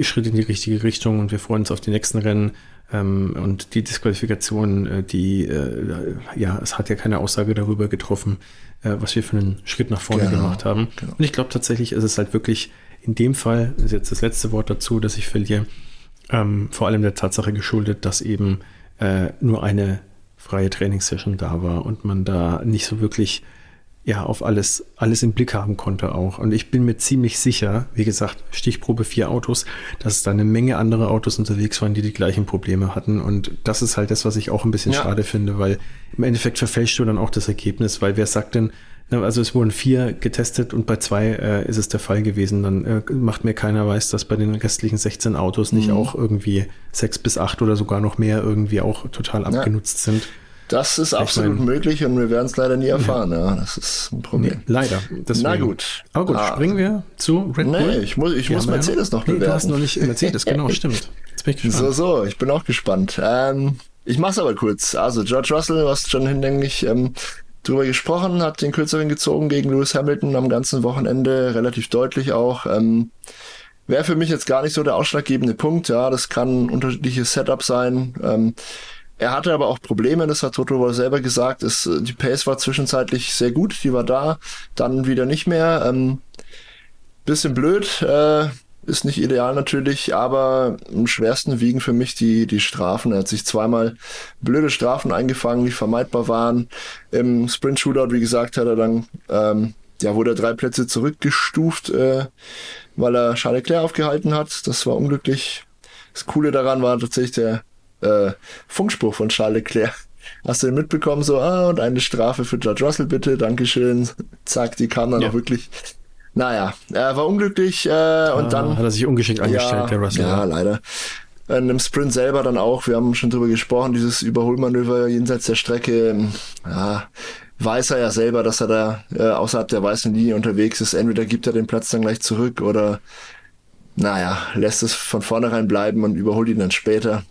Schritt in die richtige Richtung und wir freuen uns auf die nächsten Rennen. Ähm, und die Disqualifikation, äh, die, äh, ja, es hat ja keine Aussage darüber getroffen, äh, was wir für einen Schritt nach vorne genau, gemacht haben. Genau. Und ich glaube tatsächlich ist es halt wirklich in dem Fall, ist jetzt das letzte Wort dazu, dass ich verliere, ähm, vor allem der Tatsache geschuldet, dass eben äh, nur eine freie Trainingssession da war und man da nicht so wirklich ja, auf alles, alles im Blick haben konnte auch. Und ich bin mir ziemlich sicher, wie gesagt, Stichprobe vier Autos, dass es da eine Menge andere Autos unterwegs waren, die die gleichen Probleme hatten. Und das ist halt das, was ich auch ein bisschen ja. schade finde, weil im Endeffekt verfälscht du dann auch das Ergebnis, weil wer sagt denn, also es wurden vier getestet und bei zwei äh, ist es der Fall gewesen. Dann äh, macht mir keiner weiß, dass bei den restlichen 16 Autos nicht mhm. auch irgendwie sechs bis acht oder sogar noch mehr irgendwie auch total abgenutzt ja. sind. Das ist absolut mein, möglich und wir werden es leider nie erfahren. Ja. ja. das ist ein Problem. Nee, leider. Deswegen. Na gut. Aber gut, ah. springen wir zu Red Bull. Nee, ich muss, ich muss Mercedes noch bewerten. Nee, du hast noch nicht Mercedes, genau, stimmt. Jetzt bin ich gespannt. So, so, ich bin auch gespannt. Ähm, ich mach's aber kurz. Also, George Russell, was schon hinlänglich ähm, drüber gesprochen, hat den kürzeren gezogen gegen Lewis Hamilton am ganzen Wochenende, relativ deutlich auch. Ähm, Wäre für mich jetzt gar nicht so der ausschlaggebende Punkt. Ja, das kann ein unterschiedliches Setup sein. Ähm, er hatte aber auch Probleme, das hat Toto wohl selber gesagt. Es, die Pace war zwischenzeitlich sehr gut, die war da, dann wieder nicht mehr. Ähm, bisschen blöd, äh, ist nicht ideal natürlich, aber am schwersten wiegen für mich die, die Strafen. Er hat sich zweimal blöde Strafen eingefangen, die vermeidbar waren. Im Sprint Shootout, wie gesagt, hat er dann, ähm, ja, wurde er drei Plätze zurückgestuft, äh, weil er Charles Leclerc aufgehalten hat. Das war unglücklich. Das Coole daran war tatsächlich der äh, Funkspruch von Charles Leclerc. Hast du den mitbekommen? So, ah, und eine Strafe für George Russell bitte, Dankeschön. Zack, die kam dann ja. auch wirklich. Naja, er war unglücklich äh, ah, und dann. Hat er sich ungeschickt angestellt, ja, der Russell. Ja, leider. In dem Sprint selber dann auch, wir haben schon drüber gesprochen, dieses Überholmanöver jenseits der Strecke, ja, weiß er ja selber, dass er da äh, außerhalb der weißen Linie unterwegs ist. Entweder gibt er den Platz dann gleich zurück oder, naja, lässt es von vornherein bleiben und überholt ihn dann später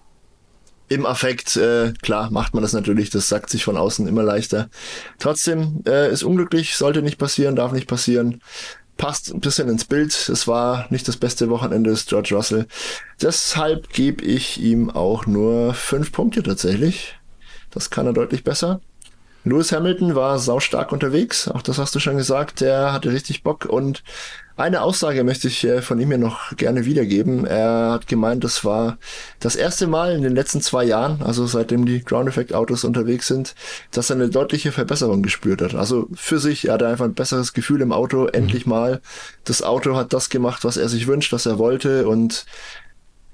im Affekt, äh, klar, macht man das natürlich, das sagt sich von außen immer leichter. Trotzdem äh, ist unglücklich, sollte nicht passieren, darf nicht passieren. Passt ein bisschen ins Bild. Es war nicht das beste Wochenende des George Russell. Deshalb gebe ich ihm auch nur fünf Punkte tatsächlich. Das kann er deutlich besser. Lewis Hamilton war saustark unterwegs, auch das hast du schon gesagt, der hatte richtig Bock und eine Aussage möchte ich äh, von ihm ja noch gerne wiedergeben. Er hat gemeint, das war das erste Mal in den letzten zwei Jahren, also seitdem die Ground Effect Autos unterwegs sind, dass er eine deutliche Verbesserung gespürt hat. Also für sich, er hatte einfach ein besseres Gefühl im Auto, mhm. endlich mal. Das Auto hat das gemacht, was er sich wünscht, was er wollte und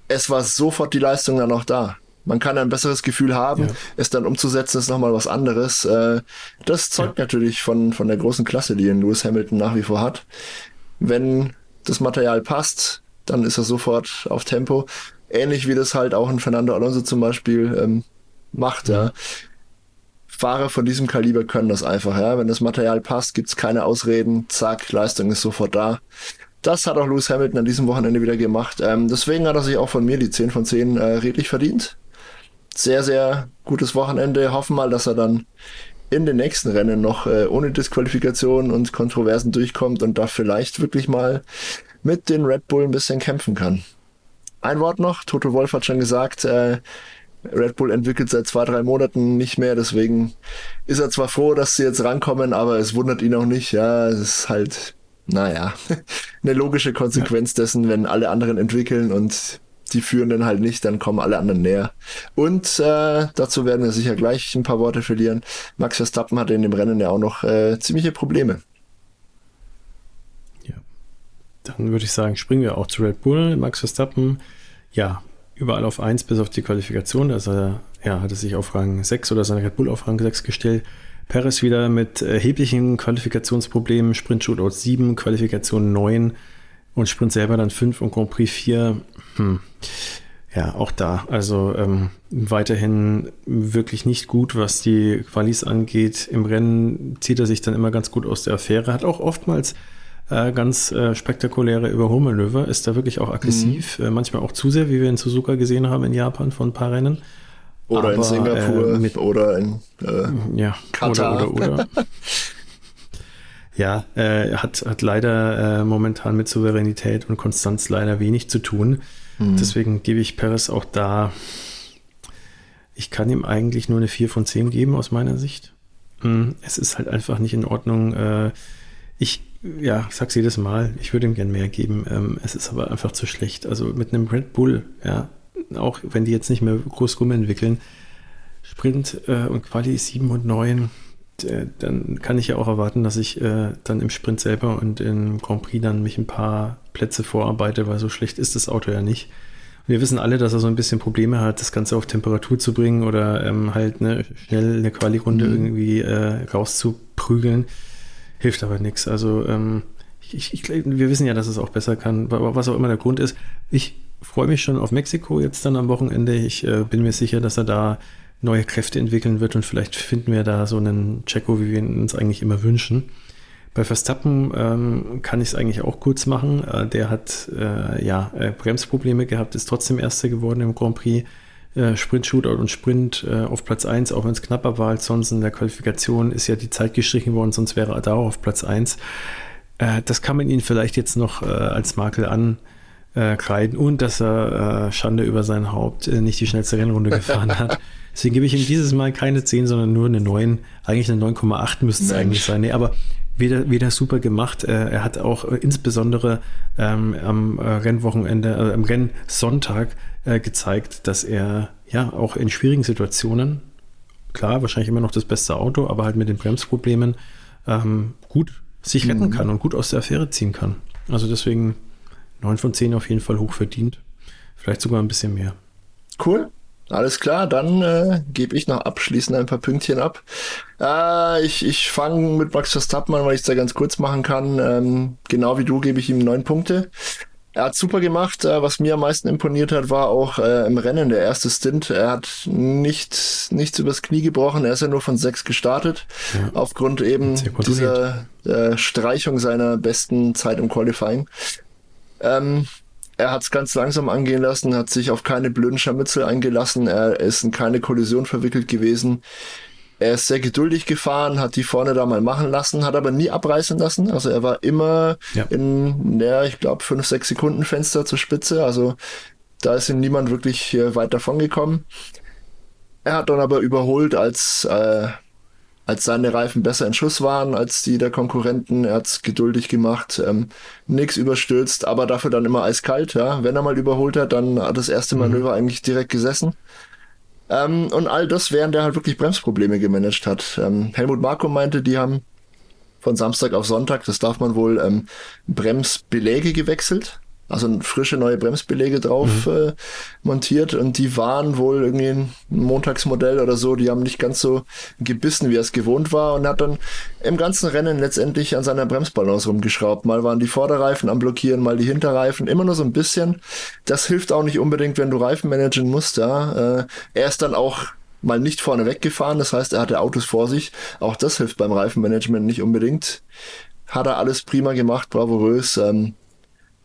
es war sofort die Leistung dann auch da. Man kann ein besseres Gefühl haben, ja. es dann umzusetzen, ist nochmal was anderes. Äh, das zeugt ja. natürlich von, von der großen Klasse, die Lewis Hamilton nach wie vor hat wenn das Material passt, dann ist er sofort auf Tempo. Ähnlich wie das halt auch ein Fernando Alonso zum Beispiel ähm, macht, ja. Fahrer von diesem Kaliber können das einfach, ja. Wenn das Material passt, gibt's keine Ausreden, zack, Leistung ist sofort da. Das hat auch Lewis Hamilton an diesem Wochenende wieder gemacht. Ähm, deswegen hat er sich auch von mir die 10 von 10 äh, redlich verdient. Sehr, sehr gutes Wochenende. Hoffen mal, dass er dann in den nächsten Rennen noch äh, ohne Disqualifikation und Kontroversen durchkommt und da vielleicht wirklich mal mit den Red Bull ein bisschen kämpfen kann. Ein Wort noch, Toto Wolf hat schon gesagt, äh, Red Bull entwickelt seit zwei, drei Monaten nicht mehr, deswegen ist er zwar froh, dass sie jetzt rankommen, aber es wundert ihn auch nicht. Ja, es ist halt, naja, eine logische Konsequenz dessen, wenn alle anderen entwickeln und die führen dann halt nicht, dann kommen alle anderen näher. Und äh, dazu werden wir sicher gleich ein paar Worte verlieren. Max Verstappen hatte in dem Rennen ja auch noch äh, ziemliche Probleme. Ja. Dann würde ich sagen, springen wir auch zu Red Bull. Max Verstappen, ja, überall auf 1 bis auf die Qualifikation. Also er ja, hatte sich auf Rang 6 oder seine Red Bull auf Rang 6 gestellt. Perez wieder mit erheblichen Qualifikationsproblemen, Sprint Shootout 7, Qualifikation 9 und Sprint selber dann 5 und Grand Prix 4. Hm. Ja, auch da. Also ähm, weiterhin wirklich nicht gut, was die Qualis angeht. Im Rennen zieht er sich dann immer ganz gut aus der Affäre. Hat auch oftmals äh, ganz äh, spektakuläre Überholmanöver. Ist da wirklich auch aggressiv. Mhm. Äh, manchmal auch zu sehr, wie wir in Suzuka gesehen haben in Japan von ein paar Rennen. Oder Aber, in Singapur äh, mit, oder in äh, ja, Katar. Oder, oder, oder. Ja, äh, hat, hat leider momentan mit Souveränität und Konstanz leider wenig zu tun. Mhm. Deswegen gebe ich Perez auch da Ich kann ihm eigentlich nur eine 4 von 10 geben aus meiner Sicht. Hm, es ist halt einfach nicht in Ordnung. Äh, ich, ja, ich sag's jedes Mal, ich würde ihm gern mehr geben. Ähm, es ist aber einfach zu schlecht. Also mit einem Red Bull, ja, auch wenn die jetzt nicht mehr groß entwickeln, Sprint äh, und Quali 7 und 9, äh, dann kann ich ja auch erwarten, dass ich äh, dann im Sprint selber und im Grand Prix dann mich ein paar Plätze vorarbeite, weil so schlecht ist das Auto ja nicht. Wir wissen alle, dass er so ein bisschen Probleme hat, das Ganze auf Temperatur zu bringen oder ähm, halt ne, schnell eine Quali-Runde mhm. irgendwie äh, rauszuprügeln. Hilft aber nichts. Also ähm, ich, ich, wir wissen ja, dass es auch besser kann, was auch immer der Grund ist. Ich freue mich schon auf Mexiko jetzt dann am Wochenende. Ich äh, bin mir sicher, dass er da neue Kräfte entwickeln wird und vielleicht finden wir da so einen Checo, wie wir uns eigentlich immer wünschen. Bei Verstappen ähm, kann ich es eigentlich auch kurz machen. Äh, der hat äh, ja äh, Bremsprobleme gehabt, ist trotzdem Erster geworden im Grand Prix. Äh, Sprint, Shootout und Sprint äh, auf Platz 1, auch wenn es knapper war als sonst in der Qualifikation, ist ja die Zeit gestrichen worden, sonst wäre er da auch auf Platz 1. Äh, das kann man ihn vielleicht jetzt noch als Makel ankreiden und dass er Schande über sein Haupt nicht die schnellste Rennrunde gefahren hat. Deswegen gebe ich ihm dieses Mal keine 10, sondern nur eine 9. Eigentlich eine 9,8 müsste es eigentlich sein. Nee, aber wieder, wieder super gemacht. Äh, er hat auch äh, insbesondere ähm, am äh, Rennwochenende, äh, am Rennsonntag äh, gezeigt, dass er ja auch in schwierigen Situationen, klar, wahrscheinlich immer noch das beste Auto, aber halt mit den Bremsproblemen ähm, gut sich retten mhm. kann und gut aus der Affäre ziehen kann. Also deswegen 9 von 10 auf jeden Fall hoch verdient. Vielleicht sogar ein bisschen mehr. Cool. Alles klar, dann äh, gebe ich noch abschließend ein paar Pünktchen ab. Äh, ich ich fange mit Max Verstappen an, weil ich es da ganz kurz machen kann. Ähm, genau wie du gebe ich ihm neun Punkte. Er hat super gemacht. Äh, was mir am meisten imponiert hat, war auch äh, im Rennen der erste Stint. Er hat nicht, nichts übers Knie gebrochen. Er ist ja nur von sechs gestartet. Ja. Aufgrund eben dieser äh, Streichung seiner besten Zeit im Qualifying. Ähm, er hat es ganz langsam angehen lassen, hat sich auf keine blöden Scharmützel eingelassen, er ist in keine Kollision verwickelt gewesen. Er ist sehr geduldig gefahren, hat die vorne da mal machen lassen, hat aber nie abreißen lassen. Also er war immer ja. in, ja, ich glaube, fünf, sechs Sekunden Fenster zur Spitze. Also da ist ihm niemand wirklich äh, weit davon gekommen. Er hat dann aber überholt, als äh, als seine Reifen besser in Schuss waren als die der Konkurrenten. Er hat's geduldig gemacht, ähm, nichts überstürzt, aber dafür dann immer eiskalt. Ja, wenn er mal überholt hat, dann hat das erste mhm. Manöver mhm. eigentlich direkt gesessen. Ähm, und all das, während er halt wirklich Bremsprobleme gemanagt hat. Ähm, Helmut Marko meinte, die haben von Samstag auf Sonntag, das darf man wohl, ähm, Bremsbeläge gewechselt also frische neue Bremsbeläge drauf mhm. äh, montiert und die waren wohl irgendwie ein Montagsmodell oder so, die haben nicht ganz so gebissen, wie er es gewohnt war und hat dann im ganzen Rennen letztendlich an seiner Bremsbalance rumgeschraubt. Mal waren die Vorderreifen am Blockieren, mal die Hinterreifen, immer nur so ein bisschen. Das hilft auch nicht unbedingt, wenn du Reifen managen musst, ja. Äh, er ist dann auch mal nicht vorne weggefahren, das heißt, er hatte Autos vor sich. Auch das hilft beim Reifenmanagement nicht unbedingt. Hat er alles prima gemacht, bravourös. Ähm,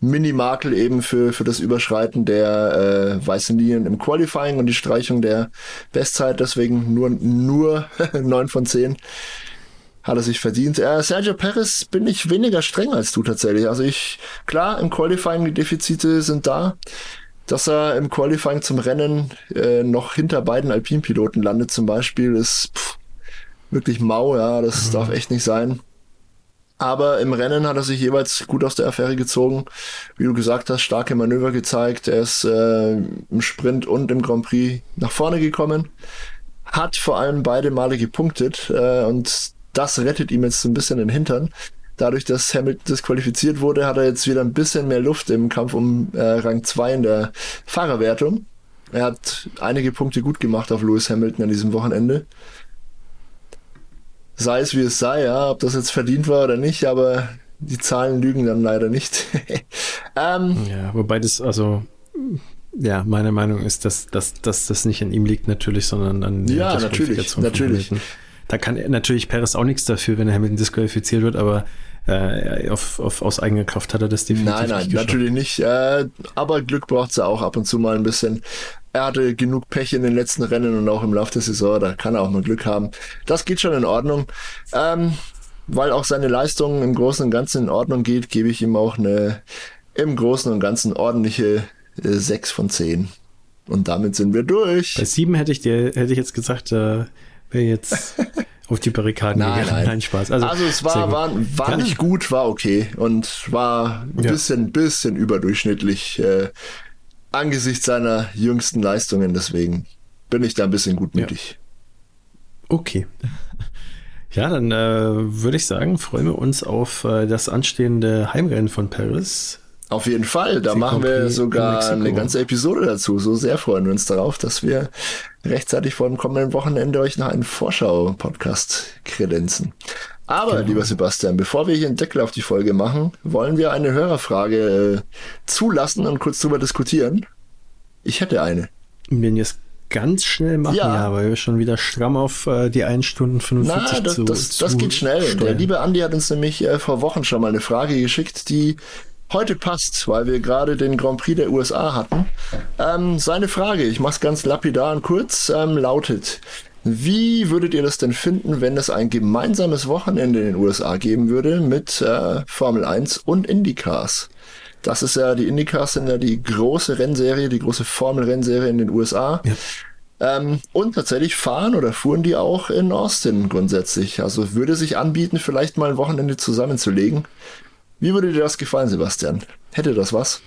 Minimakel eben für, für das Überschreiten der äh, weißen Linien im Qualifying und die Streichung der Bestzeit, deswegen nur, nur 9 von 10 hat er sich verdient. Äh, Sergio Perez bin ich weniger streng als du tatsächlich. Also ich, klar, im Qualifying die Defizite sind da. Dass er im Qualifying zum Rennen äh, noch hinter beiden Alpinpiloten landet zum Beispiel, ist pff, wirklich mau, ja, das mhm. darf echt nicht sein. Aber im Rennen hat er sich jeweils gut aus der Affäre gezogen. Wie du gesagt hast, starke Manöver gezeigt. Er ist äh, im Sprint und im Grand Prix nach vorne gekommen. Hat vor allem beide Male gepunktet äh, und das rettet ihm jetzt so ein bisschen den Hintern. Dadurch, dass Hamilton disqualifiziert wurde, hat er jetzt wieder ein bisschen mehr Luft im Kampf um äh, Rang 2 in der Fahrerwertung. Er hat einige Punkte gut gemacht auf Lewis Hamilton an diesem Wochenende sei es wie es sei, ja, ob das jetzt verdient war oder nicht, aber die Zahlen lügen dann leider nicht. ähm, ja, wobei das, also, ja, meine Meinung ist, dass, dass, dass das nicht an ihm liegt natürlich, sondern an der Ja, natürlich, natürlich. Da kann natürlich Perez auch nichts dafür, wenn er Hamilton disqualifiziert wird, aber äh, auf, auf, aus eigener Kraft hat er das definitiv Nein, nein, nicht natürlich nicht. Äh, aber Glück braucht es ja auch ab und zu mal ein bisschen er hatte genug Pech in den letzten Rennen und auch im Laufe der Saison, da kann er auch mal Glück haben. Das geht schon in Ordnung. Ähm, weil auch seine Leistung im Großen und Ganzen in Ordnung geht, gebe ich ihm auch eine im Großen und Ganzen ordentliche äh, 6 von 10. Und damit sind wir durch. Bei sieben hätte ich dir, hätte ich jetzt gesagt, äh, wäre jetzt auf die Barrikaden nein, gegangen. Nein. nein, Spaß. Also, also es war, war, war nicht gut, war okay und war ein bisschen, ja. bisschen überdurchschnittlich äh, angesichts seiner jüngsten Leistungen. Deswegen bin ich da ein bisschen gutmütig. Ja. Okay. Ja, dann äh, würde ich sagen, freuen wir uns auf äh, das anstehende Heimrennen von Paris. Auf jeden Fall, da machen wir sogar eine ganze Episode dazu. So sehr freuen wir uns darauf, dass wir rechtzeitig vor dem kommenden Wochenende euch noch einen Vorschau-Podcast kredenzen. Aber, genau. lieber Sebastian, bevor wir hier einen Deckel auf die Folge machen, wollen wir eine Hörerfrage äh, zulassen und kurz drüber diskutieren. Ich hätte eine. Wenn ihr es ganz schnell machen, ja. ja, weil wir schon wieder stramm auf äh, die 1 Stunde 45 Na, das, zu, das, zu das geht schnell. Steuern. Der liebe Andi hat uns nämlich äh, vor Wochen schon mal eine Frage geschickt, die heute passt, weil wir gerade den Grand Prix der USA hatten. Ähm, seine Frage, ich mache es ganz lapidar und kurz, ähm, lautet, wie würdet ihr das denn finden, wenn es ein gemeinsames Wochenende in den USA geben würde mit äh, Formel 1 und IndyCars? Das ist ja, die IndyCars sind ja die große Rennserie, die große Formel-Rennserie in den USA. Ja. Ähm, und tatsächlich fahren oder fuhren die auch in Austin grundsätzlich. Also würde sich anbieten, vielleicht mal ein Wochenende zusammenzulegen. Wie würde dir das gefallen, Sebastian? Hätte das was?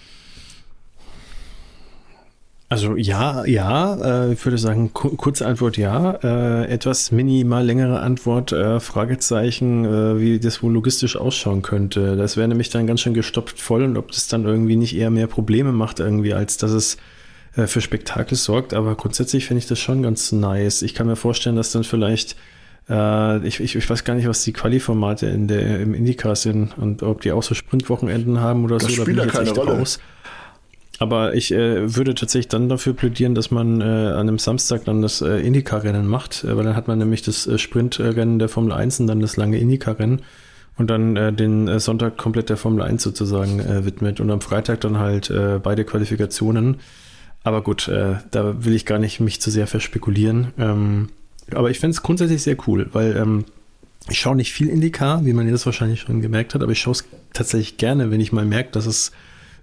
Also ja, ja, äh, ich würde sagen, kurze Antwort ja. Äh, etwas minimal längere Antwort, äh, Fragezeichen, wie das wohl logistisch ausschauen könnte. Das wäre nämlich dann ganz schön gestopft voll und ob das dann irgendwie nicht eher mehr Probleme macht irgendwie, als dass es für Spektakel sorgt. Aber grundsätzlich finde ich das schon ganz nice. Ich kann mir vorstellen, dass dann vielleicht äh, ich, ich, ich, weiß gar nicht, was die Quali-Formate in der, im IndyCar sind und ob die auch so Sprintwochenenden haben oder das so. Da spielt ja keine Rolle. Raus. Aber ich äh, würde tatsächlich dann dafür plädieren, dass man äh, an einem Samstag dann das äh, Indycar-Rennen macht, äh, weil dann hat man nämlich das äh, Sprintrennen der Formel 1 und dann das lange Indycar-Rennen und dann äh, den Sonntag komplett der Formel 1 sozusagen widmet und am Freitag dann halt beide Qualifikationen. Aber gut, da will ich gar nicht mich zu sehr verspekulieren. Ähm, aber ich fände es grundsätzlich sehr cool, weil ähm, ich schaue nicht viel Indycar, wie man jetzt wahrscheinlich schon gemerkt hat, aber ich schaue es tatsächlich gerne, wenn ich mal merke, dass es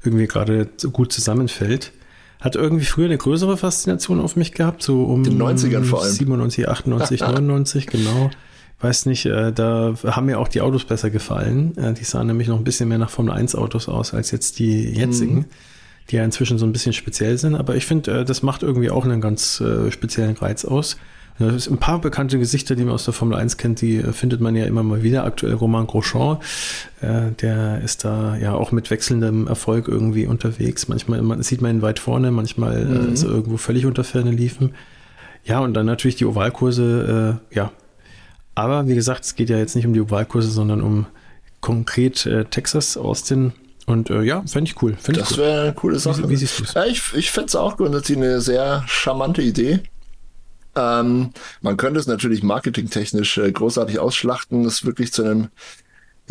irgendwie gerade so gut zusammenfällt. Hat irgendwie früher eine größere Faszination auf mich gehabt, so um den 90ern vor allem. 97, 98, 99, genau. Weiß nicht, äh, da haben mir auch die Autos besser gefallen. Äh, die sahen nämlich noch ein bisschen mehr nach Formel 1 Autos aus als jetzt die jetzigen, mhm. die ja inzwischen so ein bisschen speziell sind. Aber ich finde, äh, das macht irgendwie auch einen ganz äh, speziellen Reiz aus. Ein paar bekannte Gesichter, die man aus der Formel 1 kennt, die äh, findet man ja immer mal wieder. Aktuell Romain Grosjean, äh, der ist da ja auch mit wechselndem Erfolg irgendwie unterwegs. Manchmal man, sieht man ihn weit vorne, manchmal äh, mhm. äh, ist er irgendwo völlig unter Ferne liefen. Ja, und dann natürlich die Ovalkurse, äh, ja. Aber wie gesagt, es geht ja jetzt nicht um die Ovalkurse, sondern um konkret äh, Texas, Austin, und äh, ja, fände ich cool. Fänd das wäre eine coole Sache. Wie, wie siehst du es? Ja, ich ich fände es auch grundsätzlich eine sehr charmante Idee. Ähm, man könnte es natürlich marketingtechnisch äh, großartig ausschlachten, das wirklich zu einem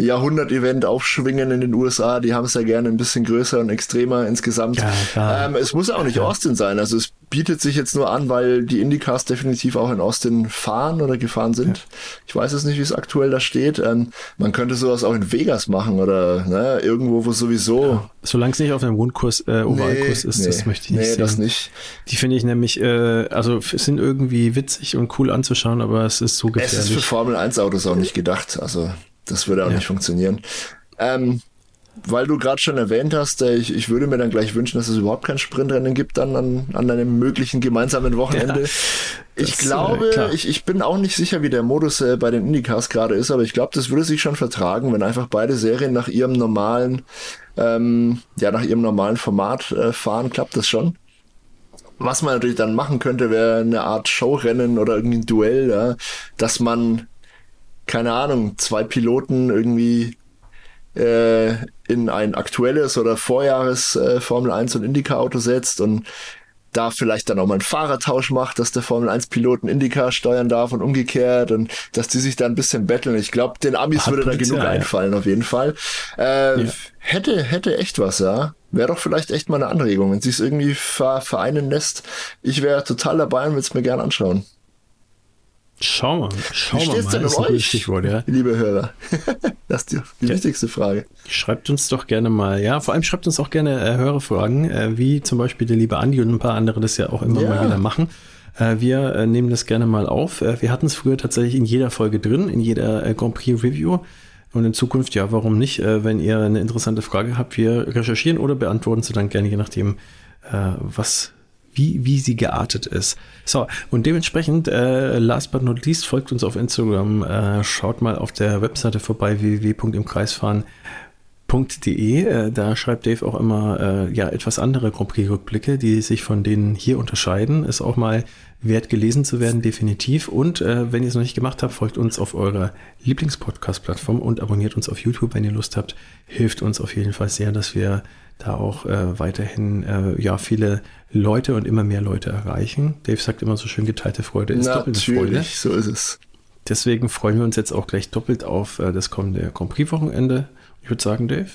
Jahrhundert-Event aufschwingen in den USA. Die haben es ja gerne ein bisschen größer und extremer insgesamt. Ja, ähm, es muss auch nicht ja. Austin sein. Also es bietet sich jetzt nur an, weil die Indycars definitiv auch in Austin fahren oder gefahren sind. Ja. Ich weiß es nicht, wie es aktuell da steht. Ähm, man könnte sowas auch in Vegas machen oder ne, irgendwo, wo sowieso. Solange es nicht auf einem Rundkurs, äh, Ovalkurs nee, ist, nee, das möchte ich nicht. Nee, sehen. das nicht. Die finde ich nämlich, äh, also sind irgendwie witzig und cool anzuschauen, aber es ist so gefährlich. Es ist für Formel 1 Autos auch nicht gedacht. Also das würde auch ja. nicht funktionieren. Ähm, weil du gerade schon erwähnt hast, äh, ich, ich würde mir dann gleich wünschen, dass es überhaupt kein Sprintrennen gibt dann an, an einem möglichen gemeinsamen Wochenende. Ja, ich glaube, äh, ich, ich bin auch nicht sicher, wie der Modus äh, bei den Indycars gerade ist, aber ich glaube, das würde sich schon vertragen, wenn einfach beide Serien nach ihrem normalen, ähm, ja, nach ihrem normalen Format äh, fahren, klappt das schon. Was man natürlich dann machen könnte, wäre eine Art Showrennen oder irgendwie ein Duell, ja, dass man keine Ahnung, zwei Piloten irgendwie äh, in ein aktuelles oder Vorjahres äh, Formel 1 und Indycar-Auto setzt und da vielleicht dann auch mal einen Fahrertausch macht, dass der Formel 1 Piloten Indycar steuern darf und umgekehrt und dass die sich da ein bisschen betteln. Ich glaube, den Amis Hat würde da genug ja. einfallen, auf jeden Fall. Äh, ja. Hätte, hätte echt was, ja. Wäre doch vielleicht echt mal eine Anregung, wenn sie es irgendwie vereinen lässt. Ich wäre total dabei und würde es mir gern anschauen. Schau mal, schau mal, mal. Das ist ein Stichwort, ja. Liebe Hörer. das ist die, die ja. wichtigste Frage. Schreibt uns doch gerne mal, ja, vor allem schreibt uns auch gerne äh, Hörerfragen, äh, wie zum Beispiel der liebe Andi und ein paar andere das ja auch immer ja. mal wieder machen. Äh, wir äh, nehmen das gerne mal auf. Äh, wir hatten es früher tatsächlich in jeder Folge drin, in jeder äh, Grand Prix Review. Und in Zukunft, ja, warum nicht? wenn ihr eine interessante Frage habt, wir recherchieren oder beantworten sie dann gerne, je nachdem, was wie, wie sie geartet ist. So, und dementsprechend, äh, last but not least, folgt uns auf Instagram, äh, schaut mal auf der Webseite vorbei, www.imkreisfahren.de. Äh, da schreibt Dave auch immer äh, ja etwas andere Grand Prix-Rückblicke, die sich von denen hier unterscheiden. Ist auch mal wert gelesen zu werden, definitiv. Und äh, wenn ihr es noch nicht gemacht habt, folgt uns auf eurer Lieblingspodcast-Plattform und abonniert uns auf YouTube, wenn ihr Lust habt. Hilft uns auf jeden Fall sehr, dass wir da auch äh, weiterhin äh, ja viele Leute und immer mehr Leute erreichen. Dave sagt immer so schön, geteilte Freude ist doppelte Freude. so ist es. Deswegen freuen wir uns jetzt auch gleich doppelt auf äh, das kommende Grand Prix-Wochenende. Ich würde sagen, Dave.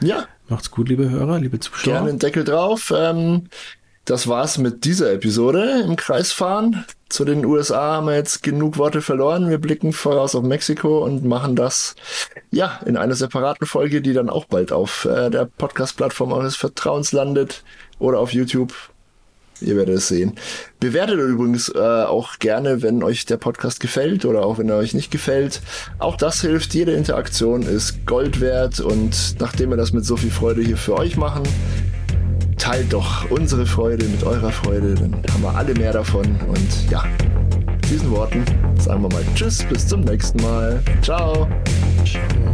Ja. Macht's gut, liebe Hörer, liebe Zuschauer. Gerne einen Deckel drauf. Ähm, das war's mit dieser Episode im Kreisfahren. Zu den USA haben wir jetzt genug Worte verloren. Wir blicken voraus auf Mexiko und machen das ja in einer separaten Folge, die dann auch bald auf äh, der Podcast-Plattform eures Vertrauens landet oder auf YouTube. Ihr werdet es sehen. Bewertet übrigens äh, auch gerne, wenn euch der Podcast gefällt oder auch wenn er euch nicht gefällt. Auch das hilft. Jede Interaktion ist Gold wert und nachdem wir das mit so viel Freude hier für euch machen, teilt doch unsere Freude mit eurer Freude, dann haben wir alle mehr davon. Und ja, mit diesen Worten sagen wir mal Tschüss, bis zum nächsten Mal. Ciao. Ciao.